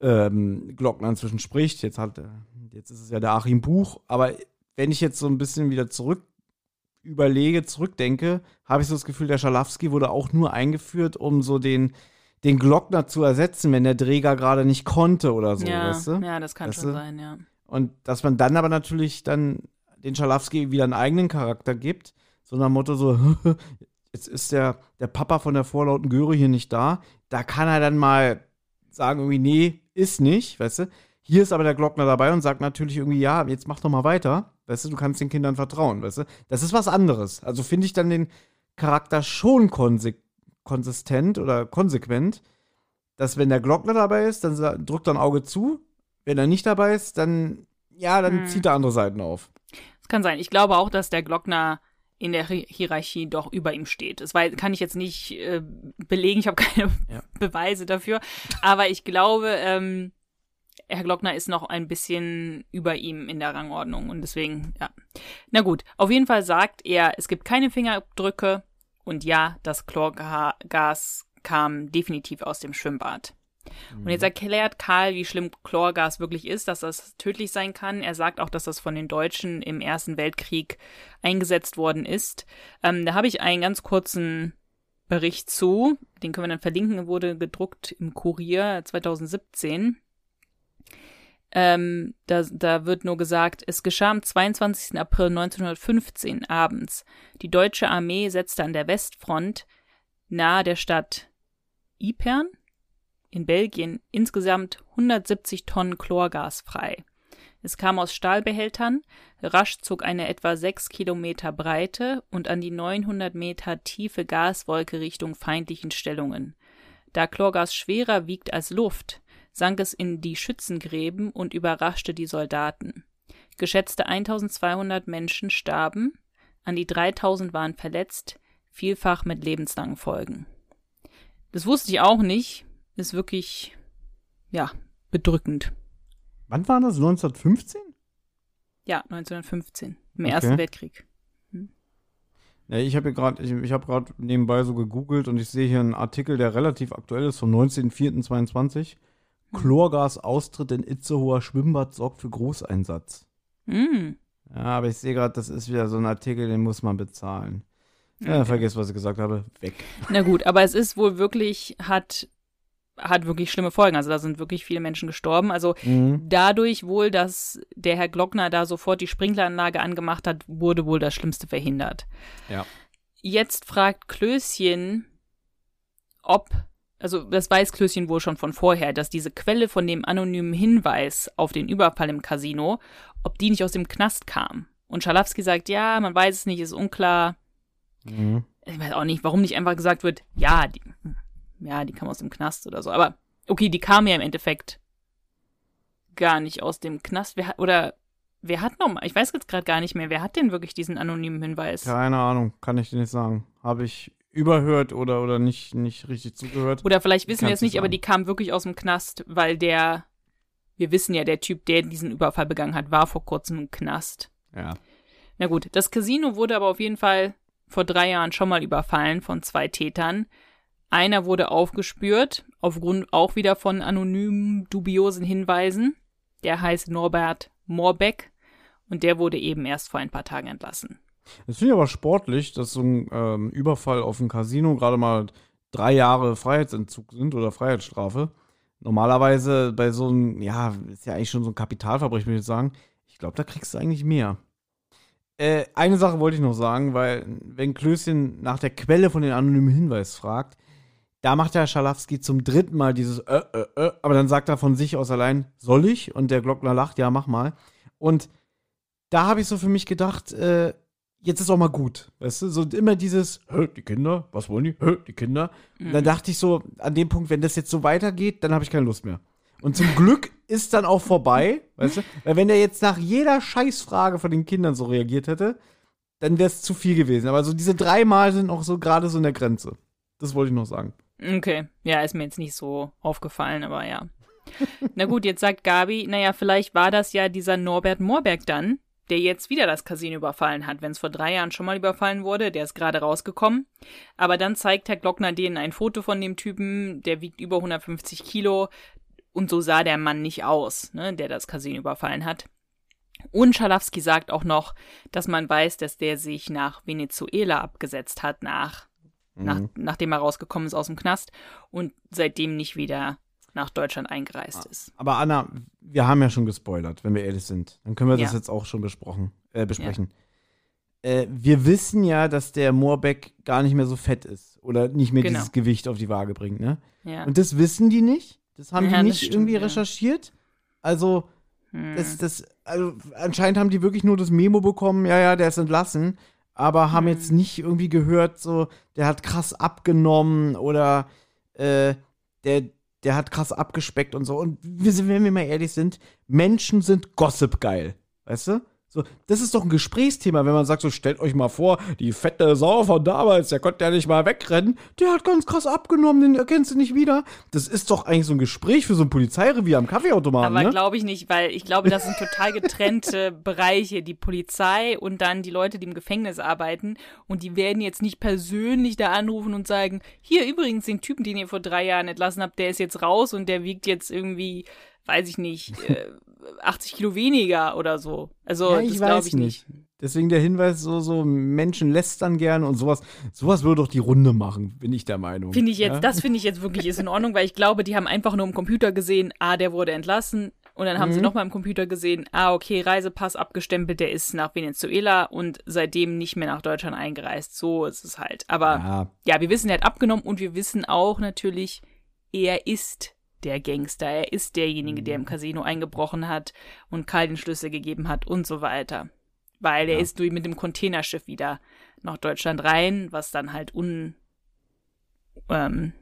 ähm, Glockner inzwischen spricht. Jetzt hat, äh, jetzt ist es ja der Achim Buch, aber wenn ich jetzt so ein bisschen wieder zurück überlege, zurückdenke, habe ich so das Gefühl, der Schalafsky wurde auch nur eingeführt, um so den, den Glockner zu ersetzen, wenn der Träger gerade nicht konnte oder so, ja, weißt du? ja, das kann Weißt schon du? sein, ja. Und dass man dann aber natürlich dann den Schalafsky wieder einen eigenen Charakter gibt, so nach Motto so, jetzt ist der, der Papa von der vorlauten Göre hier nicht da, da kann er dann mal sagen irgendwie, nee, ist nicht, weißt du? Hier ist aber der Glockner dabei und sagt natürlich irgendwie, ja, jetzt mach doch mal weiter, weißt du, du kannst den Kindern vertrauen, weißt du? Das ist was anderes. Also finde ich dann den Charakter schon konse konsistent oder konsequent, dass wenn der Glockner dabei ist, dann drückt er ein Auge zu, wenn er nicht dabei ist, dann, ja, dann Hm. zieht er andere Seiten auf. Das kann sein. Ich glaube auch, dass der Glockner in der Hi- Hierarchie doch über ihm steht. Das kann ich jetzt nicht äh, belegen, ich habe keine Ja. Beweise dafür. Aber ich glaube, ähm, Herr Glockner ist noch ein bisschen über ihm in der Rangordnung und deswegen, ja. Na gut, auf jeden Fall sagt er, es gibt keine Fingerabdrücke und ja, das Chlorgas kam definitiv aus dem Schwimmbad. Und jetzt erklärt Karl, wie schlimm Chlorgas wirklich ist, dass das tödlich sein kann. Er sagt auch, dass das von den Deutschen im Ersten Weltkrieg eingesetzt worden ist. Ähm, da habe ich einen ganz kurzen Bericht zu. Den können wir dann verlinken. Wurde gedruckt im Kurier 2017. Ähm, da, da wird nur gesagt, es geschah am 22. April 1915 abends. Die deutsche Armee setzte an der Westfront nahe der Stadt Ypern in Belgien insgesamt 170 Tonnen Chlorgas frei. Es kam aus Stahlbehältern, rasch zog eine etwa 6 Kilometer breite und an die 900 Meter tiefe Gaswolke Richtung feindlichen Stellungen. Da Chlorgas schwerer wiegt als Luft, sank es in die Schützengräben und überraschte die Soldaten. Geschätzte 1200 Menschen starben, an die 3000 waren verletzt, vielfach mit lebenslangen Folgen. Das wusste ich auch nicht, ist wirklich, ja, bedrückend. Wann war das? 1915? Ja, 1915, im Okay. Ersten Weltkrieg. Ja, ich habe gerade, ich, ich habe gerade nebenbei so gegoogelt und ich sehe hier einen Artikel, der relativ aktuell ist, vom 19.04.22. Chlorgasaustritt in Itzehoer Schwimmbad sorgt für Großeinsatz. Mm. Ja, aber ich sehe gerade, das ist wieder so ein Artikel, den muss man bezahlen. Ja, Okay. vergiss, was ich gesagt habe. Weg. Na gut, aber es ist wohl wirklich, hat, hat wirklich schlimme Folgen. Also da sind wirklich viele Menschen gestorben. Also Mhm. dadurch wohl, dass der Herr Glockner da sofort die Sprinkleranlage angemacht hat, wurde wohl das Schlimmste verhindert. Ja. Jetzt fragt Klößchen, ob, also das weiß Klößchen wohl schon von vorher, dass diese Quelle von dem anonymen Hinweis auf den Überfall im Casino, ob die nicht aus dem Knast kam. Und Schalafsky sagt, ja, man weiß es nicht, ist unklar. Mhm. Ich weiß auch nicht, warum nicht einfach gesagt wird, ja, die, ja, die kam aus dem Knast oder so. Aber okay, die kam ja im Endeffekt gar nicht aus dem Knast. Wer oder wer hat noch mal, ich weiß jetzt gerade gar nicht mehr, wer hat denn wirklich diesen anonymen Hinweis? Keine Ahnung, kann ich dir nicht sagen. Habe ich überhört oder, oder nicht, nicht richtig zugehört. Oder vielleicht wissen wir es nicht, du aber sagen. die kam wirklich aus dem Knast, weil der, wir wissen ja, der Typ, der diesen Überfall begangen hat, war vor kurzem im Knast. Ja. Na gut, das Casino wurde aber auf jeden Fall vor drei Jahren schon mal überfallen von zwei Tätern. Einer wurde aufgespürt, aufgrund auch wieder von anonymen, dubiosen Hinweisen. Der heißt Norbert Morbeck und der wurde eben erst vor ein paar Tagen entlassen. Das finde ich aber sportlich, dass so ein ähm, Überfall auf ein Casino gerade mal drei Jahre Freiheitsentzug sind oder Freiheitsstrafe. Normalerweise bei so einem, ja, ist ja eigentlich schon so ein Kapitalverbrechen, würde ich sagen. Ich glaube, da kriegst du eigentlich mehr. Äh, eine Sache wollte ich noch sagen, weil wenn Klößchen nach der Quelle von den anonymen Hinweis fragt, da macht der Schalafsky zum dritten Mal dieses äh, äh, äh, aber dann sagt er von sich aus allein, soll ich? Und der Glockner lacht, ja, mach mal. Und da habe ich so für mich gedacht, äh, jetzt ist auch mal gut. Weißt du, so immer dieses, Hä, die Kinder, was wollen die? Hä, die Kinder. Und dann dachte ich so, an dem Punkt, wenn das jetzt so weitergeht, dann habe ich keine Lust mehr. Und zum Glück ist dann auch vorbei, weißt du? Weil wenn der jetzt nach jeder Scheißfrage von den Kindern so reagiert hätte, dann wäre es zu viel gewesen. Aber so diese drei Mal sind auch so gerade so in der Grenze. Das wollte ich noch sagen. Okay, ja, ist mir jetzt nicht so aufgefallen, aber ja. Na gut, jetzt sagt Gabi, naja, vielleicht war das ja dieser Norbert Moorberg dann, der jetzt wieder das Casino überfallen hat. Wenn es vor drei Jahren schon mal überfallen wurde, der ist gerade rausgekommen. Aber dann zeigt Herr Glockner denen ein Foto von dem Typen, der wiegt über 150 Kilo. Und so sah der Mann nicht aus, ne, der das Casino überfallen hat. Und Schalowski sagt auch noch, dass man weiß, dass der sich nach Venezuela abgesetzt hat, nach, Mhm. nach, nachdem er rausgekommen ist aus dem Knast und seitdem nicht wieder nach Deutschland Ah. eingereist ist. Aber Anna, wir haben ja schon gespoilert, wenn wir ehrlich sind. Dann können wir das Ja. jetzt auch schon besprochen, äh, besprechen. Äh, wir wissen ja, dass der Moorbeck gar nicht mehr so fett ist oder nicht mehr Genau. dieses Gewicht auf die Waage bringt, ne? Ja. Und das wissen die nicht? Das haben Ja, die das nicht stimmt, irgendwie ja. recherchiert? Also, Hm. das, das, also anscheinend haben die wirklich nur das Memo bekommen, ja, ja, der ist entlassen, aber haben Hm. jetzt nicht irgendwie gehört, so, der hat krass abgenommen oder äh, der, der hat krass abgespeckt und so. Und wir sind, wenn wir mal ehrlich sind, Menschen sind Gossip geil. Weißt du? So, das ist doch ein Gesprächsthema, wenn man sagt, so stellt euch mal vor, die fette Sau von damals, der konnte ja nicht mal wegrennen, der hat ganz krass abgenommen, den erkennst du nicht wieder. Das ist doch eigentlich so ein Gespräch für so ein Polizeirevier am Kaffeeautomaten, Aber ne? glaube ich nicht, weil ich glaube, das sind total getrennte Bereiche. Die Polizei und dann die Leute, die im Gefängnis arbeiten. Und die werden jetzt nicht persönlich da anrufen und sagen, hier übrigens den Typen, den ihr vor drei Jahren entlassen habt, der ist jetzt raus und der wiegt jetzt irgendwie, weiß ich nicht, äh, 80 Kilo weniger oder so. Also Ja, das ich glaube weiß ich nicht. Deswegen der Hinweis, so, so Menschen lästern gerne und sowas. Sowas würde doch die Runde machen, bin ich der Meinung. Finde ich jetzt, ja? das finde ich jetzt wirklich ist in Ordnung, weil ich glaube, die haben einfach nur im Computer gesehen, ah, der wurde entlassen. Und dann haben sie Mhm. nochmal im Computer gesehen, ah, okay, Reisepass abgestempelt, der ist nach Venezuela und seitdem nicht mehr nach Deutschland eingereist. So ist es halt. Aber Ja, ja, wir wissen, er hat abgenommen und wir wissen auch natürlich, er ist der Gangster, er ist derjenige, der Mhm. im Casino eingebrochen hat und Karl den Schlüssel gegeben hat und so weiter. Weil er Ja. ist durch mit dem Containerschiff wieder nach Deutschland rein, was dann halt un ähm,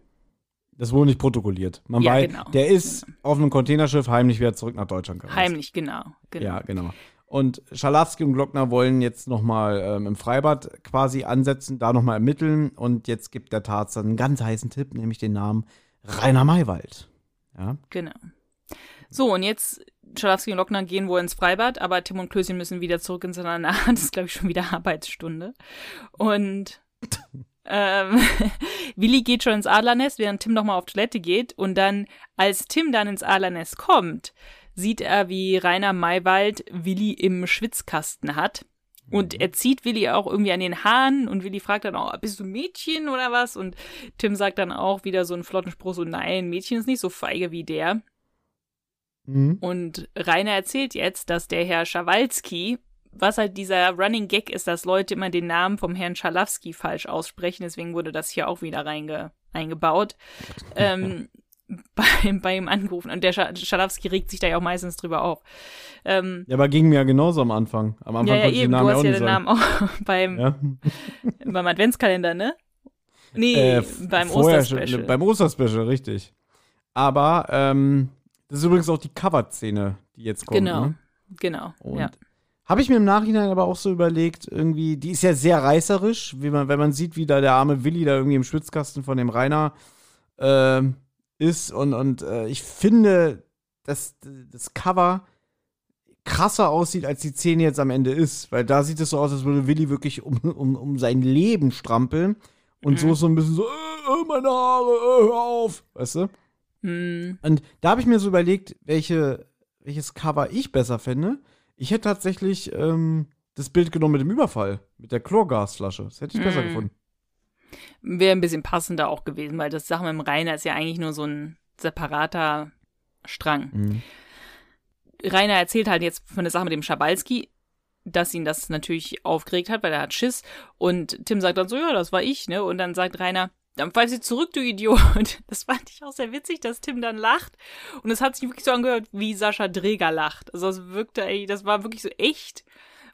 das wurde nicht protokolliert. Man Ja, weiß, genau. der ist auf einem Containerschiff heimlich wieder zurück nach Deutschland gereist. heimlich, genau. genau. Ja, genau. Und Schalowski und Glockner wollen jetzt nochmal ähm, im Freibad quasi ansetzen, da nochmal ermitteln. Und jetzt gibt der Tarzan einen ganz heißen Tipp, nämlich den Namen Rainer Maywald. Ja. Genau. So, und jetzt, Schalowski und Lockner gehen wohl ins Freibad, aber Tim und Klößchen müssen wieder zurück ins Internat. Das ist, glaube ich, schon wieder Arbeitsstunde. Und ähm, Willi geht schon ins Adlernest, während Tim nochmal auf Toilette geht. Und dann, als Tim dann ins Adlernest kommt, sieht er, wie Rainer Maywald Willi im Schwitzkasten hat. Und er zieht Willi auch irgendwie an den Haaren und Willi fragt dann auch, bist du Mädchen oder was? Und Tim sagt dann auch wieder so einen flotten Spruch, so nein, Mädchen ist nicht so feige wie der. Mhm. Und Rainer erzählt jetzt, dass der Herr Schawalski, was halt dieser Running Gag ist, dass Leute immer den Namen vom Herrn Schalowski falsch aussprechen, deswegen wurde das hier auch wieder reinge eingebaut, ähm, bei, bei ihm angerufen. Und der Scha Schalowski regt sich da ja auch meistens drüber auf. Ähm, Ja, aber ging mir ja genauso am Anfang. Am Anfang ja, ja, eben, Namen du hast ja den sagen. Namen auch beim, Ja. beim Adventskalender, ne? Nee, Äh, beim Osterspecial. Beim Osterspecial, richtig. Aber ähm, das ist übrigens auch die Cover-Szene, die jetzt kommt. Genau, Ne? genau, Und ja. Habe ich mir im Nachhinein aber auch so überlegt, irgendwie, die ist ja sehr reißerisch, wie man, wenn man sieht, wie da der arme Willi da irgendwie im Schwitzkasten von dem Rainer ähm, ist. Und, und äh, ich finde, dass das Cover krasser aussieht, als die Szene jetzt am Ende ist. Weil da sieht es so aus, als würde Willi wirklich um, um, um sein Leben strampeln. Und so Mhm. ist so ein bisschen so, äh, äh, meine Haare, äh, hör auf. Weißt du? Hm, Und da habe ich mir so überlegt, welche, welches Cover ich besser fände. Ich hätte tatsächlich ähm, das Bild genommen mit dem Überfall, mit der Chlorgasflasche. Das hätte ich besser Mm. gefunden. Wäre ein bisschen passender auch gewesen, weil das Sache mit dem Rainer ist ja eigentlich nur so ein separater Strang. Mhm. Rainer erzählt halt jetzt von der Sache mit dem Schabalski, dass ihn das natürlich aufgeregt hat, weil er hat Schiss. Und Tim sagt dann so, ja, das war ich, ne? Und dann sagt Rainer, dann fall sie zurück, du Idiot. Und das fand ich auch sehr witzig, dass Tim dann lacht. Und es hat sich wirklich so angehört, wie Sascha Dreger lacht. Also es wirkte, ey, das war wirklich so echt.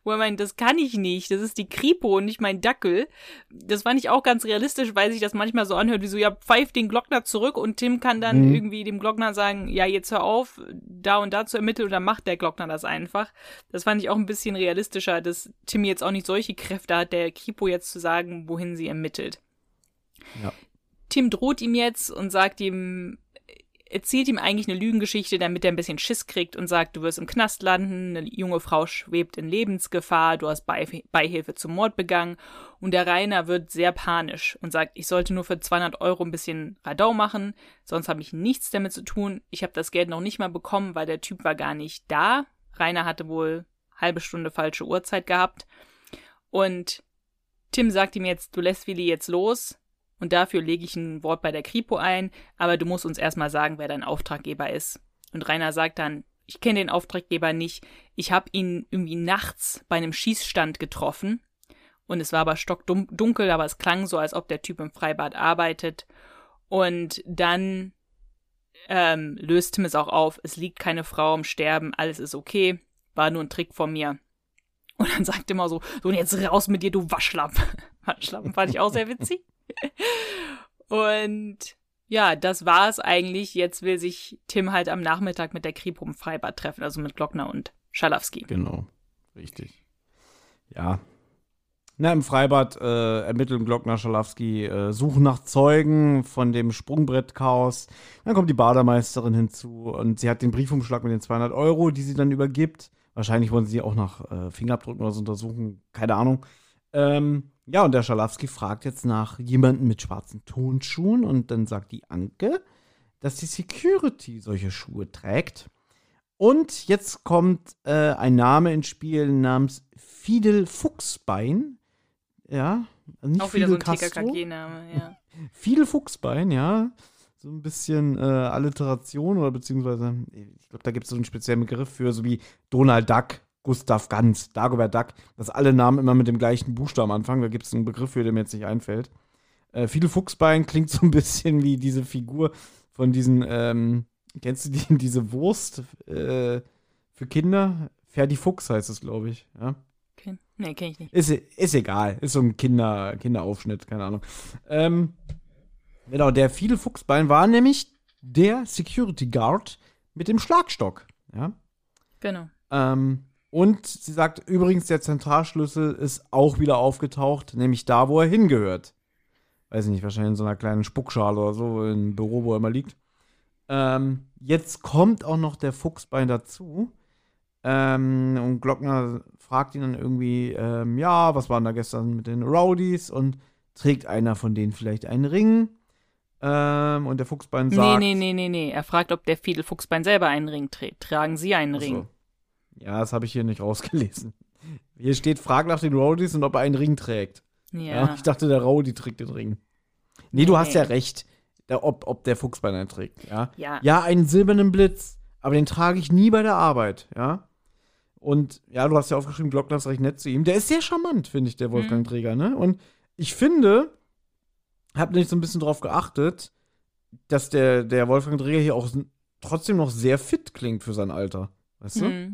Wo er meint, das kann ich nicht, das ist die Kripo und nicht mein Dackel. Das fand ich auch ganz realistisch, weil sich das manchmal so anhört, wie so, ja, pfeift den Glockner zurück und Tim kann dann Mhm. irgendwie dem Glockner sagen, ja, jetzt hör auf, da und da zu ermitteln und dann macht der Glockner das einfach. Das fand ich auch ein bisschen realistischer, dass Tim jetzt auch nicht solche Kräfte hat, der Kripo jetzt zu sagen, wohin sie ermittelt. Ja. Tim droht ihm jetzt und sagt ihm, erzählt ihm eigentlich eine Lügengeschichte, damit er ein bisschen Schiss kriegt und sagt, du wirst im Knast landen, eine junge Frau schwebt in Lebensgefahr, du hast Beih- Beihilfe zum Mord begangen und der Rainer wird sehr panisch und sagt, ich sollte nur für 200 Euro ein bisschen Radau machen, sonst habe ich nichts damit zu tun. Ich habe das Geld noch nicht mal bekommen, weil der Typ war gar nicht da. Rainer hatte wohl halbe Stunde falsche Uhrzeit gehabt. Und Tim sagt ihm jetzt, du lässt Willi jetzt los und dafür lege ich ein Wort bei der Kripo ein, aber du musst uns erstmal sagen, wer dein Auftraggeber ist. Und Rainer sagt dann, ich kenne den Auftraggeber nicht, ich habe ihn irgendwie nachts bei einem Schießstand getroffen und es war aber stockdunkel, aber es klang so, als ob der Typ im Freibad arbeitet. Und dann ähm, löst Tim es auch auf, es liegt keine Frau im Sterben, alles ist okay, war nur ein Trick von mir. Und dann sagt immer so, so und jetzt raus mit dir, du Waschlappen. Waschlappen fand ich auch sehr witzig. und ja, das war es eigentlich. Jetzt will sich Tim halt am Nachmittag mit der Kripo im Freibad treffen, also mit Glockner und Schalowski. Genau, richtig. Ja. Na, im Freibad äh, ermitteln Glockner Schalowski, äh, suchen nach Zeugen von dem Sprungbrettchaos. Dann kommt die Bademeisterin hinzu und sie hat den Briefumschlag mit den 200 Euro, die sie dann übergibt. Wahrscheinlich wollen sie auch nach äh, Fingerabdrücken oder so untersuchen, keine Ahnung. Ähm, ja, und der Schalowski fragt jetzt nach jemandem mit schwarzen Tonschuhen und dann sagt die Anke, dass die Security solche Schuhe trägt. Und jetzt kommt äh, ein Name ins Spiel namens Fidel Fuchsbein. Ja, nicht Auch Fidel wieder so ein TKKG-Name, ja. Fidel Fuchsbein, ja. So ein bisschen äh, Alliteration oder beziehungsweise, ich glaube, da gibt es so einen speziellen Begriff für, so wie Donald Duck Gustav Ganz, Dagobert Duck, dass alle Namen immer mit dem gleichen Buchstaben anfangen. Da gibt es einen Begriff für, der mir jetzt nicht einfällt. Äh, Fidel Fuchsbein klingt so ein bisschen wie diese Figur von diesen, ähm, kennst du die, diese Wurst äh, für Kinder? Ferdi Fuchs heißt es, glaube ich. Ja? Okay. Nee, kenne ich nicht. Ist, ist egal. Ist so ein Kinder, Kinderaufschnitt, keine Ahnung. Ähm, genau, der Fidel Fuchsbein war nämlich der Security Guard mit dem Schlagstock. Ja. Genau. Ähm, und sie sagt übrigens, der Zentralschlüssel ist auch wieder aufgetaucht, nämlich da, wo er hingehört. Weiß ich nicht, wahrscheinlich in so einer kleinen Spuckschale oder so, im Büro, wo er immer liegt. Ähm, jetzt kommt auch noch der Fuchsbein dazu. Ähm, und Glockner fragt ihn dann irgendwie, ähm, ja, was waren da gestern mit den Rowdies? Und trägt einer von denen vielleicht einen Ring? Ähm, und der Fuchsbein sagt. Nee, nee, nee, nee, nee. Er fragt, ob der Fiedel Fuchsbein selber einen Ring trägt. Tragen Sie einen Ring? So. Ja, das habe ich hier nicht rausgelesen. Hier steht, frag nach den Rowdies und ob er einen Ring trägt. Ja. ja ich dachte, der Rowdy trägt den Ring. Nee, du hast ja recht, der, ob, ob der Fuchsbein einen trägt. Ja? ja. Ja, einen silbernen Blitz, aber den trage ich nie bei der Arbeit, ja. Und ja, du hast ja aufgeschrieben, Glockner ist recht nett zu ihm. Der ist sehr charmant, finde ich, der Wolfgang mhm. Träger, ne? Und ich finde, habe nicht so ein bisschen drauf geachtet, dass der, der Wolfgang Träger hier auch trotzdem noch sehr fit klingt für sein Alter. Weißt du?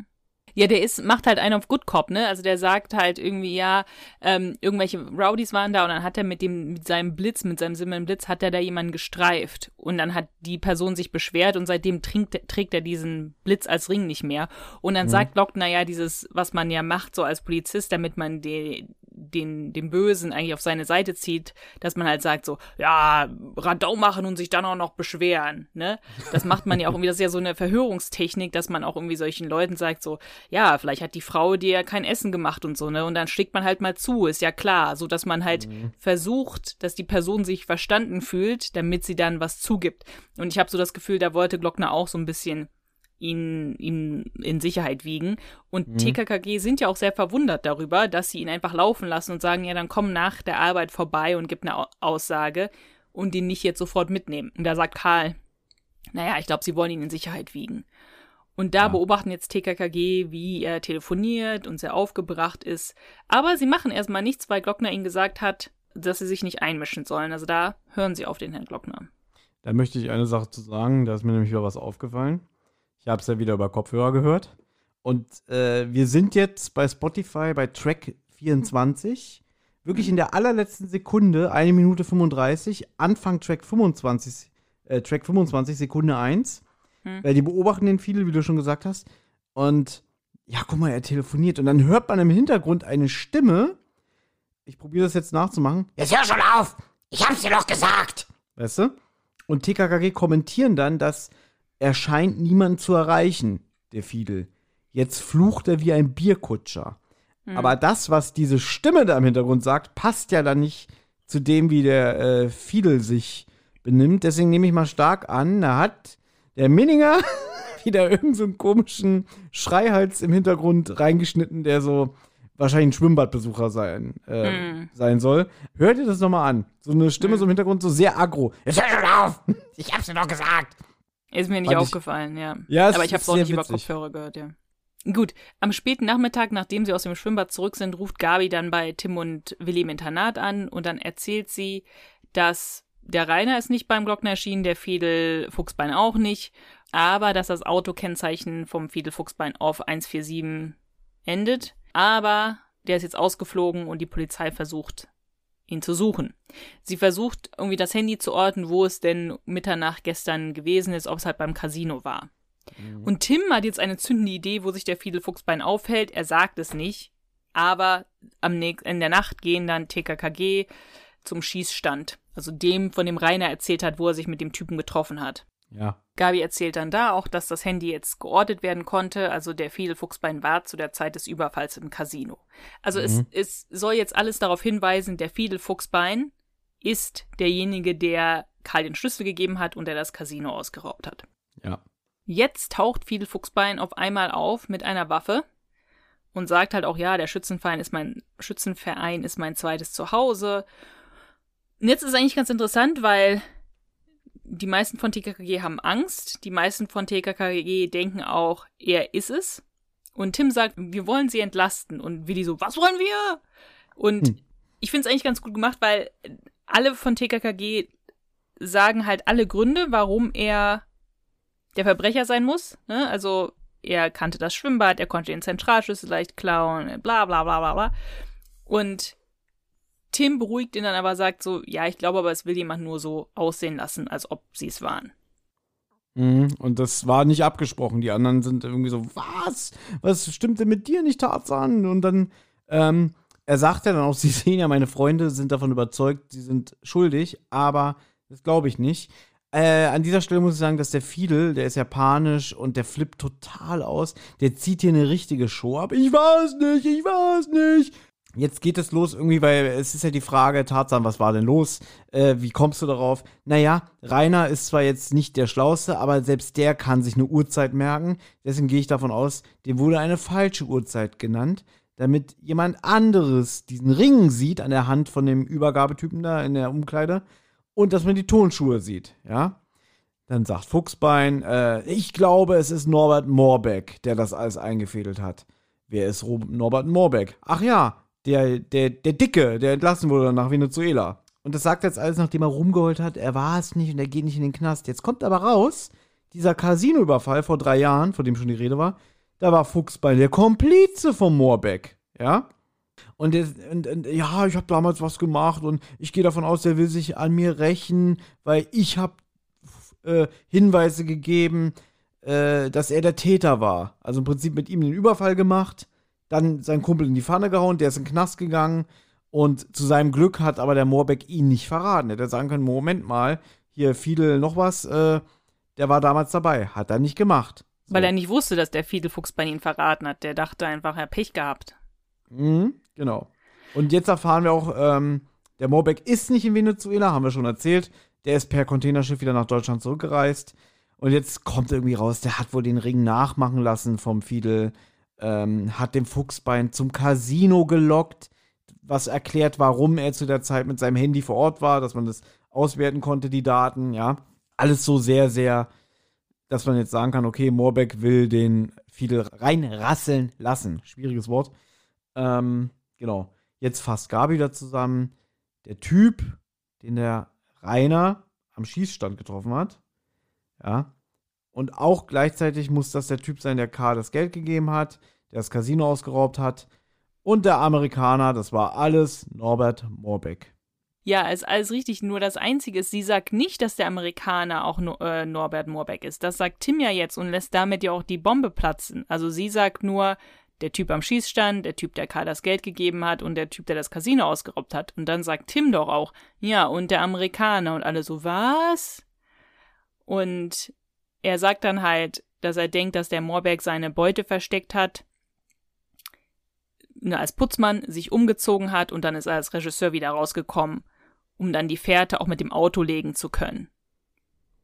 Ja, der ist, macht halt einen auf Good Cop, ne? Also der sagt halt irgendwie, ja, ähm, irgendwelche Rowdies waren da und dann hat er mit dem, mit seinem Blitz, mit seinem simmelnden Blitz, hat er da jemanden gestreift. Und dann hat die Person sich beschwert und seitdem trinkt, trägt er diesen Blitz als Ring nicht mehr. Und dann mhm. sagt Locke, naja, dieses, was man ja macht, so als Polizist, damit man die, den, den Bösen eigentlich auf seine Seite zieht, dass man halt sagt so, ja, Radau machen und sich dann auch noch beschweren, ne? Das macht man ja auch irgendwie, das ist ja so eine Verhörungstechnik, dass man auch irgendwie solchen Leuten sagt so, ja, vielleicht hat die Frau dir kein Essen gemacht und so, ne? Und dann schlägt man halt mal zu, ist ja klar, so dass man halt mhm. versucht, dass die Person sich verstanden fühlt, damit sie dann was zugibt. Und ich habe so das Gefühl, da wollte Glockner auch so ein bisschen ihn, ihn in Sicherheit wiegen. Und mhm. TKKG sind ja auch sehr verwundert darüber, dass sie ihn einfach laufen lassen und sagen, ja, dann komm nach der Arbeit vorbei und gib eine Aussage und ihn nicht jetzt sofort mitnehmen. Und da sagt Karl, naja, ich glaube, sie wollen ihn in Sicherheit wiegen. Und da ja. beobachten jetzt TKKG, wie er telefoniert und sehr aufgebracht ist. Aber sie machen erstmal nichts, weil Glockner ihnen gesagt hat, dass sie sich nicht einmischen sollen. Also da hören sie auf den Herrn Glockner. Da möchte ich eine Sache zu sagen, da ist mir nämlich wieder was aufgefallen. Ich habe es ja wieder über Kopfhörer gehört. Und äh, wir sind jetzt bei Spotify bei Track 24. Wirklich in der allerletzten Sekunde, eine Minute 35, Anfang Track 25, äh, Track 25, Sekunde 1. Hm. Weil die beobachten den viele, wie du schon gesagt hast. Und ja, guck mal, er telefoniert. Und dann hört man im Hintergrund eine Stimme. Ich probiere das jetzt nachzumachen. Jetzt hör schon auf! Ich hab's dir doch gesagt! Weißt du? Und TKKG kommentieren dann, dass er scheint niemanden zu erreichen, der Fiedel. Jetzt flucht er wie ein Bierkutscher. Mhm. Aber das, was diese Stimme da im Hintergrund sagt, passt ja dann nicht zu dem, wie der äh, Fiedel sich benimmt. Deswegen nehme ich mal stark an, da hat der Minninger, wieder irgendeinen so komischen Schreihals im Hintergrund reingeschnitten, der so wahrscheinlich ein Schwimmbadbesucher sein, äh, Hm. sein soll. Hört ihr das nochmal an? So eine Stimme so im Hintergrund, so sehr aggro. Jetzt hör schon auf! Ich hab's dir doch gesagt! Ist mir nicht Fand ich- aufgefallen, ja. Ja, Aber ich habe es auch nicht über witzig. Kopfhörer gehört, ja. Gut, am späten Nachmittag, nachdem sie aus dem Schwimmbad zurück sind, ruft Gabi dann bei Tim und Willi im Internat an und dann erzählt sie, dass der Rainer ist nicht beim Glockner erschienen, der Fiedel Fuchsbein auch nicht, aber dass das Autokennzeichen vom Fiedel Fuchsbein auf 147 endet. Aber der ist jetzt ausgeflogen und die Polizei versucht, ihn zu suchen. Sie versucht irgendwie das Handy zu orten, wo es denn Mitternacht gestern gewesen ist, ob es halt beim Casino war. Und Tim hat jetzt eine zündende Idee, wo sich der Fiedel Fuchsbein aufhält. Er sagt es nicht, aber am nächst, in der Nacht gehen dann TKKG zum Schießstand. Also dem, von dem Rainer erzählt hat, wo er sich mit dem Typen getroffen hat. Ja. Gabi erzählt dann da auch, dass das Handy jetzt geortet werden konnte. Also der Fiedel Fuchsbein war zu der Zeit des Überfalls im Casino. Also es, es soll jetzt alles darauf hinweisen, der Fiedel Fuchsbein ist derjenige, der Karl den Schlüssel gegeben hat und der das Casino ausgeraubt hat. Ja. Jetzt taucht Fiedel Fuchsbein auf einmal auf mit einer Waffe und sagt halt auch, ja, der Schützenverein ist mein Schützenverein ist mein zweites Zuhause. Und jetzt ist eigentlich ganz interessant, weil die meisten von TKKG haben Angst, die meisten von TKKG denken auch, er ist es. Und Tim sagt, wir wollen sie entlasten. Und Willi so, was wollen wir? Und Hm. ich finde es eigentlich ganz gut gemacht, weil alle von TKKG sagen halt alle Gründe, warum er der Verbrecher sein muss. Ne? Also er kannte das Schwimmbad, er konnte den Zentralschlüssel leicht klauen, bla bla bla bla bla. Und Tim beruhigt ihn dann aber, sagt so, ja, ich glaube aber, es will jemand nur so aussehen lassen, als ob sie es waren. Mhm. Und das war nicht abgesprochen. Die anderen sind irgendwie so, was? Was stimmt denn mit dir nicht, Tarzan? Und dann, ähm, er sagt ja dann auch, sie sehen ja, meine Freunde sind davon überzeugt, sie sind schuldig, aber das glaube ich nicht. Äh, an dieser Stelle muss ich sagen, dass der Fiedel, der ist japanisch und der flippt total aus. Der zieht hier eine richtige Show ab. Ich weiß nicht, ich weiß nicht. Jetzt geht es los irgendwie, weil es ist ja die Frage, Tarzan, was war denn los? Äh, wie kommst du darauf? Naja, Rainer ist zwar jetzt nicht der Schlauste, aber selbst der kann sich eine Uhrzeit merken. Deswegen gehe ich davon aus, dem wurde eine falsche Uhrzeit genannt, damit jemand anderes diesen Ring sieht an der Hand von dem Übergabetypen da in der Umkleide und dass man die Tonschuhe sieht, ja? Dann sagt Fuchsbein, äh, ich glaube, es ist Norbert Morbeck, der das alles eingefädelt hat. Wer ist Ro- Norbert Morbeck? Ach ja, der, der, der Dicke, der entlassen wurde nach Venezuela. Und das sagt jetzt alles, nachdem er rumgeheult hat, er war es nicht und er geht nicht in den Knast. Jetzt kommt aber raus, dieser Casino-Überfall vor drei Jahren, von dem schon die Rede war, da war Fuchsbein der Komplize von Morbeck, ja? Und, und, und ja, ich habe damals was gemacht und ich gehe davon aus, der will sich an mir rächen, weil ich habe äh, Hinweise gegeben, äh, dass er der Täter war. Also im Prinzip mit ihm den Überfall gemacht, dann seinen Kumpel in die Pfanne gehauen, der ist in den Knast gegangen und zu seinem Glück hat aber der Morbeck ihn nicht verraten. Er hätte sagen können, Moment mal, hier Fiedel noch was, äh, der war damals dabei, hat er nicht gemacht. So. Weil er nicht wusste, dass der Fiedel Fuchsbein ihn verraten hat. Der dachte einfach, er hat Pech gehabt. Mhm, genau. Und jetzt erfahren wir auch, ähm, der Morbeck ist nicht in Venezuela, haben wir schon erzählt. Der ist per Containerschiff wieder nach Deutschland zurückgereist. Und jetzt kommt irgendwie raus, der hat wohl den Ring nachmachen lassen vom Fiedel, ähm, hat den Fuchsbein zum Casino gelockt, was erklärt, warum er zu der Zeit mit seinem Handy vor Ort war, dass man das auswerten konnte, die Daten, ja. Alles so sehr, sehr, dass man jetzt sagen kann, okay, Morbeck will den Fiedel reinrasseln lassen. Schwieriges Wort. Ähm, genau. Jetzt fasst Gabi da zusammen. Der Typ, den der Rainer am Schießstand getroffen hat. Ja. Und auch gleichzeitig muss das der Typ sein, der Karl das Geld gegeben hat, der das Casino ausgeraubt hat. Und der Amerikaner, das war alles Norbert Morbeck. Ja, ist alles richtig. Nur das Einzige ist, sie sagt nicht, dass der Amerikaner auch no äh, Norbert Morbeck ist. Das sagt Tim ja jetzt und lässt damit ja auch die Bombe platzen. Also sie sagt nur, der Typ am Schießstand, der Typ, der Karl das Geld gegeben hat und der Typ, der das Casino ausgeraubt hat. Und dann sagt Tim doch auch, ja, und der Amerikaner und alle so, was? Und er sagt dann halt, dass er denkt, dass der Morbeck seine Beute versteckt hat, ne, als Putzmann sich umgezogen hat und dann ist er als Regisseur wieder rausgekommen, um dann die Fährte auch mit dem Auto legen zu können.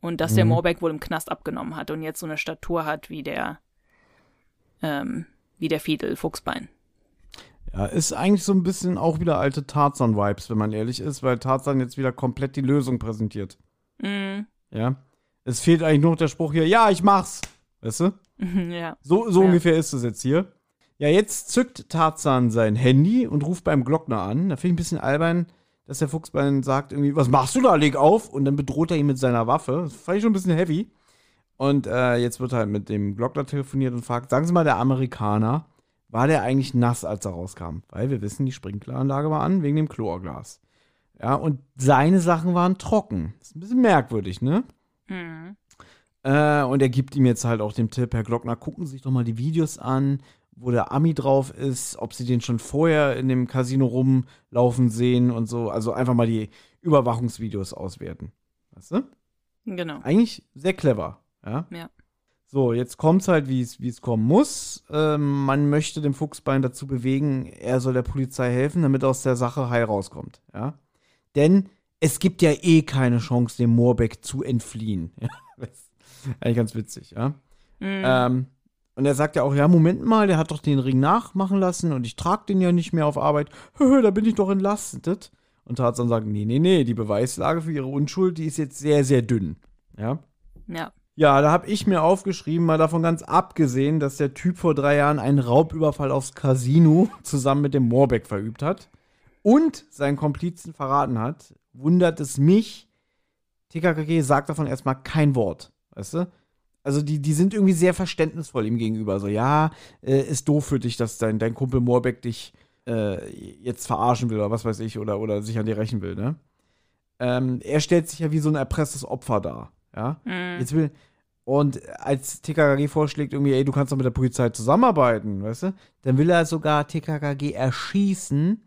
Und dass der Mhm. Moorbeck wohl im Knast abgenommen hat und jetzt so eine Statur hat wie der, ähm, wie der Fiedel Fuchsbein. Ja, ist eigentlich so ein bisschen auch wieder alte Tarzan-Vibes, wenn man ehrlich ist, weil Tarzan jetzt wieder komplett die Lösung präsentiert. Mhm. Ja. Es fehlt eigentlich nur noch der Spruch hier, ja, ich mach's. Weißt du? ja. So, so Ja. ungefähr ist es jetzt hier. Ja, jetzt zückt Tarzan sein Handy und ruft beim Glockner an. Da finde ich ein bisschen albern, dass der Fuchsbein sagt irgendwie, was machst du da, leg auf. Und dann bedroht er ihn mit seiner Waffe. Das fand ich schon ein bisschen heavy. Und äh, jetzt wird halt mit dem Glockner telefoniert und fragt, sagen Sie mal, der Amerikaner, war der eigentlich nass, als er rauskam? Weil wir wissen, die Sprinkleranlage war an, wegen dem Chlorglas. Ja, und seine Sachen waren trocken. Das ist ein bisschen merkwürdig, ne? Mhm. Äh, und er gibt ihm jetzt halt auch den Tipp, Herr Glockner, gucken Sie sich doch mal die Videos an, wo der Ami drauf ist, ob Sie den schon vorher in dem Casino rumlaufen sehen und so. Also einfach mal die Überwachungsvideos auswerten. Weißt du? Genau. Eigentlich sehr clever, ja? Ja. So, jetzt kommt's halt, wie es wie es kommen muss. Ähm, man möchte den Fuchsbein dazu bewegen, er soll der Polizei helfen, damit er aus der Sache heil rauskommt, ja? Denn es gibt ja eh keine Chance, dem Moorbeck zu entfliehen. Eigentlich ganz witzig, ja? Mhm. Ähm, und er sagt ja auch, ja, Moment mal, der hat doch den Ring nachmachen lassen und ich trage den ja nicht mehr auf Arbeit. Hö, da bin ich doch entlastet. Und Tarzan sagt, nee, nee, nee, die Beweislage für ihre Unschuld, die ist jetzt sehr, sehr dünn. Ja. ja. Ja, da habe ich mir aufgeschrieben, mal davon ganz abgesehen, dass der Typ vor drei Jahren einen Raubüberfall aufs Casino zusammen mit dem Moorbeck verübt hat und seinen Komplizen verraten hat, wundert es mich, TKKG sagt davon erstmal kein Wort, weißt du? Also die, die sind irgendwie sehr verständnisvoll ihm gegenüber. So, ja, äh, ist doof für dich, dass dein, dein Kumpel Moorbeck dich äh, jetzt verarschen will oder was weiß ich oder, oder sich an dir rächen will, ne? Ähm, er stellt sich ja wie so ein erpresstes Opfer dar, ja? Mhm. Jetzt will. Und als TKKG vorschlägt, irgendwie, ey, du kannst doch mit der Polizei zusammenarbeiten, weißt du? Dann will er sogar TKKG erschießen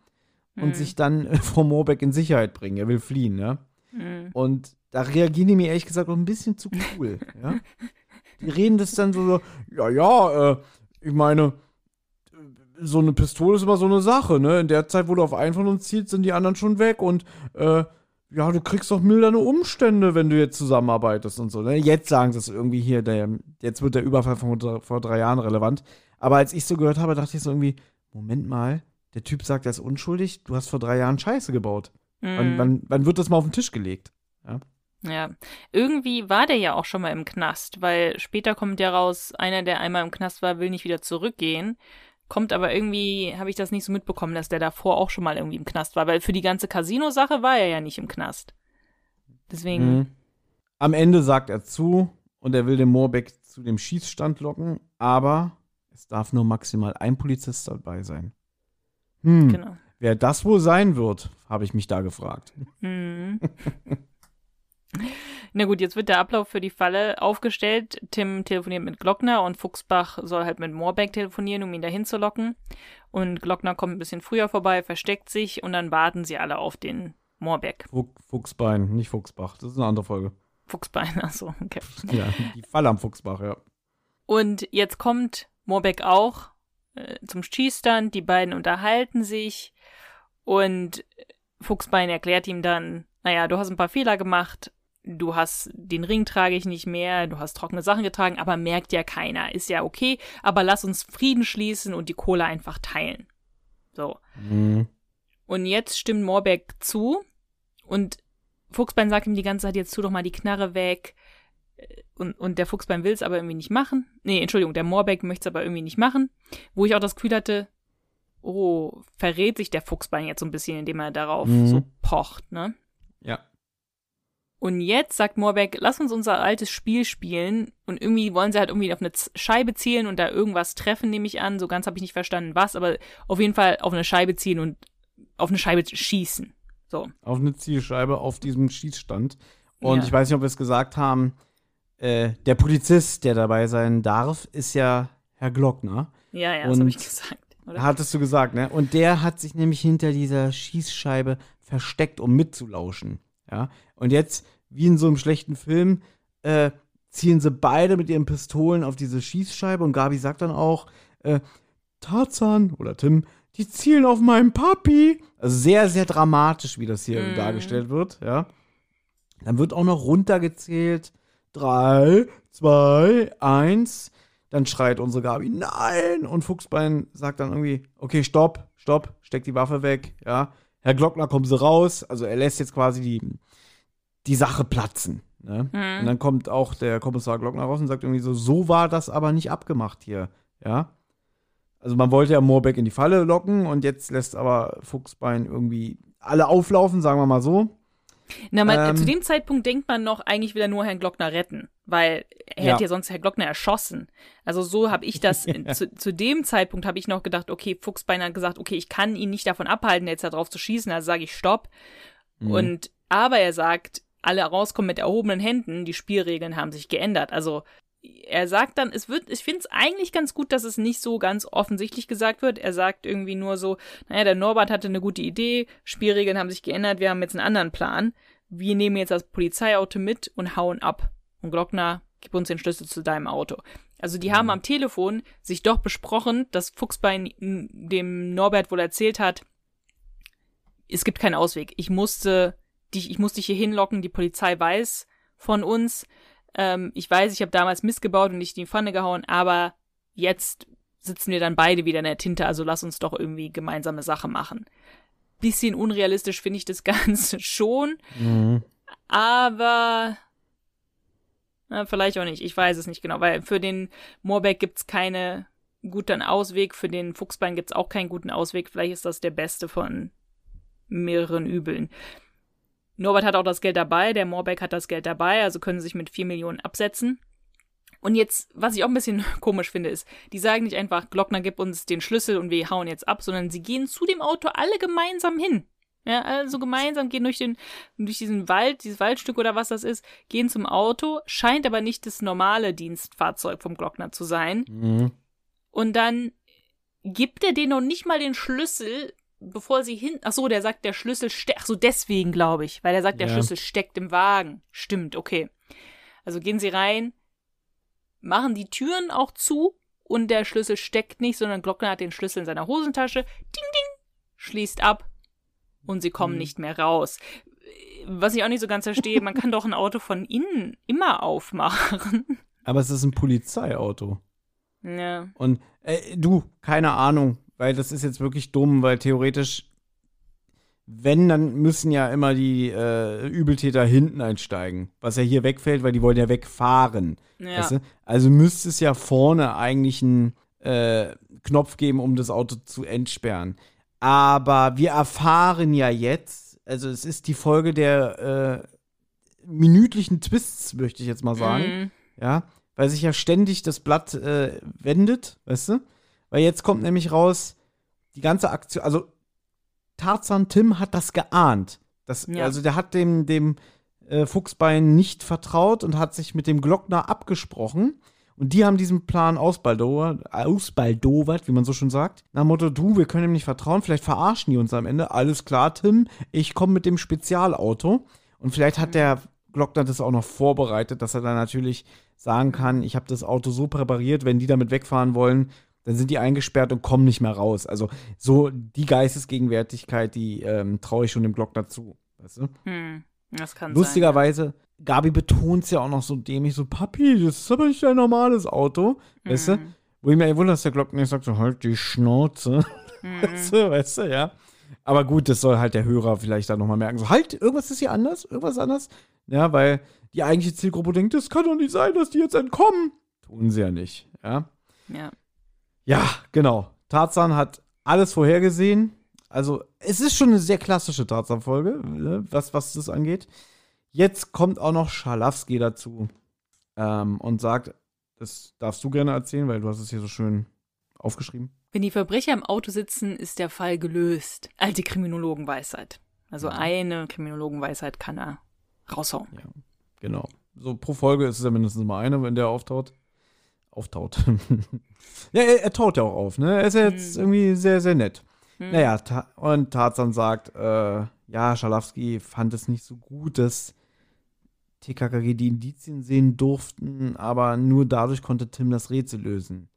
und Mhm. sich dann äh, vor Moorbeck in Sicherheit bringen. Er will fliehen, ja? Mhm. Und da reagieren die mir ehrlich gesagt auch ein bisschen zu cool, ja? Die reden das dann so, so ja, ja, äh, ich meine, so eine Pistole ist immer so eine Sache, ne? In der Zeit, wo du auf einen von uns zielst, sind die anderen schon weg und, äh, ja, du kriegst doch milderne Umstände, wenn du jetzt zusammenarbeitest und so. Ne? Jetzt sagen sie es irgendwie hier, der, jetzt wird der Überfall von vor- vor drei Jahren relevant. Aber als ich so gehört habe, dachte ich so irgendwie, Moment mal, der Typ sagt, er ist unschuldig, du hast vor drei Jahren Scheiße gebaut. Wann, Mhm. wann, wann wird das mal auf den Tisch gelegt? Ja, irgendwie war der ja auch schon mal im Knast, weil später kommt ja raus, einer, der einmal im Knast war, will nicht wieder zurückgehen. Kommt aber irgendwie, habe ich das nicht so mitbekommen, dass der davor auch schon mal irgendwie im Knast war, weil für die ganze Casino-Sache war er ja nicht im Knast. Deswegen, Mhm. Am Ende sagt er zu und er will den Moorbeck zu dem Schießstand locken, aber es darf nur maximal ein Polizist dabei sein. Hm, genau. wer das wohl sein wird, habe ich mich da gefragt. Mhm. Na gut, jetzt wird der Ablauf für die Falle aufgestellt. Tim telefoniert mit Glockner und Fuchsbach soll halt mit Moorbeck telefonieren, um ihn dahin zu locken. Und Glockner kommt ein bisschen früher vorbei, versteckt sich und dann warten sie alle auf den Moorbeck. Fuch- Fuchsbein, nicht Fuchsbach. Das ist eine andere Folge. Fuchsbein, achso, okay. Ja, die Falle am Fuchsbach, ja. Und jetzt kommt Moorbeck auch äh, zum Schießstand, die beiden unterhalten sich und Fuchsbein erklärt ihm dann, naja, du hast ein paar Fehler gemacht, du hast, den Ring trage ich nicht mehr, du hast trockene Sachen getragen, aber merkt ja keiner, ist ja okay, aber lass uns Frieden schließen und die Kohle einfach teilen. So. Mhm. Und jetzt stimmt Moorbeck zu und Fuchsbein sagt ihm die ganze Zeit, jetzt tu doch mal die Knarre weg. Und, und der Fuchsbein will es aber irgendwie nicht machen. Nee, Entschuldigung, der Moorbeck möchte es aber irgendwie nicht machen. Wo ich auch das Gefühl hatte, oh, verrät sich der Fuchsbein jetzt so ein bisschen, indem er darauf Mhm. so pocht, ne? Ja. Und jetzt sagt Moorbeck, lass uns unser altes Spiel spielen. Und irgendwie wollen sie halt irgendwie auf eine Scheibe zielen und da irgendwas treffen, nehme ich an. So ganz habe ich nicht verstanden, was, aber auf jeden Fall auf eine Scheibe zielen und auf eine Scheibe schießen. So. Auf eine Zielscheibe auf diesem Schießstand. Und Ja. ich weiß nicht, ob wir es gesagt haben, äh, der Polizist, der dabei sein darf, ist ja Herr Glockner. Ja, ja, das habe ich gesagt. Oder? Hattest du gesagt, ne? Und der hat sich nämlich hinter dieser Schießscheibe versteckt, um mitzulauschen. Ja. Und jetzt, wie in so einem schlechten Film, äh, zielen sie beide mit ihren Pistolen auf diese Schießscheibe und Gabi sagt dann auch, äh, Tarzan oder Tim, die zielen auf meinen Papi. Also sehr, sehr dramatisch, wie das hier Mhm. dargestellt wird, ja. Dann wird auch noch runtergezählt drei, zwei, eins. Dann schreit unsere Gabi, nein! Und Fuchsbein sagt dann irgendwie, okay, stopp, stopp, steckt die Waffe weg, ja. Herr Glockner, kommen Sie raus. Also er lässt jetzt quasi die, die Sache platzen. Ne? Mhm. Und dann kommt auch der Kommissar Glockner raus und sagt irgendwie so, so war das aber nicht abgemacht hier, ja. Also man wollte ja Moorbeck in die Falle locken und jetzt lässt aber Fuchsbein irgendwie alle auflaufen, sagen wir mal so. Na, man, Ähm. zu dem Zeitpunkt denkt man noch, eigentlich will er nur Herrn Glockner retten, weil er Ja. hätte ja sonst Herrn Glockner erschossen. Also so habe ich das, zu, zu dem Zeitpunkt habe ich noch gedacht, okay, Fuchsbein hat gesagt, okay, ich kann ihn nicht davon abhalten, jetzt da drauf zu schießen, also sage ich Stopp. Mhm. Und, aber er sagt, alle rauskommen mit erhobenen Händen, die Spielregeln haben sich geändert. Also er sagt dann, es wird, ich finde es eigentlich ganz gut, dass es nicht so ganz offensichtlich gesagt wird. Er sagt irgendwie nur so, naja, der Norbert hatte eine gute Idee, Spielregeln haben sich geändert, wir haben jetzt einen anderen Plan. Wir nehmen jetzt das Polizeiauto mit und hauen ab. Und Glockner, gib uns den Schlüssel zu deinem Auto. Also die haben am Telefon sich doch besprochen, dass Fuchsbein dem Norbert wohl erzählt hat, es gibt keinen Ausweg. Ich musste dich, ich muss dich hier hinlocken, die Polizei weiß von uns. Ähm, ich weiß, ich habe damals missgebaut und dich in die Pfanne gehauen, aber jetzt sitzen wir dann beide wieder in der Tinte, also lass uns doch irgendwie gemeinsame Sache machen. Bisschen unrealistisch finde ich das Ganze schon, Mhm. aber na, vielleicht auch nicht. Ich weiß es nicht genau, weil für den Moorbeck gibt's keine guten Ausweg, für den Fuchsbein gibt's auch keinen guten Ausweg. Vielleicht ist das der beste von mehreren Übeln. Norbert hat auch das Geld dabei, der Moorbeck hat das Geld dabei, also können sie sich mit 4 Millionen absetzen. Und jetzt, was ich auch ein bisschen komisch finde, ist, die sagen nicht einfach, Glockner gib uns den Schlüssel und wir hauen jetzt ab, sondern sie gehen zu dem Auto alle gemeinsam hin. Ja, also gemeinsam gehen durch den, durch diesen Wald, dieses Waldstück oder was das ist, gehen zum Auto, scheint aber nicht das normale Dienstfahrzeug vom Glockner zu sein. Mhm. Und dann gibt er denen noch nicht mal den Schlüssel, bevor sie hin. Ach so, der sagt, der Schlüssel steckt. Ach so, deswegen glaube ich, weil er sagt, der Ja. Schlüssel steckt im Wagen. Stimmt, okay. Also gehen sie rein, machen die Türen auch zu und der Schlüssel steckt nicht, sondern Glockner hat den Schlüssel in seiner Hosentasche. Ding, ding, schließt ab und sie kommen Mhm. nicht mehr raus. Was ich auch nicht so ganz verstehe, man kann doch ein Auto von innen immer aufmachen. Aber es ist ein Polizeiauto. ja. Und äh, du, keine Ahnung, weil das ist jetzt wirklich dumm, weil theoretisch, wenn, dann müssen ja immer die äh, Übeltäter hinten einsteigen. Was ja hier wegfällt, weil die wollen ja wegfahren. Ja. Weißt du? Also müsste es ja vorne eigentlich einen äh, Knopf geben, um das Auto zu entsperren. Aber wir erfahren ja jetzt, also es ist die Folge der äh, minütlichen Twists, möchte ich jetzt mal sagen Mhm. ja, weil sich ja ständig das Blatt äh, wendet, weißt du? Weil jetzt kommt nämlich raus, die ganze Aktion, also Tarzan Tim hat das geahnt. Das, Ja. Also der hat dem, dem äh, Fuchsbein nicht vertraut und hat sich mit dem Glockner abgesprochen. Und die haben diesen Plan ausbaldowert, ausbaldowert, wie man so schon sagt. Nach dem Motto, du, wir können ihm nicht vertrauen, vielleicht verarschen die uns am Ende. Alles klar, Tim, ich komme mit dem Spezialauto. Und vielleicht hat der Glockner das auch noch vorbereitet, dass er dann natürlich sagen kann, ich habe das Auto so präpariert, wenn die damit wegfahren wollen, dann sind die eingesperrt und kommen nicht mehr raus. Also so die Geistesgegenwärtigkeit, die ähm, traue ich schon dem Glockner zu. Weißt du? Hm, das kann Lustigerweise, Gabi betont es ja auch noch so dämlich, so, Papi, das ist aber nicht dein normales Auto. sein. Weißt du? Hm, Wo ich mir wundere, dass der Glockner nicht sagt, so, halt die Schnauze. hm. Weißt du, weißt du, ja. Aber gut, das soll halt der Hörer vielleicht dann nochmal merken. So, halt, irgendwas ist hier anders, irgendwas anders. Ja, weil die eigentliche Zielgruppe denkt, das kann doch nicht sein, dass die jetzt entkommen. Tun sie ja nicht, ja. Ja. Ja, genau. Tarzan hat alles vorhergesehen. Also, es ist schon eine sehr klassische Tarzan-Folge, ne, was, was das angeht. Jetzt kommt auch noch Schalafsky dazu ähm, und sagt, das darfst du gerne erzählen, weil du hast es hier so schön aufgeschrieben. Wenn die Verbrecher im Auto sitzen, ist der Fall gelöst. Alte Kriminologenweisheit. Also eine Kriminologenweisheit kann er raushauen. Genau. So pro Folge ist es ja mindestens mal eine, wenn der auftaucht. Auftaucht. ja, er, er taut ja auch auf, ne? Er ist ja jetzt Hm. irgendwie sehr, sehr nett. Hm. Naja, ta und Tarzan sagt, äh, ja, Schalafsky fand es nicht so gut, dass TKKG die Indizien sehen durften, aber nur dadurch konnte Tim das Rätsel lösen.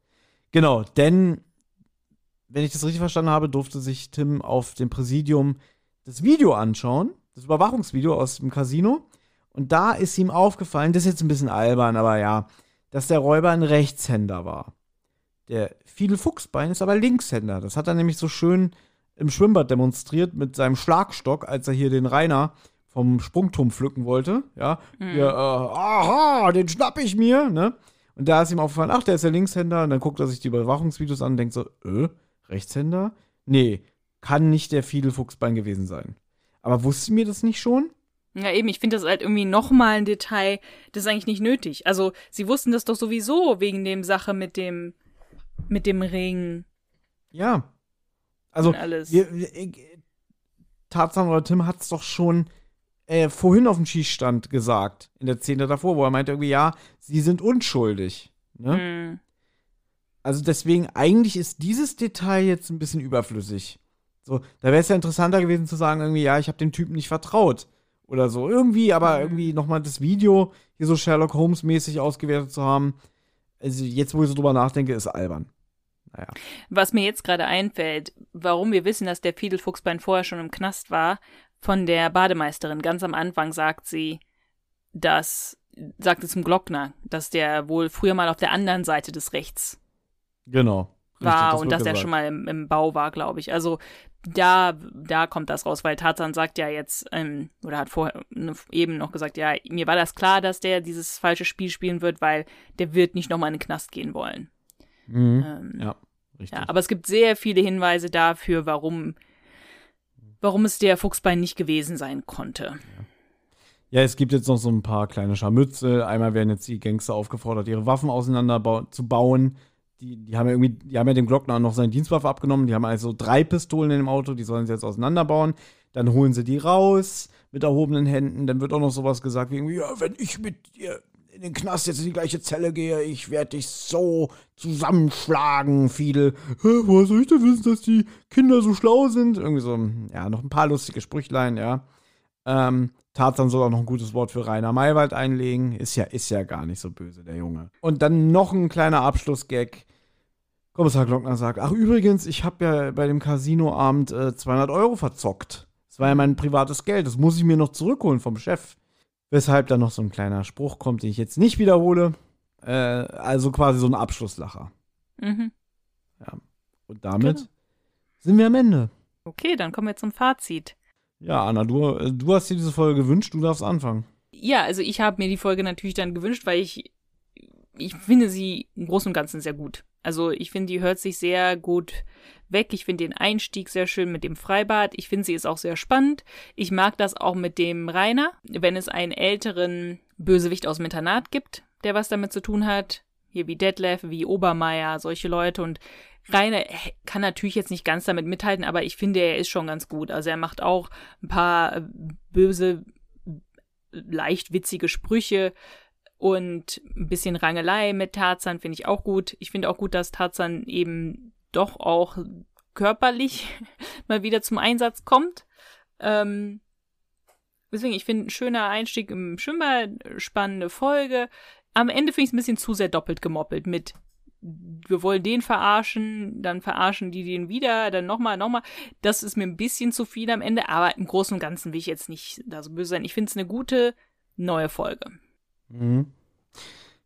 Genau, denn, wenn ich das richtig verstanden habe, durfte sich Tim auf dem Präsidium das Video anschauen, das Überwachungsvideo aus dem Casino. Und da ist ihm aufgefallen, das ist jetzt ein bisschen albern, aber ja, dass der Räuber ein Rechtshänder war. Der Fidel Fuchsbein ist aber Linkshänder. Das hat er nämlich so schön im Schwimmbad demonstriert mit seinem Schlagstock, als er hier den Rainer vom Sprungturm pflücken wollte. Ja, Mhm. hier, äh, aha, den schnapp ich mir, ne? Und da ist ihm aufgefallen, ach, der ist der Linkshänder. Und dann guckt er sich die Überwachungsvideos an und denkt so, äh, Rechtshänder? Nee, kann nicht der Fidel Fuchsbein gewesen sein. Aber wussten wir das nicht schon? Ja, eben, ich finde das halt irgendwie nochmal ein Detail, das ist eigentlich nicht nötig. Also, sie wussten das doch sowieso wegen dem Sache mit dem, mit dem Ring Ja. Also, wir, wir, ich- Tarzan oder Tim hat es doch schon äh, vorhin auf dem Schießstand gesagt, in der Szene davor, wo er meinte irgendwie, ja, sie sind unschuldig. Ne? Hm. Also deswegen, eigentlich ist dieses Detail jetzt ein bisschen überflüssig. So, da wäre es ja interessanter gewesen zu sagen, irgendwie, ja, ich habe dem Typen nicht vertraut. Oder so. Irgendwie, aber Mhm. irgendwie nochmal das Video hier so Sherlock Holmes-mäßig ausgewertet zu haben. Also jetzt, wo ich so drüber nachdenke, ist albern. Naja. Was mir jetzt gerade einfällt, warum wir wissen, dass der Fidel Fuchsbein vorher schon im Knast war, von der Bademeisterin. Ganz am Anfang sagt sie, dass, sagte zum Glockner, dass der wohl früher mal auf der anderen Seite des Rechts Genau. War das und dass er schon mal im, im Bau war, glaube ich. Also da, da kommt das raus, weil Tarzan sagt ja jetzt, ähm, oder hat vorher ne, eben noch gesagt, ja, mir war das klar, dass der dieses falsche Spiel spielen wird, weil der wird nicht nochmal in den Knast gehen wollen. Mhm. Ähm, Ja, richtig. ja, aber es gibt sehr viele Hinweise dafür, warum, warum es der Fuchsbein nicht gewesen sein konnte. Ja, es gibt jetzt noch so ein paar kleine Scharmützel. Einmal werden jetzt die Gangster aufgefordert, ihre Waffen auseinander zu bauen. Die, die haben ja irgendwie, die haben ja dem Glockner noch seine Dienstwaffe abgenommen. Die haben also drei Pistolen in dem Auto, die sollen sie jetzt auseinanderbauen. Dann holen sie die raus mit erhobenen Händen. Dann wird auch noch sowas gesagt wie irgendwie, ja, wenn ich mit dir in den Knast jetzt in die gleiche Zelle gehe, ich werde dich so zusammenschlagen, Fiedel. Hä, woher soll ich denn wissen, dass die Kinder so schlau sind? Irgendwie so, ja, noch ein paar lustige Sprüchlein, ja. Ähm, Tarzan soll auch noch ein gutes Wort für Rainer Maywald einlegen. Ist ja, ist ja gar nicht so böse, der Junge. Und dann noch ein kleiner Abschlussgag. Kommissar Glockner sagt, ach übrigens, ich habe ja bei dem Casinoabend äh, 200 Euro verzockt. Das war ja mein privates Geld, das muss ich mir noch zurückholen vom Chef. Weshalb dann noch so ein kleiner Spruch kommt, den ich jetzt nicht wiederhole. Äh, also quasi so ein Abschlusslacher. Mhm. Und damit Genau. sind wir am Ende. Okay, dann kommen wir zum Fazit. Ja, Anna, du, äh, du hast dir diese Folge gewünscht, du darfst anfangen. Ja, also ich habe mir die Folge natürlich dann gewünscht, weil ich, ich finde sie im Großen und Ganzen sehr gut. Also ich finde, die hört sich sehr gut weg. Ich finde den Einstieg sehr schön mit dem Freibad. Ich finde, sie ist auch sehr spannend. Ich mag das auch mit dem Rainer, wenn es einen älteren Bösewicht aus dem Internat gibt, der was damit zu tun hat. Hier wie Detlef, wie Obermeier, solche Leute. Und Rainer kann natürlich jetzt nicht ganz damit mithalten, aber ich finde, er ist schon ganz gut. Also er macht auch ein paar äh, böse, leicht witzige Sprüche und ein bisschen Rangelei mit Tarzan finde ich auch gut. Ich finde auch gut, dass Tarzan eben doch auch körperlich mal wieder zum Einsatz kommt. Ähm, deswegen, ich finde ein schöner Einstieg im Schwimmbad, spannende Folge. Am Ende finde ich es ein bisschen zu sehr doppelt gemoppelt mit wir wollen den verarschen, dann verarschen die den wieder, dann nochmal, nochmal. Das ist mir ein bisschen zu viel am Ende, aber im Großen und Ganzen will ich jetzt nicht da so böse sein. Ich finde es eine gute neue Folge. Mhm.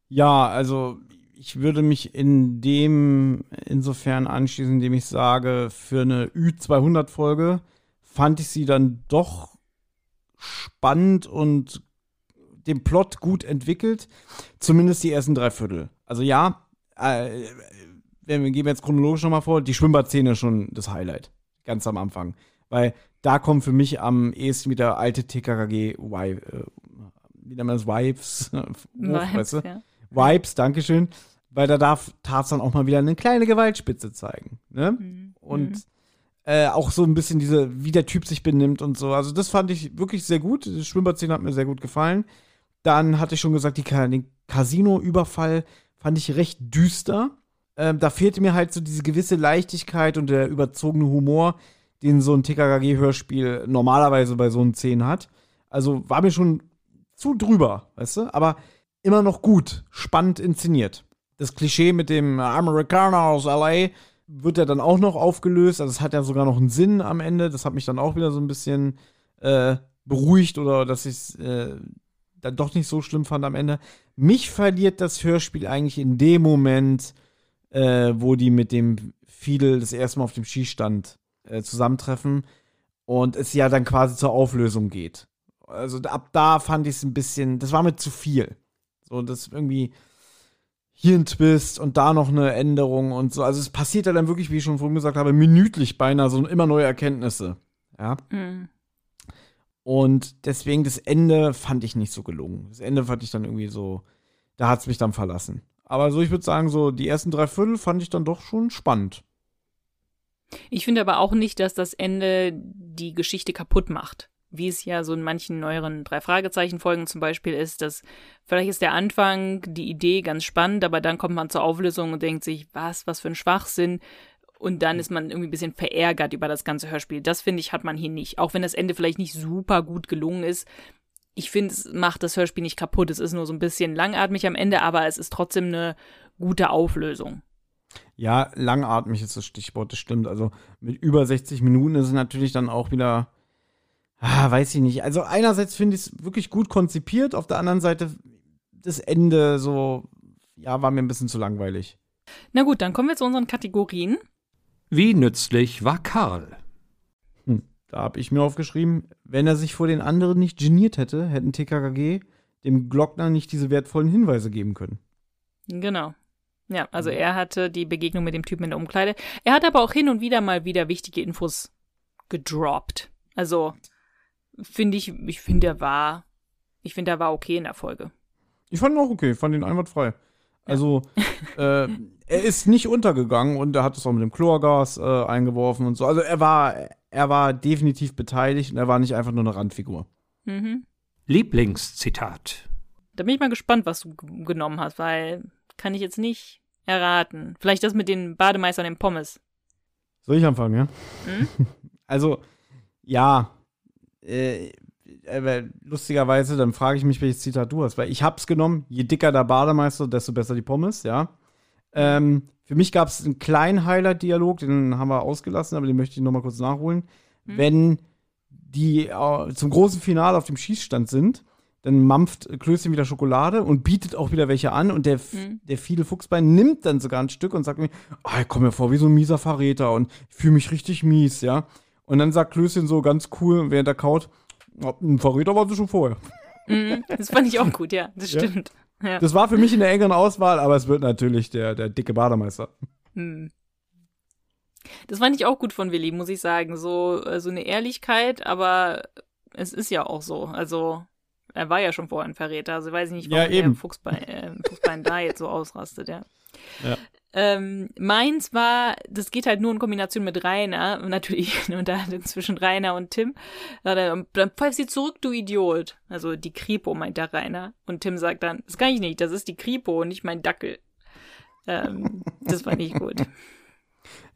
Ja, also ich würde mich in dem insofern anschließen, indem ich sage, für eine Ü200-Folge fand ich sie dann doch spannend und den Plot gut entwickelt. Zumindest die ersten drei Viertel. Also ja, äh, wir gehen jetzt chronologisch nochmal vor, die Schwimmbadszene ist schon das Highlight. Ganz am Anfang. Weil da kommt für mich am ehesten wieder alte TKKG, Wi- äh, wie nennt man das, Vibes, du? ja. Vibes, Dankeschön. Weil da darf Tarzan auch mal wieder eine kleine Gewaltspitze zeigen. Ne? Mhm. Und äh, auch so ein bisschen diese, wie der Typ sich benimmt und so. Also das fand ich wirklich sehr gut. Die Schwimmbadszene hat mir sehr gut gefallen. Dann hatte ich schon gesagt, die, den Casino-Überfall fand ich recht düster. Ähm, da fehlte mir halt so diese gewisse Leichtigkeit und der überzogene Humor, den so ein TKKG-Hörspiel normalerweise bei so einen Szenen hat. Also war mir schon zu drüber, weißt du? Aber immer noch gut, spannend inszeniert. Das Klischee mit dem Amerikaner aus LA wird ja dann auch noch aufgelöst. Also es hat ja sogar noch einen Sinn am Ende. Das hat mich dann auch wieder so ein bisschen äh, beruhigt oder dass ich äh, dann doch nicht so schlimm fand am Ende. Mich verliert das Hörspiel eigentlich in dem Moment, äh, wo die mit dem Fiedel das erste Mal auf dem Schießstand äh, zusammentreffen und es ja dann quasi zur Auflösung geht. Also ab da fand ich es ein bisschen, das war mir zu viel. So, das irgendwie hier ein Twist und da noch eine Änderung und so. Also es passiert ja dann wirklich, wie ich schon vorhin gesagt habe, minütlich beinahe so immer neue Erkenntnisse. Ja. Mhm. Und deswegen das Ende fand ich nicht so gelungen. Das Ende fand ich dann irgendwie so, da hat es mich dann verlassen. Aber so, ich würde sagen, so die ersten drei Viertel fand ich dann doch schon spannend. Ich finde aber auch nicht, dass das Ende die Geschichte kaputt macht. Wie es ja so in manchen neueren Drei-Fragezeichen-Folgen zum Beispiel ist, dass vielleicht ist der Anfang, die Idee ganz spannend, aber dann kommt man zur Auflösung und denkt sich, was, was für ein Schwachsinn. Und dann ist man irgendwie ein bisschen verärgert über das ganze Hörspiel. Das finde ich, hat man hier nicht. Auch wenn das Ende vielleicht nicht super gut gelungen ist. Ich finde, es macht das Hörspiel nicht kaputt. Es ist nur so ein bisschen langatmig am Ende, aber es ist trotzdem eine gute Auflösung. Ja, langatmig ist das Stichwort, das stimmt. Also mit über 60 Minuten ist es natürlich dann auch wieder, ah, weiß ich nicht. Also einerseits finde ich es wirklich gut konzipiert, auf der anderen Seite das Ende so, ja, war mir ein bisschen zu langweilig. Na gut, dann kommen wir zu unseren Kategorien. Wie nützlich war Karl? Hm, da habe ich mir aufgeschrieben, wenn er sich vor den anderen nicht geniert hätte, hätten TKKG dem Glockner nicht diese wertvollen Hinweise geben können. Genau. Ja, also er hatte die Begegnung mit dem Typen in der Umkleide. Er hat aber auch hin und wieder mal wieder wichtige Infos gedroppt. Also finde ich, ich finde, er war, ich finde, er war okay in der Folge. Ich fand ihn auch okay, fand ihn einwandfrei. Also, äh, er ist nicht untergegangen und er hat es auch mit dem Chlorgas äh, eingeworfen und so. Also er war, er war definitiv beteiligt und er war nicht einfach nur eine Randfigur. Mhm. Lieblingszitat. Da bin ich mal gespannt, was du genommen hast, weil kann ich jetzt nicht erraten. Vielleicht das mit den Bademeistern im Pommes. Soll ich anfangen, ja? Mhm. Also, ja. Äh, aber lustigerweise, dann frage ich mich, welches Zitat du hast, weil ich hab's genommen, je dicker der Bademeister, desto besser die Pommes, ja. Ähm, für mich gab es einen kleinen Highlight-Dialog, den haben wir ausgelassen, aber den möchte ich nochmal kurz nachholen. Wenn die äh, zum großen Finale auf dem Schießstand sind, dann mampft Klößchen wieder Schokolade und bietet auch wieder welche an und der, Mhm. der viele Fuchsbein nimmt dann sogar ein Stück und sagt mir, ah, ich komme mir vor wie so ein mieser Verräter und ich fühle mich richtig mies, ja. Und dann sagt Klößchen so ganz cool, während er kaut, "Ja, ein Verräter war sie schon vorher. Mhm. Das fand ich auch gut, ja, das Ja. stimmt. Ja. Das war für mich in der engeren Auswahl, aber es wird natürlich der, der dicke Bademeister. Hm. Das fand ich auch gut von Willi, muss ich sagen. So, äh, so eine Ehrlichkeit, aber es ist ja auch so. Also, er war ja schon vorher ein Verräter. Also, weiß ich nicht, Ja, warum eben. der Fuchsbein, äh, Fuchsbein da jetzt so ausrastet, ja. Ja. Ähm, meins war, das geht halt nur in Kombination mit Rainer, und natürlich eine Unterhaltung zwischen Rainer und Tim. Dann, dann pfeif sie zurück, du Idiot. Also die Kripo, meint der Rainer. Und Tim sagt dann, das kann ich nicht, das ist die Kripo und nicht mein Dackel. Ähm, das fand ich gut.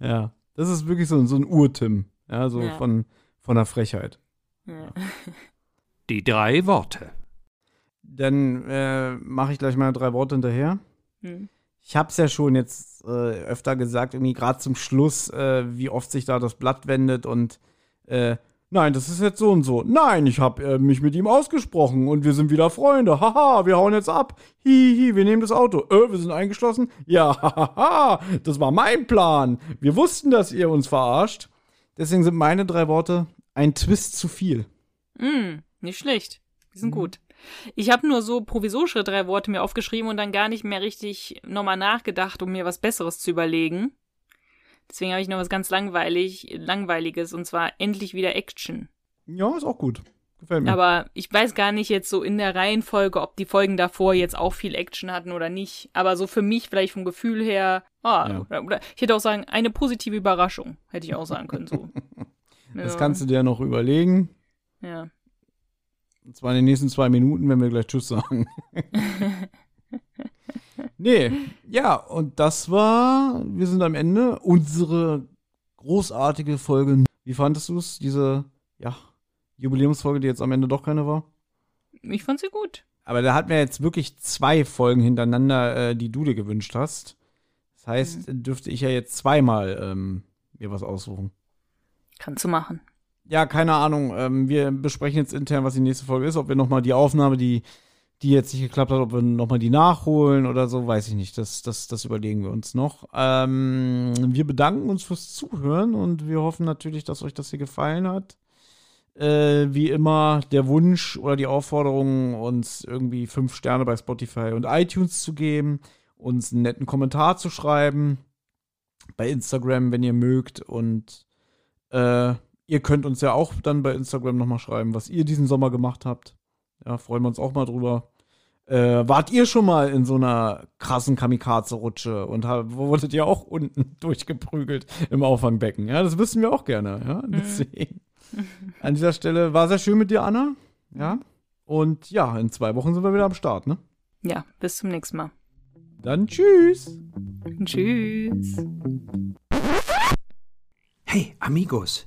Ja, das ist wirklich so, so ein Urtim, ja, so Ja. von, von der Frechheit. Ja. Die drei Worte. Dann äh, mache ich gleich mal drei Worte hinterher. Hm. Ich habe es ja schon jetzt äh, öfter gesagt, irgendwie gerade zum Schluss, äh, wie oft sich da das Blatt wendet und äh, nein, das ist jetzt so und so. Nein, ich habe äh, mich mit ihm ausgesprochen und wir sind wieder Freunde. Haha, wir hauen jetzt ab. Hihi, wir nehmen das Auto. Äh, wir sind eingeschlossen. Ja, hahaha, das war mein Plan. Wir wussten, dass ihr uns verarscht. Deswegen sind meine drei Worte ein Twist zu viel. Mm, nicht schlecht. Die Mhm. sind gut. Ich habe nur so provisorische drei Worte mir aufgeschrieben und dann gar nicht mehr richtig nochmal nachgedacht, um mir was Besseres zu überlegen. Deswegen habe ich noch was ganz langweilig, langweiliges und zwar endlich wieder Action. Ja, ist auch gut. Gefällt mir. Aber ich weiß gar nicht jetzt so in der Reihenfolge, ob die Folgen davor jetzt auch viel Action hatten oder nicht. Aber so für mich vielleicht vom Gefühl her, ah, Ja. oder, oder ich hätte auch sagen, eine positive Überraschung, hätte ich auch sagen können so. das kannst du dir noch überlegen. Ja. Und zwar in den nächsten zwei Minuten, wenn wir gleich Tschüss sagen. nee, ja, und das war, wir sind am Ende, unsere großartige Folge. Wie fandest du es, diese, ja, Jubiläumsfolge, die jetzt am Ende doch keine war? Ich fand sie gut. Aber da hatten wir jetzt wirklich zwei Folgen hintereinander, äh, die du dir gewünscht hast. Das heißt, dürfte ich ja jetzt zweimal ähm, mir was aussuchen. Kannst du machen. Ja, keine Ahnung. Ähm, wir besprechen jetzt intern, was die nächste Folge ist. Ob wir nochmal die Aufnahme, die die jetzt nicht geklappt hat, ob wir nochmal die nachholen oder so, weiß ich nicht. Das, das, das überlegen wir uns noch. Ähm, wir bedanken uns fürs Zuhören und wir hoffen natürlich, dass euch das hier gefallen hat. Äh, wie immer der Wunsch oder die Aufforderung, uns irgendwie fünf Sterne bei Spotify und iTunes zu geben, uns einen netten Kommentar zu schreiben, bei Instagram, wenn ihr mögt. Und äh, ihr könnt uns ja auch dann bei Instagram nochmal schreiben, was ihr diesen Sommer gemacht habt. Ja, freuen wir uns auch mal drüber. Äh, wart ihr schon mal in so einer krassen Kamikaze-Rutsche und hab, wurdet ihr auch unten durchgeprügelt im Auffangbecken? Ja, das wissen wir auch gerne. Ja, deswegen. An dieser Stelle war sehr schön mit dir, Anna. Ja. Und ja, in zwei Wochen sind wir wieder am Start, ne? Ja, bis zum nächsten Mal. Dann tschüss. Tschüss. Hey, Amigos,